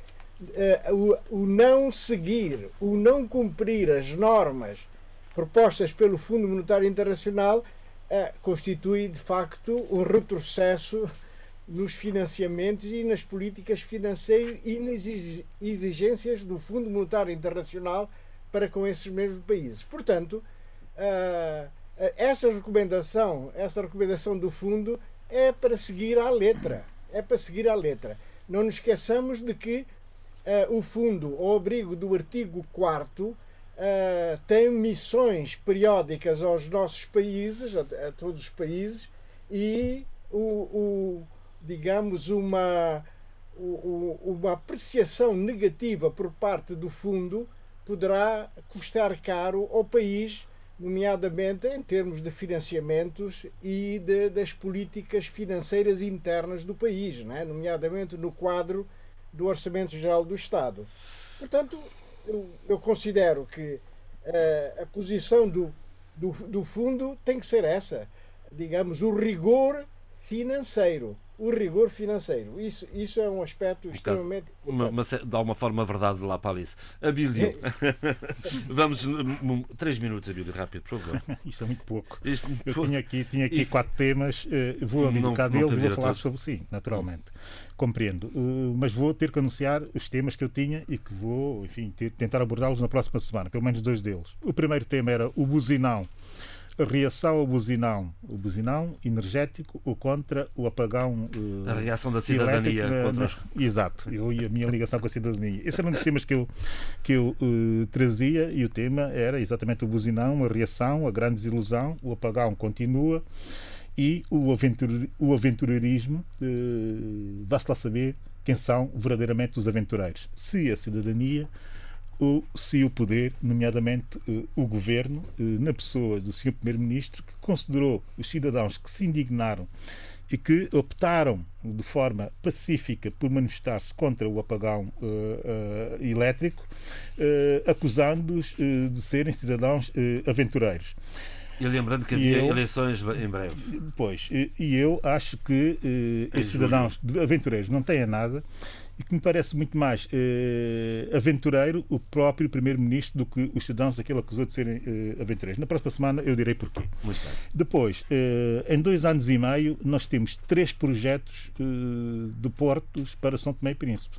uh, o, o não seguir, o não cumprir as normas propostas pelo Fundo Monetário Internacional uh, constitui de facto um retrocesso nos financiamentos e nas políticas financeiras e nas exigências do Fundo Monetário Internacional para com esses mesmos países. Portanto, uh, essa recomendação, essa recomendação do fundo é para seguir à letra, é para seguir à letra. Não nos esqueçamos de que o fundo, ao abrigo do artigo 4 uh, tem missões periódicas aos nossos países, a, a todos os países, e o, o digamos, uma, o, uma apreciação negativa por parte do fundo poderá custar caro ao país, nomeadamente em termos de financiamentos e de, das políticas financeiras internas do país, é? nomeadamente no quadro do Orçamento Geral do Estado. Portanto, eu, eu considero que uh, a posição do, do, do fundo tem que ser essa, digamos, o rigor financeiro o rigor financeiro. Isso, isso é um aspecto extremamente uma, uma, dá uma forma verdade lá para Alice. Abílio, (laughs) vamos, três minutos, Abílio, rápido, por favor. (laughs) Isto é muito pouco. Isto, Eu tinha aqui, tinha aqui e... quatro temas, uh, vou abdicar deles e vou falar sobre, sim, naturalmente. Compreendo, uh, mas vou ter que anunciar os temas que eu tinha e que vou, enfim, ter, tentar abordá-los na próxima semana, pelo menos dois deles. O primeiro tema era o buzinão reação ao buzinão, o buzinão energético ou contra o apagão. Uh, a reação da cidadania na, contra. Exato, eu e a minha ligação com a cidadania. Esse era um dos temas que eu, que eu uh, trazia e o tema era exatamente o buzinão, a reação, a grande desilusão, o apagão continua e o, aventur, o aventureirismo, uh, basta lá saber quem são verdadeiramente os aventureiros. Se a cidadania ou se o poder, nomeadamente uh, o governo, uh, na pessoa do Sr. Primeiro-Ministro, que considerou os cidadãos que se indignaram e que optaram de forma pacífica por manifestar-se contra o apagão uh, elétrico, acusando-os de serem cidadãos aventureiros. E lembrando que havia eu, eleições em breve. Pois, e, eu acho que uh, esses cidadãos aventureiros não têm nada e que me parece muito mais eh, aventureiro o próprio Primeiro-Ministro do que os cidadãos daquele acusou de serem eh, aventureiros. Na próxima semana eu direi porquê. Depois, eh, em dois anos e meio, nós temos três projetos de portos para São Tomé e Príncipe.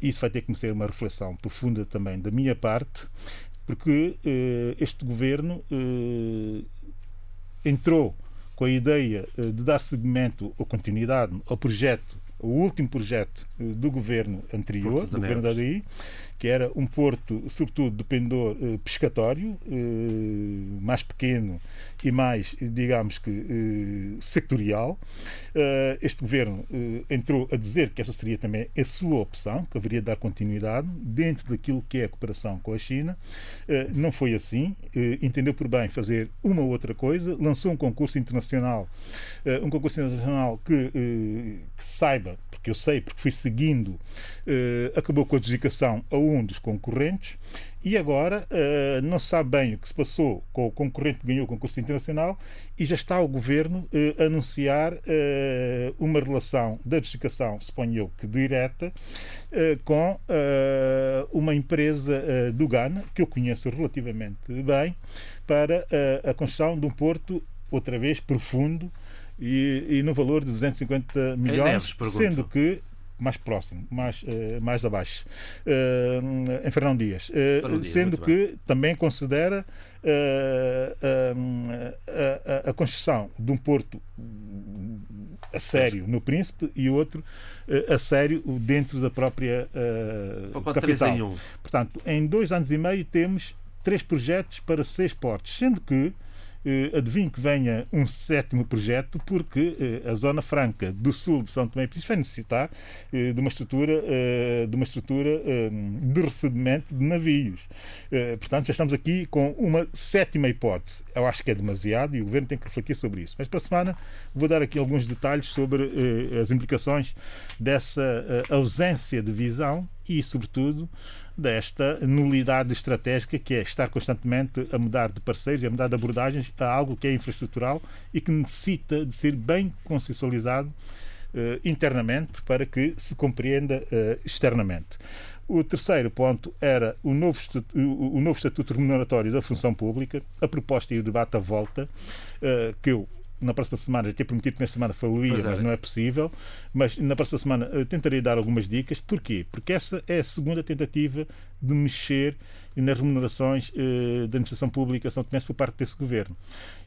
isso vai ter que ser uma reflexão profunda também da minha parte, porque este governo entrou com a ideia de dar seguimento ou continuidade ao projeto o último projeto eh, do governo anterior, do governo da que era um porto, sobretudo, de pendor eh, pescatório, eh, mais pequeno e mais, digamos que, eh, sectorial. Eh, este governo eh, entrou a dizer que essa seria também a sua opção, que haveria de dar continuidade dentro daquilo que é a cooperação com a China. não foi assim. entendeu por bem fazer uma ou outra coisa, lançou um concurso internacional, um concurso internacional que, que saiba, porque eu sei, porque fui seguindo, eh, acabou com a adjudicação a um dos concorrentes e agora eh, não sabe bem o que se passou com o concorrente que ganhou o concurso internacional e já está o governo eh, a anunciar uma relação de adjudicação, suponho eu, que direta, com uma empresa do Ghana, que eu conheço relativamente bem, para a construção de um porto, outra vez, profundo e, e no valor de 250 milhões, Neves, sendo que mais próximo, mais, eh, mais abaixo, eh, em Fernão Dias, Fernão Dias, sendo que também considera a, a- construção de um porto a sério no Príncipe e outro a sério dentro da própria Pacote 3 capital. em 1. Portanto, em dois anos e meio temos três projetos para seis portos, sendo que eh, adivinho que venha um sétimo projeto, porque eh, a Zona Franca do sul de São Tomé e Príncipe vai necessitar eh, de uma estrutura, eh, de, uma estrutura eh, de recebimento de navios. Eh, portanto, já estamos aqui com uma sétima hipótese. Eu acho que é demasiado e o Governo tem que refletir sobre isso. Mas para a semana vou dar aqui alguns detalhes sobre as implicações dessa ausência de visão e, sobretudo, desta nulidade estratégica que é estar constantemente a mudar de parceiros e a mudar de abordagens a algo que é infraestrutural e que necessita de ser bem consensualizado eh, internamente para que se compreenda eh, externamente. O terceiro ponto era o novo, estatuto, o, novo estatuto remuneratório da função pública, a proposta e o debate à volta, eh, que eu na próxima semana, já tinha prometido que nesta semana falaria, é. mas não é possível. Mas na próxima semana eh, tentarei dar algumas dicas. Porquê? Porque essa é a segunda tentativa de mexer nas remunerações eh, da administração pública São Tomé por parte desse governo.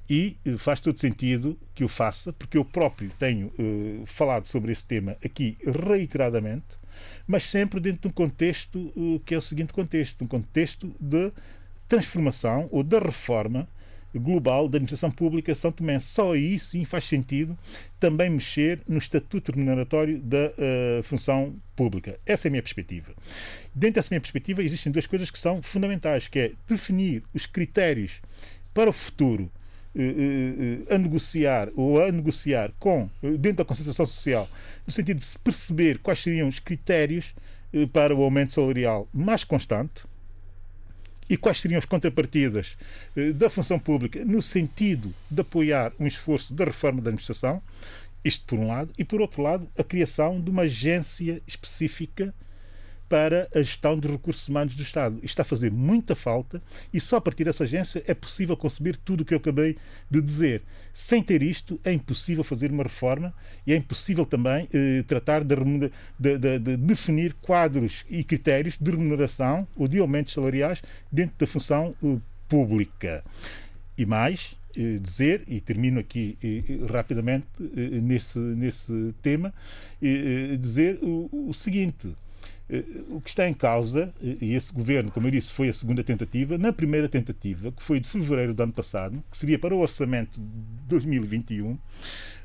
E eh, faz todo sentido que o faça, porque eu próprio tenho eh, falado sobre esse tema aqui reiteradamente, mas sempre dentro de um contexto que é o seguinte contexto, um contexto de transformação ou da reforma global da administração pública São Tomé. Só aí sim faz sentido também mexer no estatuto remuneratório da eh, função pública. Essa é a minha perspectiva. Dentro dessa minha perspectiva existem duas coisas que são fundamentais, que é definir os critérios para o futuro eh, eh, a negociar ou a negociar com dentro da concentração social, no sentido de se perceber quais seriam os critérios para o aumento salarial mais constante, e quais seriam as contrapartidas eh, da função pública no sentido de apoiar um esforço da reforma da administração, isto por um lado, e por outro lado, a criação de uma agência específica para a gestão dos recursos humanos do Estado. Isto está a fazer muita falta e só a partir dessa agência é possível conceber tudo o que eu acabei de dizer. Sem ter isto, é impossível fazer uma reforma e é impossível também eh, tratar de, de- de- de definir quadros e critérios de remuneração ou de aumentos salariais dentro da função eh, pública. E mais, eh, dizer, e termino aqui eh, eh, rapidamente nesse, nesse tema, dizer o, o seguinte. Eh, O que está em causa, eh, e esse governo, como eu disse, foi a segunda tentativa, na primeira tentativa, que foi de fevereiro do ano passado, que seria para o orçamento de 2021,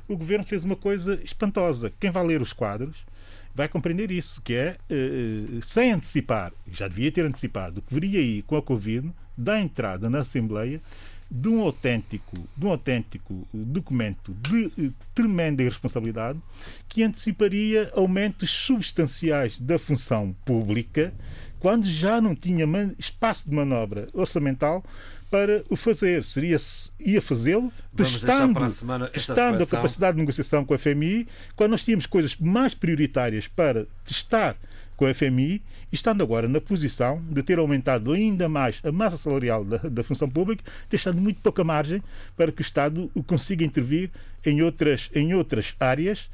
o governo fez uma coisa espantosa. Quem vai ler os quadros vai compreender isso, que é, eh, sem antecipar, já devia ter antecipado, o que viria aí com a Covid, da entrada na Assembleia de um autêntico, de um autêntico eh, documento de eh, tremenda irresponsabilidade que anteciparia aumentos substanciais da função pública quando já não tinha espaço de manobra orçamental para o fazer. Seria, ia fazê-lo testando, testando a capacidade de negociação com a FMI, quando nós tínhamos coisas mais prioritárias para testar com a FMI, estando agora na posição de ter aumentado ainda mais a massa salarial da, da função pública, deixando muito pouca margem para que o Estado consiga intervir em outras, em outras áreas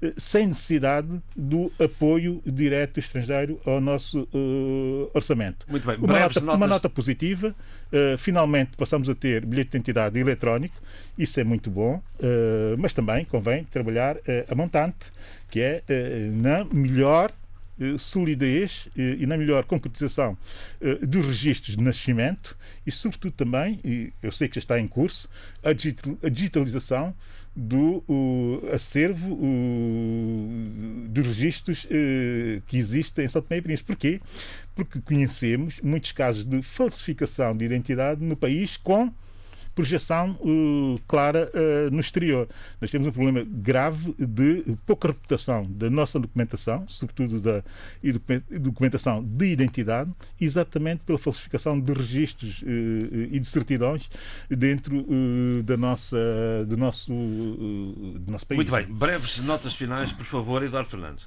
eh, sem necessidade do apoio direto estrangeiro ao nosso eh, orçamento. Muito bem, Uma nota, notas. uma nota positiva, eh, finalmente passamos a ter bilhete de identidade eletrónico, isso é muito bom, eh, mas também convém trabalhar a montante, que é na melhor solidez eh, e na melhor concretização eh, dos registros de nascimento e, sobretudo, também, e eu sei que já está em curso, a digital- a digitalização do o, acervo o, dos registros eh, que existem em São Tomé e Príncipe. Porquê? Porque conhecemos muitos casos de falsificação de identidade no país com projeção uh, clara uh, no exterior. Nós temos um problema grave de pouca reputação da nossa documentação, sobretudo da documentação de identidade, exatamente pela falsificação de registros uh, e de certidões dentro da nossa, do, nosso, do nosso país. Muito bem. Breves notas finais, por favor, Eduardo Fernandes.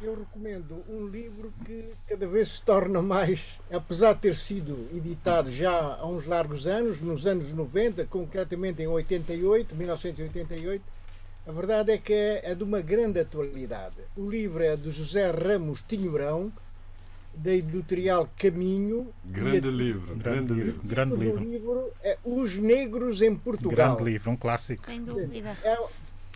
Eu recomendo um livro que cada vez se torna mais, apesar de ter sido editado já há uns largos anos, nos anos 90, concretamente em 88, 1988, a verdade é que é, é de uma grande atualidade. O livro é de José Ramos Tinhorão, da editorial Caminho. Grande livro, grande livro. Grande livro. livro é Os Negros em Portugal. Grande livro, um clássico. Sem dúvida. É,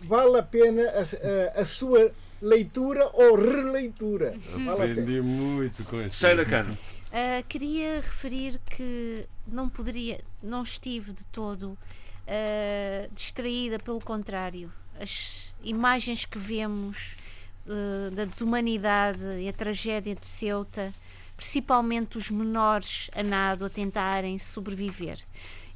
vale a pena a, a, a sua leitura ou releitura. Vale Aprendi muito com isso. Sheila Cano. Uh, queria referir que não poderia, não estive de todo uh, distraída, pelo contrário. As imagens que vemos uh, da desumanidade e a tragédia de Ceuta, principalmente os menores a nado a tentarem sobreviver.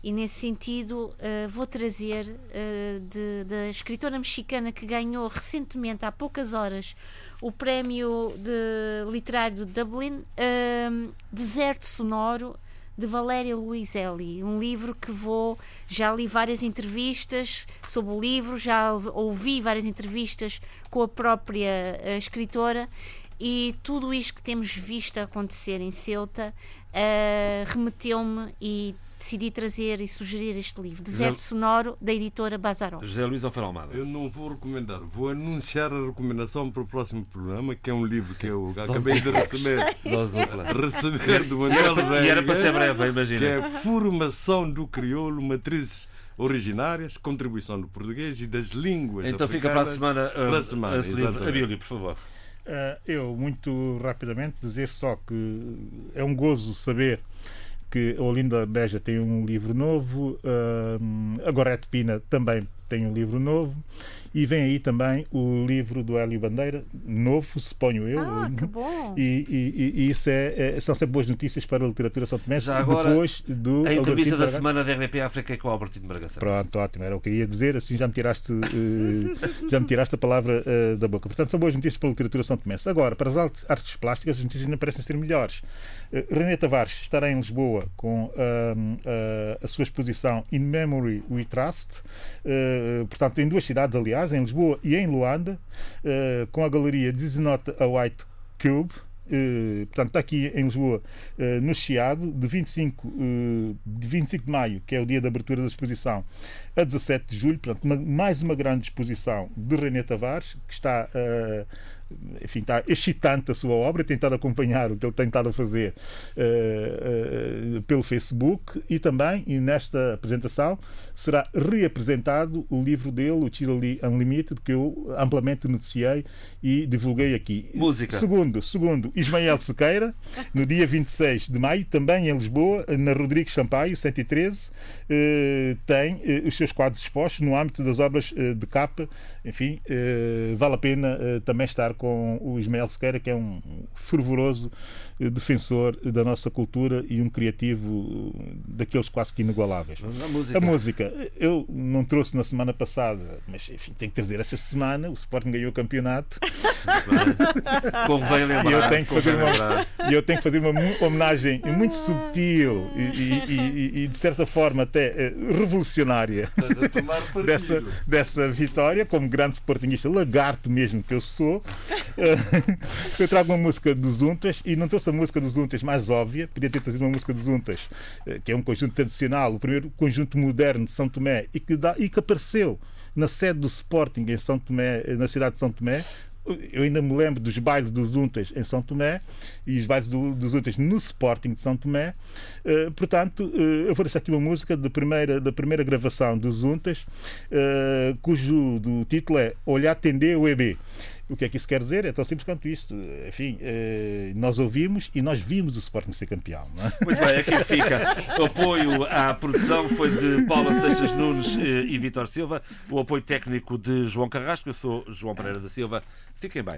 E nesse sentido, uh, vou trazer uh, da escritora mexicana que ganhou recentemente, há poucas horas, o prémio de literário de Dublin, uh, Deserto Sonoro, de Valéria Luiselli, um livro que vou já li várias entrevistas sobre o livro, já ouvi várias entrevistas com a própria uh, escritora e tudo isto que temos visto acontecer em Ceuta uh, remeteu-me e decidi trazer e sugerir este livro, Deserto José... Sonoro, da editora Bazarov. José Luís Almeida. Eu não vou recomendar, vou anunciar a recomendação para o próximo programa, que é um livro que eu acabei de receber. (laughs) receber do Manuel Veiga. E era para ser breve, imagina. Que é Formação do Crioulo, Matrizes originárias, contribuição do português e das línguas Então fica para a semana, uh, para a semana esse livro. Abílio, por favor. Uh, eu, muito rapidamente, dizer só que é um gozo saber que a Olinda Beja tem um livro novo, uh, a Gorete Pina também tem um livro novo e vem aí também o livro do Hélio Bandeira, novo, suponho eu. Ah, que bom! E, e, e isso é, é, são sempre boas notícias para a literatura são Tomé. Já agora, depois do a entrevista da semana da RDP África é com o Albertino Bragaça. Pronto, ótimo, era o que eu ia dizer, assim já me tiraste, uh, já me tiraste a palavra uh, da boca. Portanto, são boas notícias para a literatura São Tomé. Agora, para as artes plásticas, as notícias não parecem ser melhores. Uh, René Tavares estará em Lisboa com a sua exposição In Memory We Trust, portanto, em duas cidades, aliás, em Lisboa e em Luanda, uh, com a galeria Not a White Cube. Uh, portanto, está aqui em Lisboa, uh, no Chiado, de 25, de 25 de maio, que é o dia de abertura da exposição, a 17 de julho. Portanto, uma, mais uma grande exposição de René Tavares, que está enfim, está excitante a sua obra, tentado acompanhar o que ele tem estado a fazer uh, uh, pelo Facebook e também, e nesta apresentação, será reapresentado o livro dele, o Chile Unlimited, que eu amplamente noticiei e divulguei aqui. Música. Segundo, segundo Ismael Sequeira, no dia 26 de maio, também em Lisboa, na Rodrigues Sampaio, 113, uh, eh, tem os seus quadros expostos no âmbito das obras de capa. Enfim, vale a pena também estar com o Ismael Sequeira, que é um fervoroso eh, defensor da nossa cultura e um criativo eh, daqueles quase que inigualáveis. A música. a música. Eu não trouxe na semana passada, mas enfim, tenho que trazer esta semana. O Sporting ganhou o campeonato. Convém lembrar. E eu tenho que fazer uma, eu tenho que fazer uma homenagem muito subtil e, e, e, e de certa forma até eh, revolucionária dessa, dessa vitória, como grande sportingista, lagarto mesmo que eu sou. Eu trago uma música dos Untas e não trouxe essa música dos Untas mais óbvia, podia ter trazido uma música dos Untas, eh, que é um conjunto tradicional, o primeiro conjunto moderno de São Tomé, e que, dá, e que apareceu na sede do Sporting em São Tomé, eh, na cidade de São Tomé, eu ainda me lembro dos bailes dos Untas em São Tomé e os bailes do, dos Untas no Sporting de São Tomé. Uh, portanto, uh, eu vou deixar aqui uma música da primeira, da primeira gravação dos Untas, uh, cujo do título é Olhar Tender o EB. O que é que isso quer dizer? É tão simples quanto isto. Enfim, eh, nós ouvimos e nós vimos o Sporting ser campeão. É? Muito bem, aqui fica. O apoio à produção foi de Paula Seixas Nunes eh, e Vitor Silva. O apoio técnico de João Carrasco. Eu sou João Pereira da Silva. Fiquem bem.